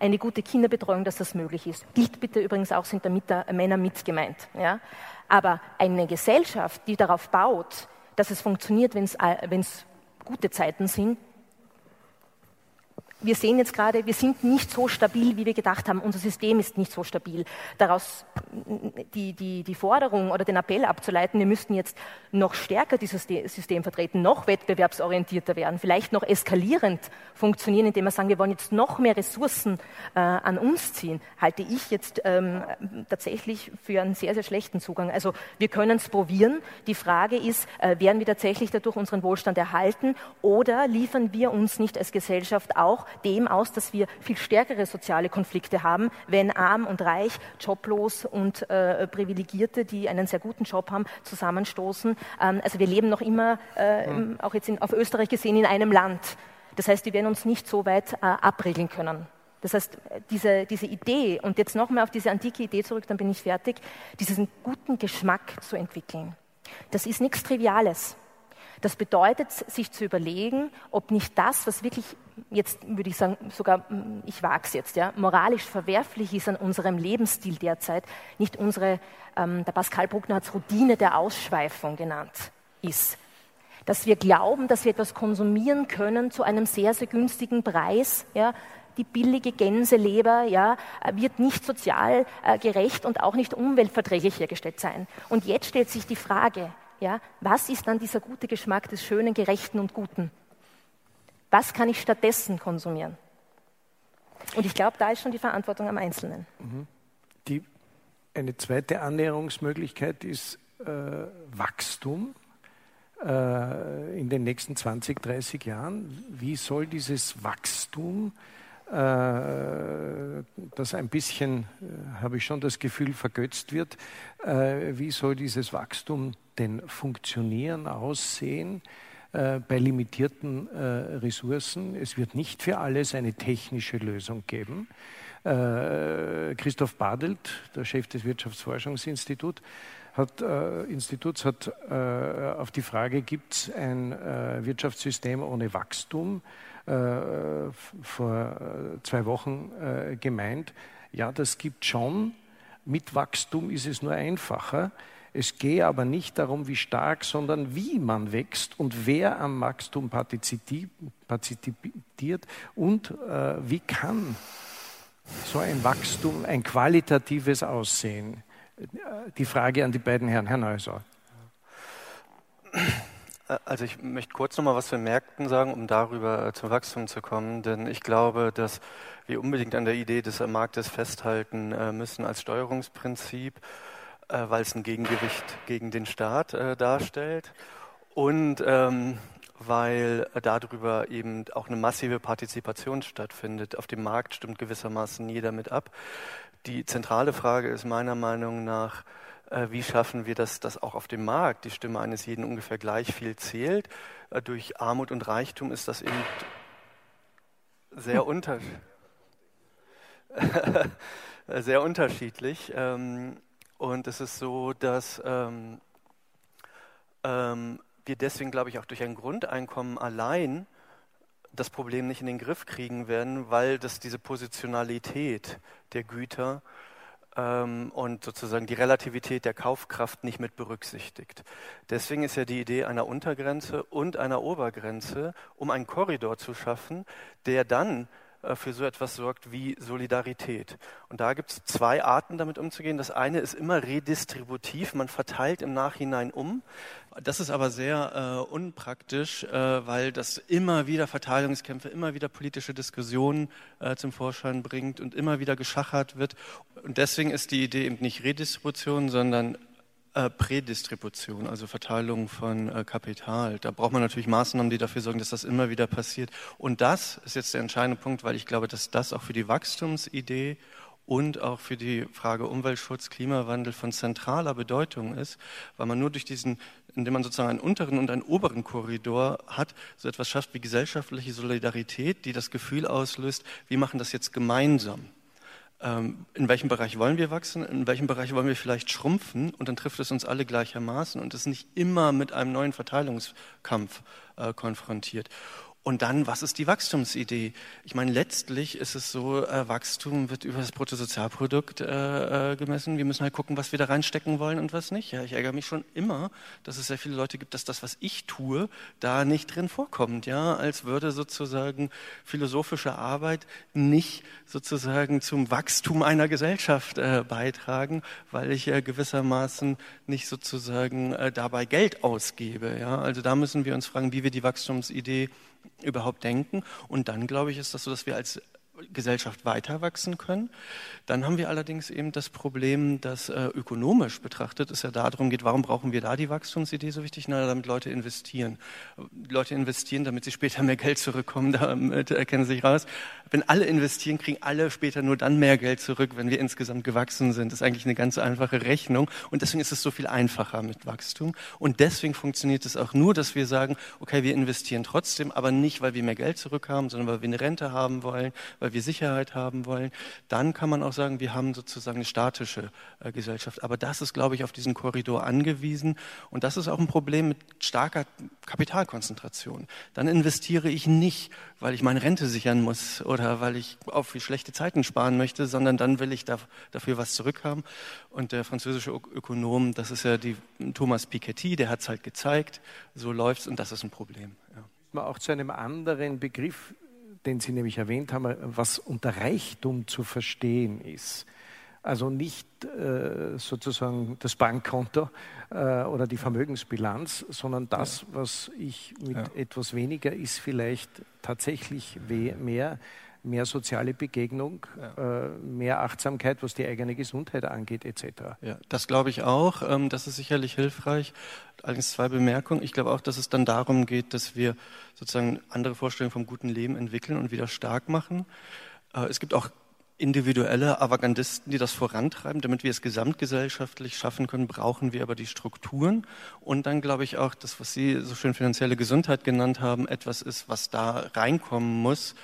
Eine gute Kinderbetreuung, dass das möglich ist. Gilt bitte übrigens auch, sind da Männer mit gemeint. Ja? Aber eine Gesellschaft, die darauf baut, dass es funktioniert, wenn es gute Zeiten sind, wir sehen jetzt gerade, wir sind nicht so stabil, wie wir gedacht haben. Unser System ist nicht so stabil. Daraus die, die, die Forderung oder den Appell abzuleiten, wir müssten jetzt noch stärker dieses System vertreten, noch wettbewerbsorientierter werden, vielleicht noch eskalierend funktionieren, indem wir sagen, wir wollen jetzt noch mehr Ressourcen äh, an uns ziehen, halte ich jetzt ähm, tatsächlich für einen sehr, sehr schlechten Zugang. Also wir können es probieren. Die Frage ist, äh, werden wir tatsächlich dadurch unseren Wohlstand erhalten oder liefern wir uns nicht als Gesellschaft auch dem aus, dass wir viel stärkere soziale Konflikte haben, wenn arm und reich, joblos und äh, Privilegierte, die einen sehr guten Job haben, zusammenstoßen. Ähm, also wir leben noch immer, äh, mhm. auch jetzt in, auf Österreich gesehen, in einem Land. Das heißt, wir werden uns nicht so weit äh, abregeln können. Das heißt, diese, diese Idee, und jetzt nochmal auf diese antike Idee zurück, dann bin ich fertig, diesen guten Geschmack zu entwickeln. Das ist nichts Triviales. Das bedeutet, sich zu überlegen, ob nicht das, was wirklich jetzt würde ich sagen, sogar, ich wage es jetzt, ja, moralisch verwerflich ist an unserem Lebensstil derzeit, nicht unsere, ähm, der Pascal Bruckner hat es Routine der Ausschweifung genannt, ist. Dass wir glauben, dass wir etwas konsumieren können zu einem sehr, sehr günstigen Preis, ja, die billige Gänseleber ja, wird nicht sozial äh, gerecht und auch nicht umweltverträglich hergestellt sein. Und jetzt stellt sich die Frage, ja, was ist dann dieser gute Geschmack des Schönen, Gerechten und Guten? Was kann ich stattdessen konsumieren? Und ich glaube, da ist schon die Verantwortung am Einzelnen. Mhm. Die, eine zweite Annäherungsmöglichkeit ist äh, Wachstum äh, in den nächsten 20, 30 Jahren. Wie soll dieses Wachstum äh, dass ein bisschen, äh, habe ich schon das Gefühl, vergötzt wird. Äh, wie soll dieses Wachstum denn funktionieren, aussehen? Bei limitierten Ressourcen. Es wird nicht für alles eine technische Lösung geben. Christoph Badelt, der Chef des Wirtschaftsforschungsinstituts, hat, äh, Instituts hat äh, auf die Frage, gibt es ein äh, Wirtschaftssystem ohne Wachstum, äh, vor äh, zwei Wochen äh, gemeint, ja, das gibt schon. Mit Wachstum ist es nur einfacher. Es gehe aber nicht darum, wie stark, sondern wie man wächst und wer am Wachstum partizipiert und äh, wie kann so ein Wachstum, ein qualitatives aussehen. Die Frage an die beiden Herren, Herr Neusau. Also ich möchte kurz noch mal was zu Märkten sagen, um darüber äh, zum Wachstum zu kommen, denn ich glaube, dass wir unbedingt an der Idee des Marktes festhalten äh, müssen als Steuerungsprinzip, äh, weil es ein Gegengewicht gegen den Staat darstellt und ähm, weil darüber eben auch eine massive Partizipation stattfindet. Auf dem Markt stimmt gewissermaßen jeder mit ab. Die zentrale Frage ist meiner Meinung nach, äh, wie schaffen wir das, dass auch auf dem Markt die Stimme eines jeden ungefähr gleich viel zählt. Äh, durch Armut und Reichtum ist das eben sehr, unter [laughs] sehr unterschiedlich. Ähm, und es ist so, dass ähm, ähm, wir deswegen, glaube ich, auch durch ein Grundeinkommen allein das Problem nicht in den Griff kriegen werden, weil das diese Positionalität der Güter ähm, und sozusagen die Relativität der Kaufkraft nicht mit berücksichtigt. Deswegen ist ja die Idee einer Untergrenze und einer Obergrenze, um einen Korridor zu schaffen, der dann für so etwas sorgt wie Solidarität. Und da gibt es zwei Arten, damit umzugehen. Das eine ist immer redistributiv, man verteilt im Nachhinein um. Das ist aber sehr äh, unpraktisch, äh, weil das immer wieder Verteilungskämpfe, immer wieder politische Diskussionen äh, zum Vorschein bringt und immer wieder geschachert wird. Und deswegen ist die Idee eben nicht Redistribution, sondern äh, Prädistribution, also Verteilung von äh, Kapital. Da braucht man natürlich Maßnahmen, die dafür sorgen, dass das immer wieder passiert. Und das ist jetzt der entscheidende Punkt, weil ich glaube, dass das auch für die Wachstumsidee und auch für die Frage Umweltschutz, Klimawandel von zentraler Bedeutung ist, weil man nur durch diesen, indem man sozusagen einen unteren und einen oberen Korridor hat, so etwas schafft wie gesellschaftliche Solidarität, die das Gefühl auslöst, wir machen das jetzt gemeinsam. Ähm, in welchem Bereich wollen wir wachsen, in welchem Bereich wollen wir vielleicht schrumpfen und dann trifft es uns alle gleichermaßen und ist nicht immer mit einem neuen Verteilungskampf äh, konfrontiert. Und dann, was ist die Wachstumsidee? Ich meine, letztlich ist es so, äh, Wachstum wird über das Bruttosozialprodukt äh, äh, gemessen. Wir müssen halt gucken, was wir da reinstecken wollen und was nicht. Ja, ich ärgere mich schon immer, dass es sehr viele Leute gibt, dass das, was ich tue, da nicht drin vorkommt. Ja, als würde sozusagen philosophische Arbeit nicht sozusagen zum Wachstum einer Gesellschaft äh, beitragen, weil ich gewissermaßen nicht sozusagen äh, dabei Geld ausgebe. Ja, also da müssen wir uns fragen, wie wir die Wachstumsidee überhaupt denken. Und dann, glaube ich, ist das so, dass wir als Gesellschaft weiter wachsen können. Dann haben wir allerdings eben das Problem, dass äh, ökonomisch betrachtet es ja darum geht, warum brauchen wir da die Wachstumsidee so wichtig? Na, damit Leute investieren. Leute investieren, damit sie später mehr Geld zurückkommen, damit erkennen sie sich raus. Wenn alle investieren, kriegen alle später nur dann mehr Geld zurück, wenn wir insgesamt gewachsen sind. Das ist eigentlich eine ganz einfache Rechnung und deswegen ist es so viel einfacher mit Wachstum und deswegen funktioniert es auch nur, dass wir sagen, okay, wir investieren trotzdem, aber nicht, weil wir mehr Geld zurückhaben, sondern weil wir eine Rente haben wollen, weil wir Sicherheit haben wollen. Dann kann man auch sagen, wir haben sozusagen eine statische äh, Gesellschaft. Aber das ist, glaube ich, auf diesen Korridor angewiesen. Und das ist auch ein Problem mit starker Kapitalkonzentration. Dann investiere ich nicht, weil ich meine Rente sichern muss oder weil ich auf schlechte Zeiten sparen möchte, sondern dann will ich da, dafür was zurückhaben. Und der französische Ökonom, das ist ja die Thomas Piketty, der hat es halt gezeigt, so läuft es und das ist ein Problem. Ja. Auch zu einem anderen Begriff den Sie nämlich erwähnt haben, was unter Reichtum zu verstehen ist. Also nicht äh, sozusagen das Bankkonto äh, oder die Vermögensbilanz, sondern das, was ich mit ja. etwas weniger ist, vielleicht tatsächlich mehr mehr soziale Begegnung, ja. äh, mehr Achtsamkeit, was die eigene Gesundheit angeht, etc. Ja, das glaube ich auch. Ähm, das ist sicherlich hilfreich. Allerdings zwei Bemerkungen. Ich glaube auch, dass es dann darum geht, dass wir sozusagen andere Vorstellungen vom guten Leben entwickeln und wieder stark machen. Äh, es gibt auch individuelle Avantgardisten, die das vorantreiben. Damit wir es gesamtgesellschaftlich schaffen können, brauchen wir aber die Strukturen. Und dann glaube ich auch, das, was Sie so schön finanzielle Gesundheit genannt haben, etwas ist, was da reinkommen muss.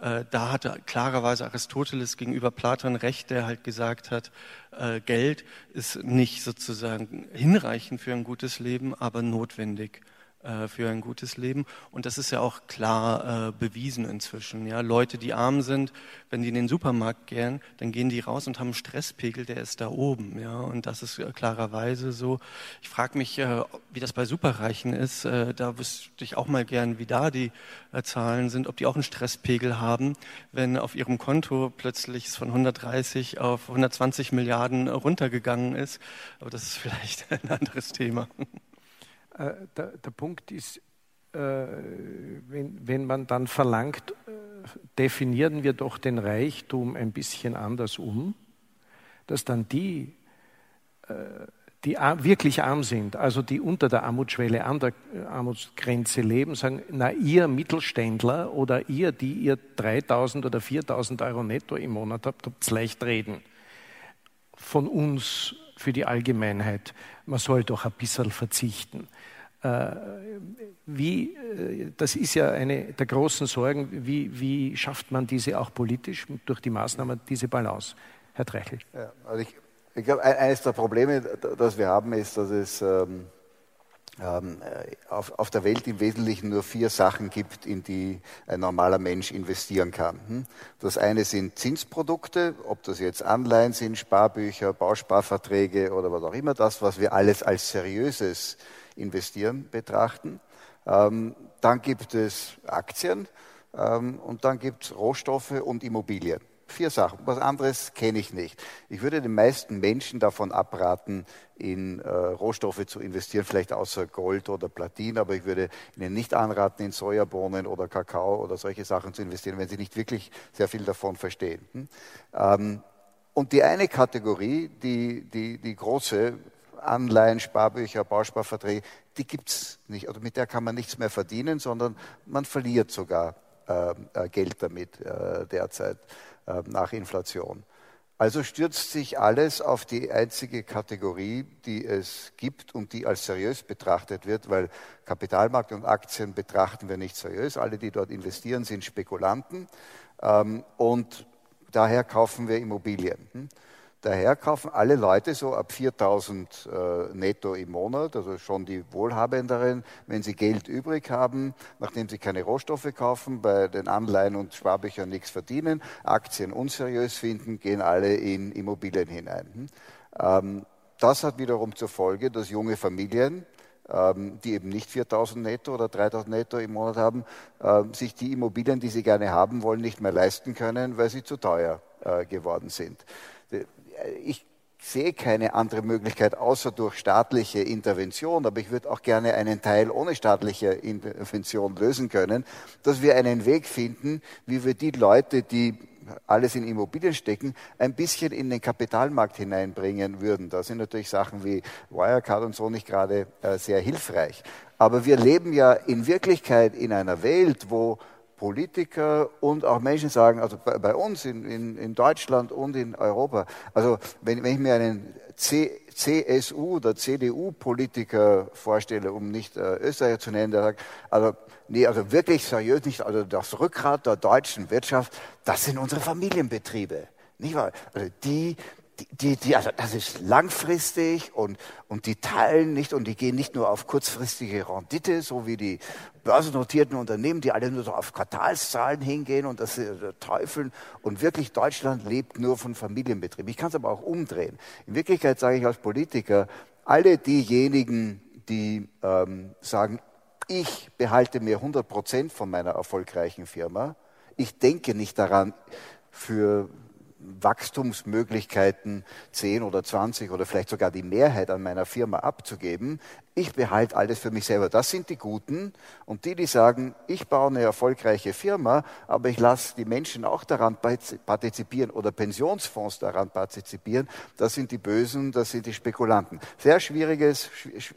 Äh, da hatte klarerweise Aristoteles gegenüber Platon recht, der halt gesagt hat, äh, Geld ist nicht sozusagen hinreichend für ein gutes Leben, aber notwendig. Äh, für ein gutes Leben. Und das ist ja auch klar äh, bewiesen inzwischen. Ja, Leute, die arm sind, wenn die in den Supermarkt gehen, dann gehen die raus und haben einen Stresspegel, der ist da oben. Ja, und das ist äh, klarerweise so. Ich frage mich, äh, wie das bei Superreichen ist. Äh, da wüsste ich auch mal gern, wie da die äh, Zahlen sind, ob die auch einen Stresspegel haben, wenn auf ihrem Konto plötzlich es von 130 auf 120 Milliarden runtergegangen ist. Aber das ist [laughs] vielleicht ein anderes Thema. Äh, der, der, Punkt ist, äh, wenn, wenn, man dann verlangt, äh, definieren wir doch den Reichtum ein bisschen anders um, dass dann die, die wirklich arm sind, also die unter der Armutsschwelle, an der Armutsgrenze leben, sagen, na ihr Mittelständler oder ihr, die ihr 3000 oder 4000 Euro netto im Monat habt, habt leicht reden. Von uns für die Allgemeinheit, man soll doch ein bisschen verzichten. Äh, wie, äh, das ist ja eine der großen Sorgen, wie, wie schafft man diese auch politisch durch die Maßnahmen, diese Balance? Herr Treichel. Ja, also ich, ich glaube, eines der Probleme, das wir haben, ist, dass es ähm, ähm, auf, auf, der Welt im Wesentlichen nur vier Sachen gibt, in die ein normaler Mensch investieren kann. Hm? Das eine sind Zinsprodukte, ob das jetzt Anleihen sind, Sparbücher, Bausparverträge oder was auch immer, das, was wir alles als seriöses Investieren betrachten. Ähm, dann gibt es Aktien ähm, und dann gibt es Rohstoffe und Immobilien. Vier Sachen. Was anderes kenne ich nicht. Ich würde den meisten Menschen davon abraten, in äh, Rohstoffe zu investieren, vielleicht außer Gold oder Platin, aber ich würde Ihnen nicht anraten, in Sojabohnen oder Kakao oder solche Sachen zu investieren, wenn Sie nicht wirklich sehr viel davon verstehen. Hm? Ähm, und die eine Kategorie, die, die, die große, Anleihen, Sparbücher, Bausparverträge, die gibt es nicht. Oder mit der kann man nichts mehr verdienen, sondern man verliert sogar ähm, äh, Geld damit äh, derzeit äh, nach Inflation. Also stürzt sich alles auf die einzige Kategorie, die es gibt und die als seriös betrachtet wird, weil Kapitalmarkt und Aktien betrachten wir nicht seriös. Alle, die dort investieren, sind Spekulanten ähm, und daher kaufen wir Immobilien. Hm? Daher kaufen alle Leute so ab 4000 äh, netto im Monat, also schon die Wohlhabenderen, wenn sie Geld übrig haben, nachdem sie keine Rohstoffe kaufen, bei den Anleihen und Sparbüchern nichts verdienen, Aktien unseriös finden, gehen alle in Immobilien hinein. Hm? Ähm, das hat wiederum zur Folge, dass junge Familien, ähm, die eben nicht 4000 netto oder 3000 netto im Monat haben, äh, sich die Immobilien, die sie gerne haben wollen, nicht mehr leisten können, weil sie zu teuer äh, geworden sind ich sehe keine andere Möglichkeit außer durch staatliche Intervention, aber ich würde auch gerne einen Teil ohne staatliche Intervention lösen können, dass wir einen Weg finden, wie wir die Leute, die alles in Immobilien stecken, ein bisschen in den Kapitalmarkt hineinbringen würden. Da sind natürlich Sachen wie Wirecard und so nicht gerade äh, sehr hilfreich. Aber wir leben ja in Wirklichkeit in einer Welt, wo Politiker und auch Menschen sagen, also bei, uns in, in, in, Deutschland und in Europa, also wenn, wenn ich mir einen C, CSU oder CDU-Politiker vorstelle, um nicht äh, Österreicher zu nennen, der sagt, also, nee, also wirklich seriös nicht, also das Rückgrat der deutschen Wirtschaft, das sind unsere Familienbetriebe. Nicht wahr? Also die, die, die, also das ist langfristig und, und die teilen nicht und die gehen nicht nur auf kurzfristige Rendite, so wie die börsennotierten Unternehmen, die alle nur so auf Quartalszahlen hingehen und das äh, teufeln. Und wirklich Deutschland lebt nur von Familienbetrieben. Ich kann es aber auch umdrehen. In Wirklichkeit sage ich als Politiker, alle diejenigen, die ähm, sagen, ich behalte mir 100 Prozent von meiner erfolgreichen Firma, ich denke nicht daran, für Wachstumsmöglichkeiten 10 oder 20 oder vielleicht sogar die Mehrheit an meiner Firma abzugeben. Ich behalte alles für mich selber. Das sind die Guten. Und die, die sagen, ich baue eine erfolgreiche Firma, aber ich lasse die Menschen auch daran partizipieren oder Pensionsfonds daran partizipieren, das sind die Bösen, das sind die Spekulanten. Sehr schwieriges,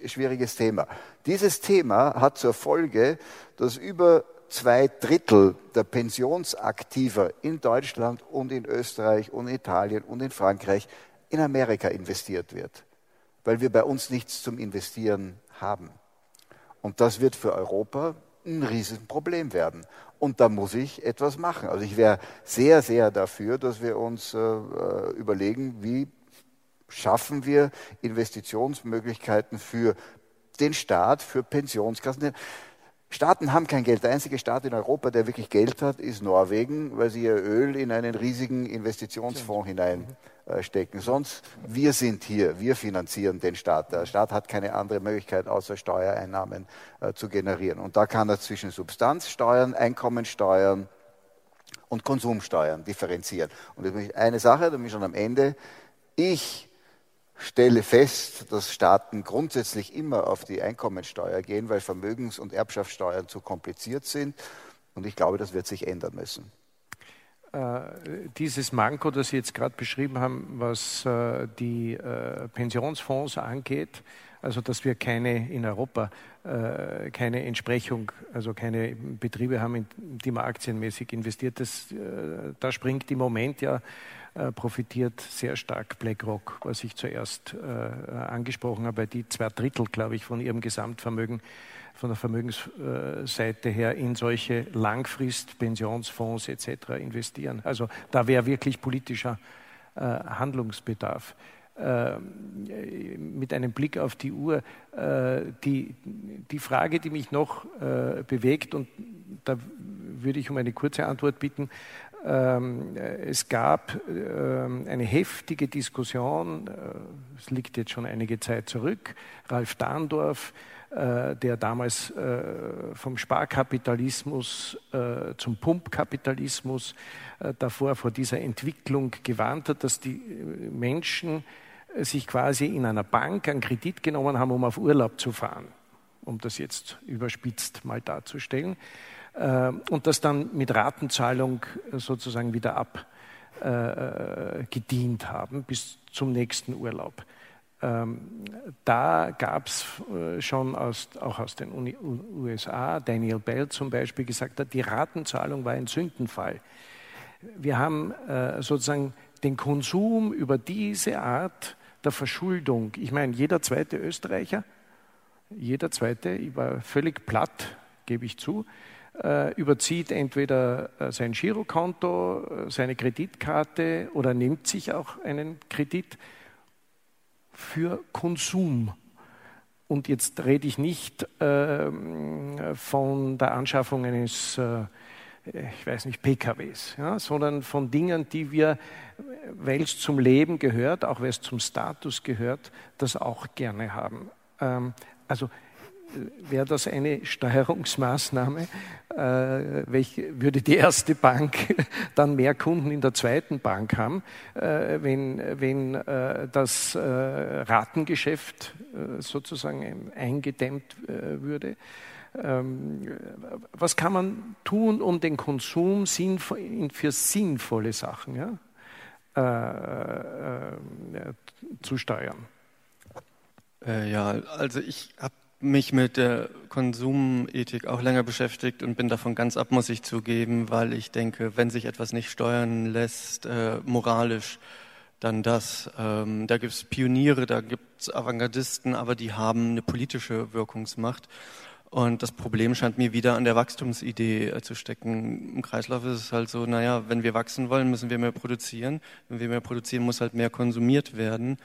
schwieriges Thema. Dieses Thema hat zur Folge, dass über zwei Drittel der Pensionsaktiver in Deutschland und in Österreich und in Italien und in Frankreich in Amerika investiert wird, weil wir bei uns nichts zum Investieren haben. Und das wird für Europa ein Riesenproblem werden. Und da muss ich etwas machen. Also ich wäre sehr, sehr dafür, dass wir uns äh, äh überlegen, wie schaffen wir Investitionsmöglichkeiten für den Staat, für Pensionskassen. Staaten haben kein Geld. Der einzige Staat in Europa, der wirklich Geld hat, ist Norwegen, weil sie ihr Öl in einen riesigen Investitionsfonds hineinstecken. Sonst, wir sind hier, wir finanzieren den Staat. Der Staat hat keine andere Möglichkeit, außer Steuereinnahmen äh, zu generieren. Und da kann er zwischen Substanzsteuern, Einkommensteuern und Konsumsteuern differenzieren. Und eine Sache, da bin ich schon am Ende. Ich stelle fest, dass Staaten grundsätzlich immer auf die Einkommensteuer gehen, weil Vermögens- und Erbschaftssteuern zu kompliziert sind. Und ich glaube, das wird sich ändern müssen. Äh, dieses Manko, das Sie jetzt gerade beschrieben haben, was äh, die äh, Pensionsfonds angeht, also dass wir keine in Europa keine Entsprechung, also keine Betriebe haben, in die man aktienmäßig investiert, das, da springt im Moment ja äh, profitiert sehr stark BlackRock, was ich zuerst äh, angesprochen habe, die zwei Drittel, glaube ich, von ihrem Gesamtvermögen von der Vermögensseite her in solche Langfrist-Pensionsfonds etc. investieren. Also da wäre wirklich politischer äh, Handlungsbedarf. Äh, mit einem Blick auf die Uhr, äh, die, die Frage, die mich noch äh, bewegt, und da würde ich um eine kurze Antwort bitten, ähm, es gab ähm, eine heftige Diskussion, äh, es liegt jetzt schon einige Zeit zurück, Ralf Dahndorf, äh, der damals äh, vom Sparkapitalismus zum Pumpkapitalismus davor vor dieser Entwicklung gewarnt hat, dass die Menschen sich quasi in einer Bank einen Kredit genommen haben, um auf Urlaub zu fahren, um das jetzt überspitzt mal darzustellen. Äh, und das dann mit Ratenzahlung sozusagen wieder abgedient äh, haben bis zum nächsten Urlaub. Ähm, da gab es äh, schon aus, auch aus den USA, Daniel Bell zum Beispiel gesagt hat, die Ratenzahlung war ein Sündenfall. Wir haben äh, sozusagen den Konsum über diese Art der Verschuldung. Ich meine, jeder zweite Österreicher, jeder zweite, ich war völlig platt, gebe ich zu, äh, überzieht entweder äh, sein Girokonto, äh, seine Kreditkarte oder nimmt sich auch einen Kredit für Konsum. Und jetzt rede ich nicht äh, von der Anschaffung eines, äh, ich weiß nicht, PKWs, ja, sondern von Dingen, die wir, weil es zum Leben gehört, auch weil es zum Status gehört, das auch gerne haben. Ähm, also wäre das eine Steuerungsmaßnahme? Äh, welche, würde die erste Bank [laughs] dann mehr Kunden in der zweiten Bank haben, äh, wenn, wenn äh, das Ratengeschäft sozusagen eingedämmt würde? Ähm, was kann man tun, um den Konsum für sinnvolle Sachen ja, zu steuern? Ja, also ich habe mich mit der Konsumethik auch länger beschäftigt und bin davon ganz ab, muss ich zugeben, weil ich denke, wenn sich etwas nicht steuern lässt, äh, moralisch, dann das. Ähm, da gibt es Pioniere, da gibt es Avantgardisten, aber die haben eine politische Wirkungsmacht. Und das Problem scheint mir wieder an der Wachstumsidee äh, zu stecken. Im Kreislauf ist es halt so, naja, wenn wir wachsen wollen, müssen wir mehr produzieren. Wenn wir mehr produzieren, muss halt mehr konsumiert werden.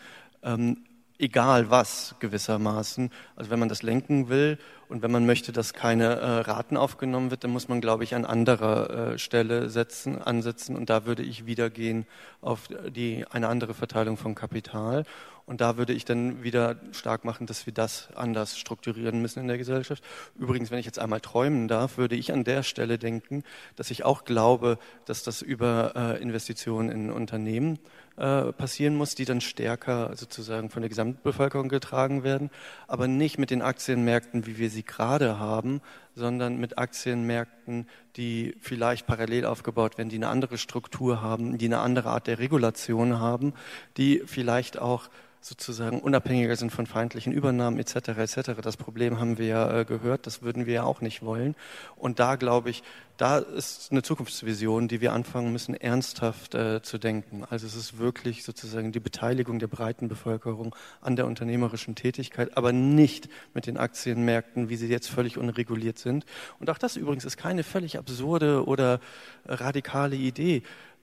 Ähm, egal was gewissermaßen. Also wenn man das lenken will und wenn man möchte, dass keine äh, Raten aufgenommen wird, dann muss man, glaube ich, an anderer äh, Stelle setzen, ansetzen. Und da würde ich wieder gehen auf die, eine andere Verteilung von Kapital. Und da würde ich dann wieder stark machen, dass wir das anders strukturieren müssen in der Gesellschaft. Übrigens, wenn ich jetzt einmal träumen darf, würde ich an der Stelle denken, dass ich auch glaube, dass das über äh, Investitionen in Unternehmen äh, passieren muss, die dann stärker sozusagen von der Gesamtbevölkerung getragen werden, aber nicht mit den Aktienmärkten, wie wir sie gerade haben, sondern mit Aktienmärkten, die vielleicht parallel aufgebaut werden, die eine andere Struktur haben, die eine andere Art der Regulation haben, die vielleicht auch sozusagen unabhängiger sind von feindlichen Übernahmen etc. etc. Das Problem haben wir ja äh, gehört, das würden wir ja auch nicht wollen. Und da glaube ich, da ist eine Zukunftsvision, die wir anfangen müssen, ernsthaft äh, zu denken. Also es ist wirklich sozusagen die Beteiligung der breiten Bevölkerung an der unternehmerischen Tätigkeit, aber nicht mit den Aktienmärkten, wie sie jetzt völlig unreguliert sind. Und auch das übrigens ist keine völlig absurde oder radikale Idee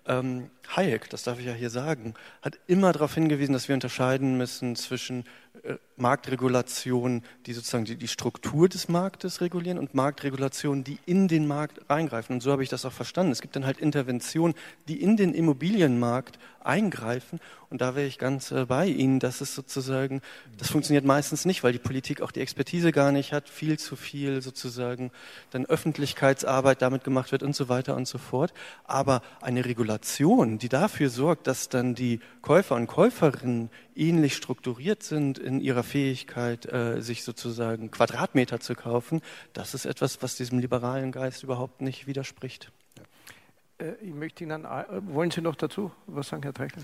ähm, Hayek, das darf ich ja hier sagen, hat immer darauf hingewiesen, dass wir unterscheiden müssen zwischen Marktregulationen, die sozusagen die, die, Struktur des Marktes regulieren und Marktregulationen, die in den Markt reingreifen. Und so habe ich das auch verstanden. Es gibt dann halt Interventionen, die in den Immobilienmarkt eingreifen. Und da wäre ich ganz äh, bei Ihnen, dass es sozusagen, das funktioniert meistens nicht, weil die Politik auch die Expertise gar nicht hat, viel zu viel sozusagen dann Öffentlichkeitsarbeit damit gemacht wird und so weiter und so fort. Aber eine Regulation, die dafür sorgt, dass dann die Käufer und Käuferinnen ähnlich strukturiert sind in ihrer Fähigkeit, äh, sich sozusagen Quadratmeter zu kaufen, das ist etwas, was diesem liberalen Geist überhaupt nicht widerspricht. Äh, ich möchte Ihnen, äh, wollen Sie noch dazu was sagen, Herr Treichel?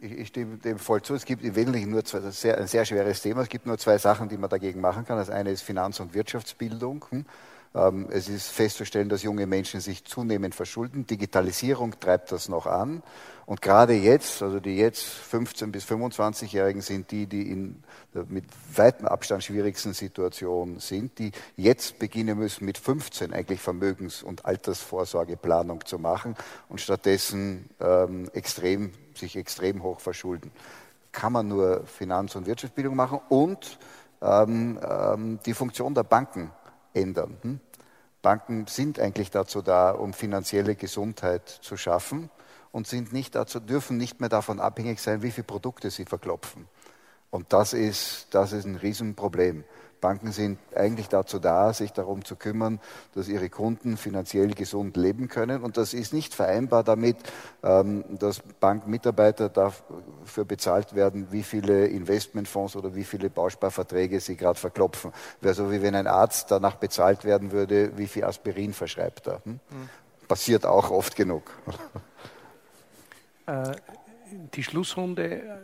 Ich, ich, stimme dem voll zu. Es gibt im Wesentlichen nur zwei, das ist ein sehr schweres Thema. Es gibt nur zwei Sachen, die man dagegen machen kann. Das eine ist Finanz- und Wirtschaftsbildung. Hm? Ähm, es ist festzustellen, dass junge Menschen sich zunehmend verschulden. Digitalisierung treibt das noch an. Und gerade jetzt, also die jetzt 15- bis 25-Jährigen sind die, die in der mit weitem Abstand schwierigsten Situation sind, die jetzt beginnen müssen, mit 15 eigentlich Vermögens- und Altersvorsorgeplanung zu machen und stattdessen ähm, extrem, sich extrem hoch verschulden. Kann man nur Finanz- und Wirtschaftsbildung machen und ähm, ähm, die Funktion der Banken ändern. Hm? Banken sind eigentlich dazu da, um finanzielle Gesundheit zu schaffen und sind nicht dazu, dürfen nicht mehr davon abhängig sein, wie viele Produkte sie verklopfen. Und das ist, das ist ein Riesenproblem. Banken sind eigentlich dazu da, sich darum zu kümmern, dass ihre Kunden finanziell gesund leben können. Und das ist nicht vereinbar damit, ähm, dass Bankmitarbeiter dafür bezahlt werden, wie viele Investmentfonds oder wie viele Bausparverträge sie gerade verklopfen. Wäre so, wie wenn ein Arzt danach bezahlt werden würde, wie viel Aspirin verschreibt er. Hm? Mhm. Passiert auch oft genug. Äh, die Schlussrunde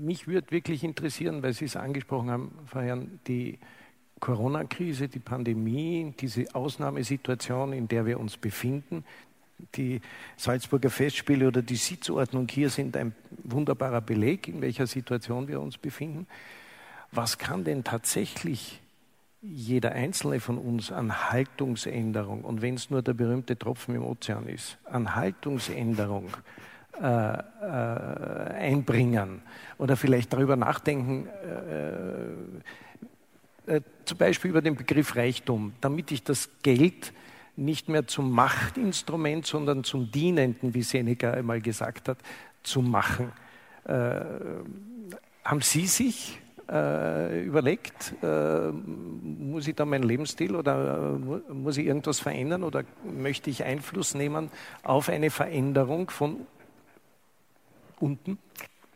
mich würde wirklich interessieren, weil Sie es angesprochen haben, Frau Herrn, die Corona-Krise, die Pandemie, diese Ausnahmesituation, in der wir uns befinden, die Salzburger Festspiele oder die Sitzordnung hier sind ein wunderbarer Beleg, in welcher Situation wir uns befinden. Was kann denn tatsächlich jeder einzelne von uns an Haltungsänderung, und wenn es nur der berühmte Tropfen im Ozean ist, an Haltungsänderung äh, äh, einbringen oder vielleicht darüber nachdenken, äh, äh, zum Beispiel über den Begriff Reichtum, damit ich das Geld nicht mehr zum Machtinstrument, sondern zum Dienenden, wie Seneca einmal gesagt hat, zu machen. Äh, haben Sie sich äh, überlegt, muss ich da meinen Lebensstil oder muss ich irgendwas verändern oder möchte ich Einfluss nehmen auf eine Veränderung von unten?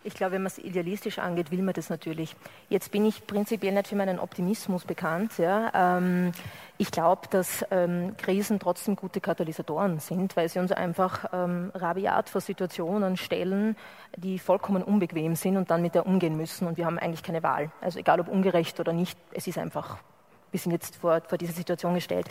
Ich glaube, wenn man es idealistisch angeht, will man das natürlich. Jetzt bin ich prinzipiell nicht für meinen Optimismus bekannt. Ja. Ähm, ich glaube, dass ähm, Krisen trotzdem gute Katalysatoren sind, weil sie uns einfach ähm, rabiat vor Situationen stellen, die vollkommen unbequem sind und dann mit der umgehen müssen. Und wir haben eigentlich keine Wahl. Also egal ob ungerecht oder nicht, es ist einfach, wir sind jetzt vor, vor diese Situation gestellt.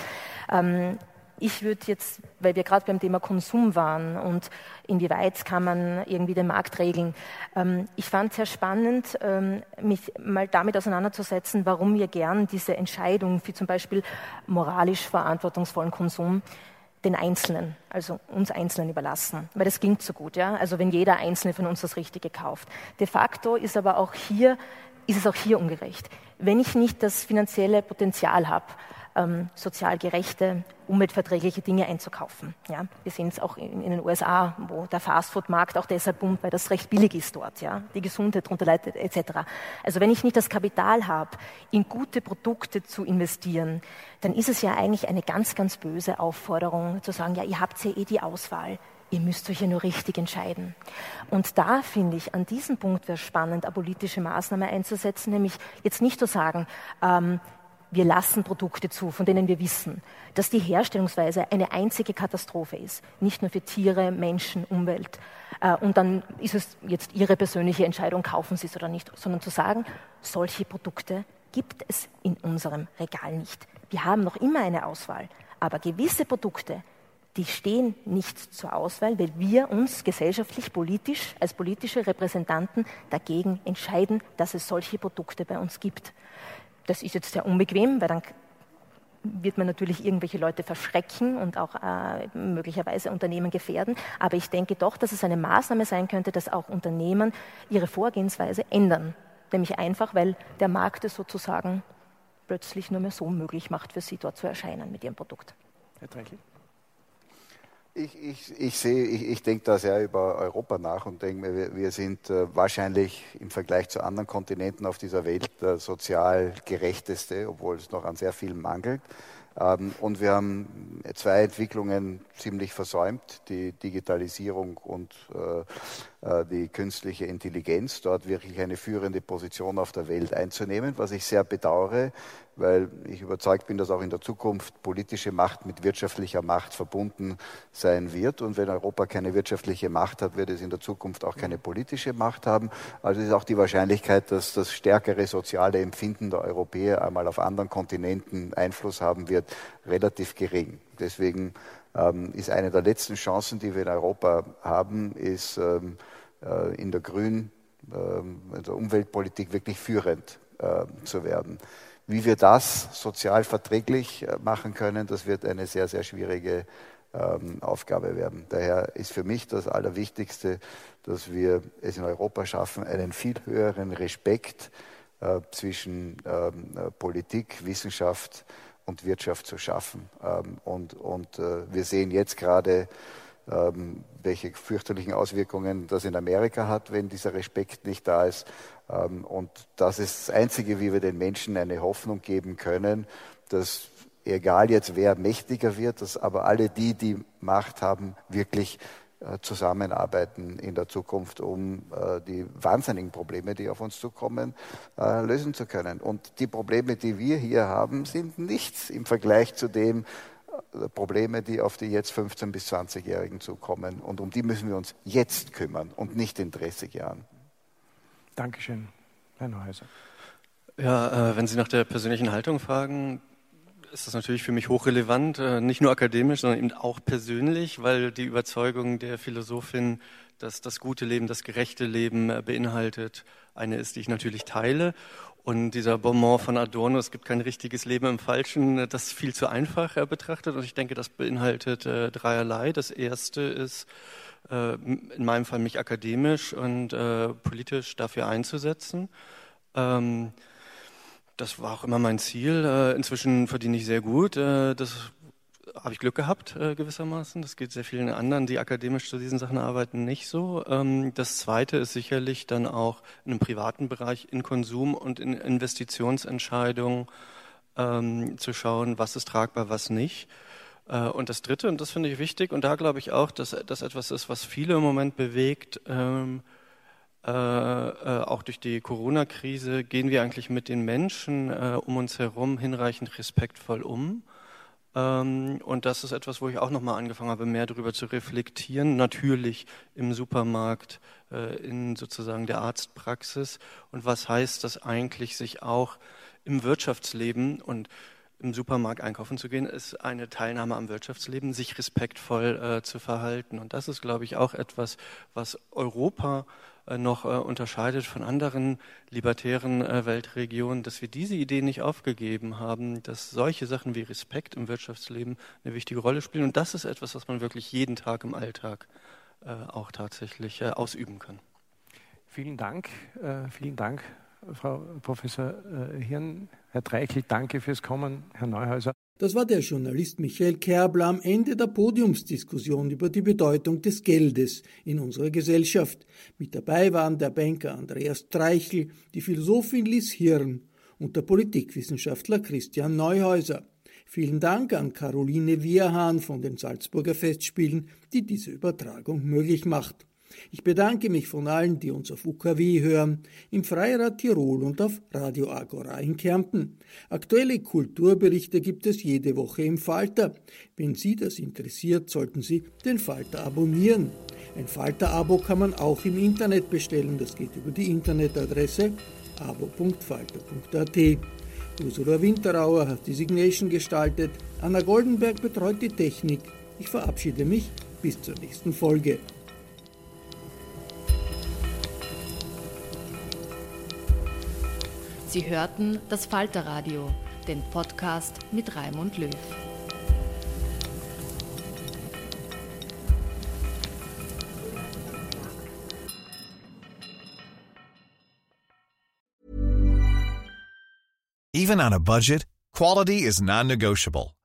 Ähm, ich würde jetzt, weil wir gerade beim Thema Konsum waren und inwieweit kann man irgendwie den Markt regeln, ähm, ich fand es sehr spannend, ähm, mich mal damit auseinanderzusetzen, warum wir gern diese Entscheidung für zum Beispiel moralisch verantwortungsvollen Konsum den Einzelnen, also uns Einzelnen überlassen, weil das klingt so gut, ja. Also wenn jeder Einzelne von uns das Richtige kauft. De facto ist aber auch hier, ist es auch hier ungerecht. Wenn ich nicht das finanzielle Potenzial habe, ähm, sozial gerechte, umweltverträgliche Dinge einzukaufen. Ja? Wir sehen es auch in, in, den USA, wo der Fastfood-Markt auch deshalb boomt, weil das recht billig ist dort, ja? die Gesundheit darunter leidet etc. Also wenn ich nicht das Kapital habe, in gute Produkte zu investieren, dann ist es ja eigentlich eine ganz, ganz böse Aufforderung zu sagen, ja, ihr habt ja eh die Auswahl. Ihr müsst euch ja nur richtig entscheiden. Und da finde ich, an diesem Punkt wäre spannend, eine politische Maßnahme einzusetzen, nämlich jetzt nicht zu sagen, ähm, wir lassen Produkte zu, von denen wir wissen, dass die Herstellungsweise eine einzige Katastrophe ist, nicht nur für Tiere, Menschen, Umwelt. Äh, und dann ist es jetzt Ihre persönliche Entscheidung, kaufen Sie es oder nicht, sondern zu sagen, solche Produkte gibt es in unserem Regal nicht. Wir haben noch immer eine Auswahl, aber gewisse Produkte, die stehen nicht zur Auswahl, weil wir uns gesellschaftlich, politisch, als politische Repräsentanten dagegen entscheiden, dass es solche Produkte bei uns gibt. Das ist jetzt sehr unbequem, weil dann wird man natürlich irgendwelche Leute verschrecken und auch äh, möglicherweise Unternehmen gefährden. Aber ich denke doch, dass es eine Maßnahme sein könnte, dass auch Unternehmen ihre Vorgehensweise ändern. Nämlich einfach, weil der Markt es sozusagen plötzlich nur mehr so möglich macht, für sie dort zu erscheinen mit ihrem Produkt. Herr Treichel? Ich, ich, ich, sehe, ich, ich denke da sehr über Europa nach und denke mir, wir, sind äh, wahrscheinlich im Vergleich zu anderen Kontinenten auf dieser Welt der sozial gerechteste, obwohl es noch an sehr vielen mangelt. Ähm, und wir haben zwei Entwicklungen ziemlich versäumt, die Digitalisierung und äh, äh, die künstliche Intelligenz, dort wirklich eine führende Position auf der Welt einzunehmen, was ich sehr bedauere, weil ich überzeugt bin, dass auch in der Zukunft politische Macht mit wirtschaftlicher Macht verbunden sein wird. Und wenn Europa keine wirtschaftliche Macht hat, wird es in der Zukunft auch keine politische Macht haben. Also ist auch die Wahrscheinlichkeit, dass das stärkere soziale Empfinden der Europäer einmal auf anderen Kontinenten Einfluss haben wird, relativ gering. Deswegen ist eine der letzten Chancen, die wir in Europa haben, ist ähm, äh, in der Grün, äh, der Umweltpolitik wirklich führend zu werden. Wie wir das sozial verträglich äh, machen können, das wird eine sehr, sehr schwierige ähm, Aufgabe werden. Daher ist für mich das Allerwichtigste, dass wir es in Europa schaffen, einen viel höheren Respekt äh, zwischen ähm, Politik, Wissenschaft und Wirtschaft zu schaffen. Ähm, und und äh, wir sehen jetzt gerade, ähm, welche fürchterlichen Auswirkungen das in Amerika hat, wenn dieser Respekt nicht da ist. Ähm, und das ist das Einzige, wie wir den Menschen eine Hoffnung geben können, dass egal jetzt wer mächtiger wird, dass aber alle die, die Macht haben, wirklich zusammenarbeiten in der Zukunft, um äh, die wahnsinnigen Probleme, die auf uns zukommen, äh, lösen zu können. Und die Probleme, die wir hier haben, sind nichts im Vergleich zu dem, Probleme, die auf die jetzt 15- bis 20-Jährigen zukommen. Und um die müssen wir uns jetzt kümmern und nicht in 30 Jahren. Dankeschön, Herr Neuhäuser. Ja, äh, wenn Sie nach der persönlichen Haltung fragen, ist das natürlich für mich hochrelevant, äh, nicht nur akademisch, sondern eben auch persönlich, weil die Überzeugung der Philosophin, dass das gute Leben, das gerechte Leben äh, beinhaltet, eine ist, die ich natürlich teile. Und dieser Bonmot von Adorno, es gibt kein richtiges Leben im Falschen, das ist viel zu einfach äh, betrachtet. Und ich denke, das beinhaltet äh, dreierlei. Das erste ist, äh, in meinem Fall mich akademisch und äh, politisch dafür einzusetzen. Das war auch immer mein Ziel. Äh, inzwischen verdiene ich sehr gut. Äh, das habe ich Glück gehabt, äh, gewissermaßen. Das geht sehr vielen anderen, die akademisch zu diesen Sachen arbeiten, nicht so. Ähm, das Zweite ist sicherlich dann auch in einem privaten Bereich in Konsum und in Investitionsentscheidungen ähm, zu schauen, was ist tragbar, was nicht. Und das Dritte, und das finde ich wichtig, und da glaube ich auch, dass das etwas ist, was viele im Moment bewegt, ähm, äh, äh, auch durch die Corona-Krise, gehen wir eigentlich mit den Menschen äh, um uns herum hinreichend respektvoll um? Ähm, und das ist etwas, wo ich auch nochmal angefangen habe, mehr darüber zu reflektieren. Natürlich im Supermarkt, äh, in sozusagen der Arztpraxis. Und was heißt das eigentlich, sich auch im Wirtschaftsleben und im Supermarkt einkaufen zu gehen, ist eine Teilnahme am Wirtschaftsleben, sich respektvoll äh, zu verhalten. Und das ist, glaube ich, auch etwas, was Europa noch äh, unterscheidet von anderen libertären äh, Weltregionen, dass wir diese Idee nicht aufgegeben haben, dass solche Sachen wie Respekt im Wirtschaftsleben eine wichtige Rolle spielen. Und das ist etwas, was man wirklich jeden Tag im Alltag auch tatsächlich ausüben kann. Vielen Dank, vielen Dank, Frau Professor Hirn. Herr Treichel, danke fürs Kommen, Herr Neuhäuser. Das war der Journalist Michael Kerbler am Ende der Podiumsdiskussion über die Bedeutung des Geldes in unserer Gesellschaft. Mit dabei waren der Banker Andreas Treichel, die Philosophin Liz Hirn und der Politikwissenschaftler Christian Neuhäuser. Vielen Dank an Caroline Wierhahn von den Salzburger Festspielen, die diese Übertragung möglich macht. Ich bedanke mich von allen, die uns auf UKW hören, im Freirad Tirol und auf Radio Agora in Kärnten. Aktuelle Kulturberichte gibt es jede Woche im Falter. Wenn Sie das interessiert, sollten Sie den Falter abonnieren. Ein Falter-Abo kann man auch im Internet bestellen. Das geht über die Internetadresse abo.falter.at. Ursula Winterauer hat die Signation gestaltet. Anna Goldenberg betreut die Technik. Ich verabschiede mich bis zur nächsten Folge. Sie hörten das Falterradio, den Podcast mit Raimund Löw. Even on a budget, quality is non-negotiable.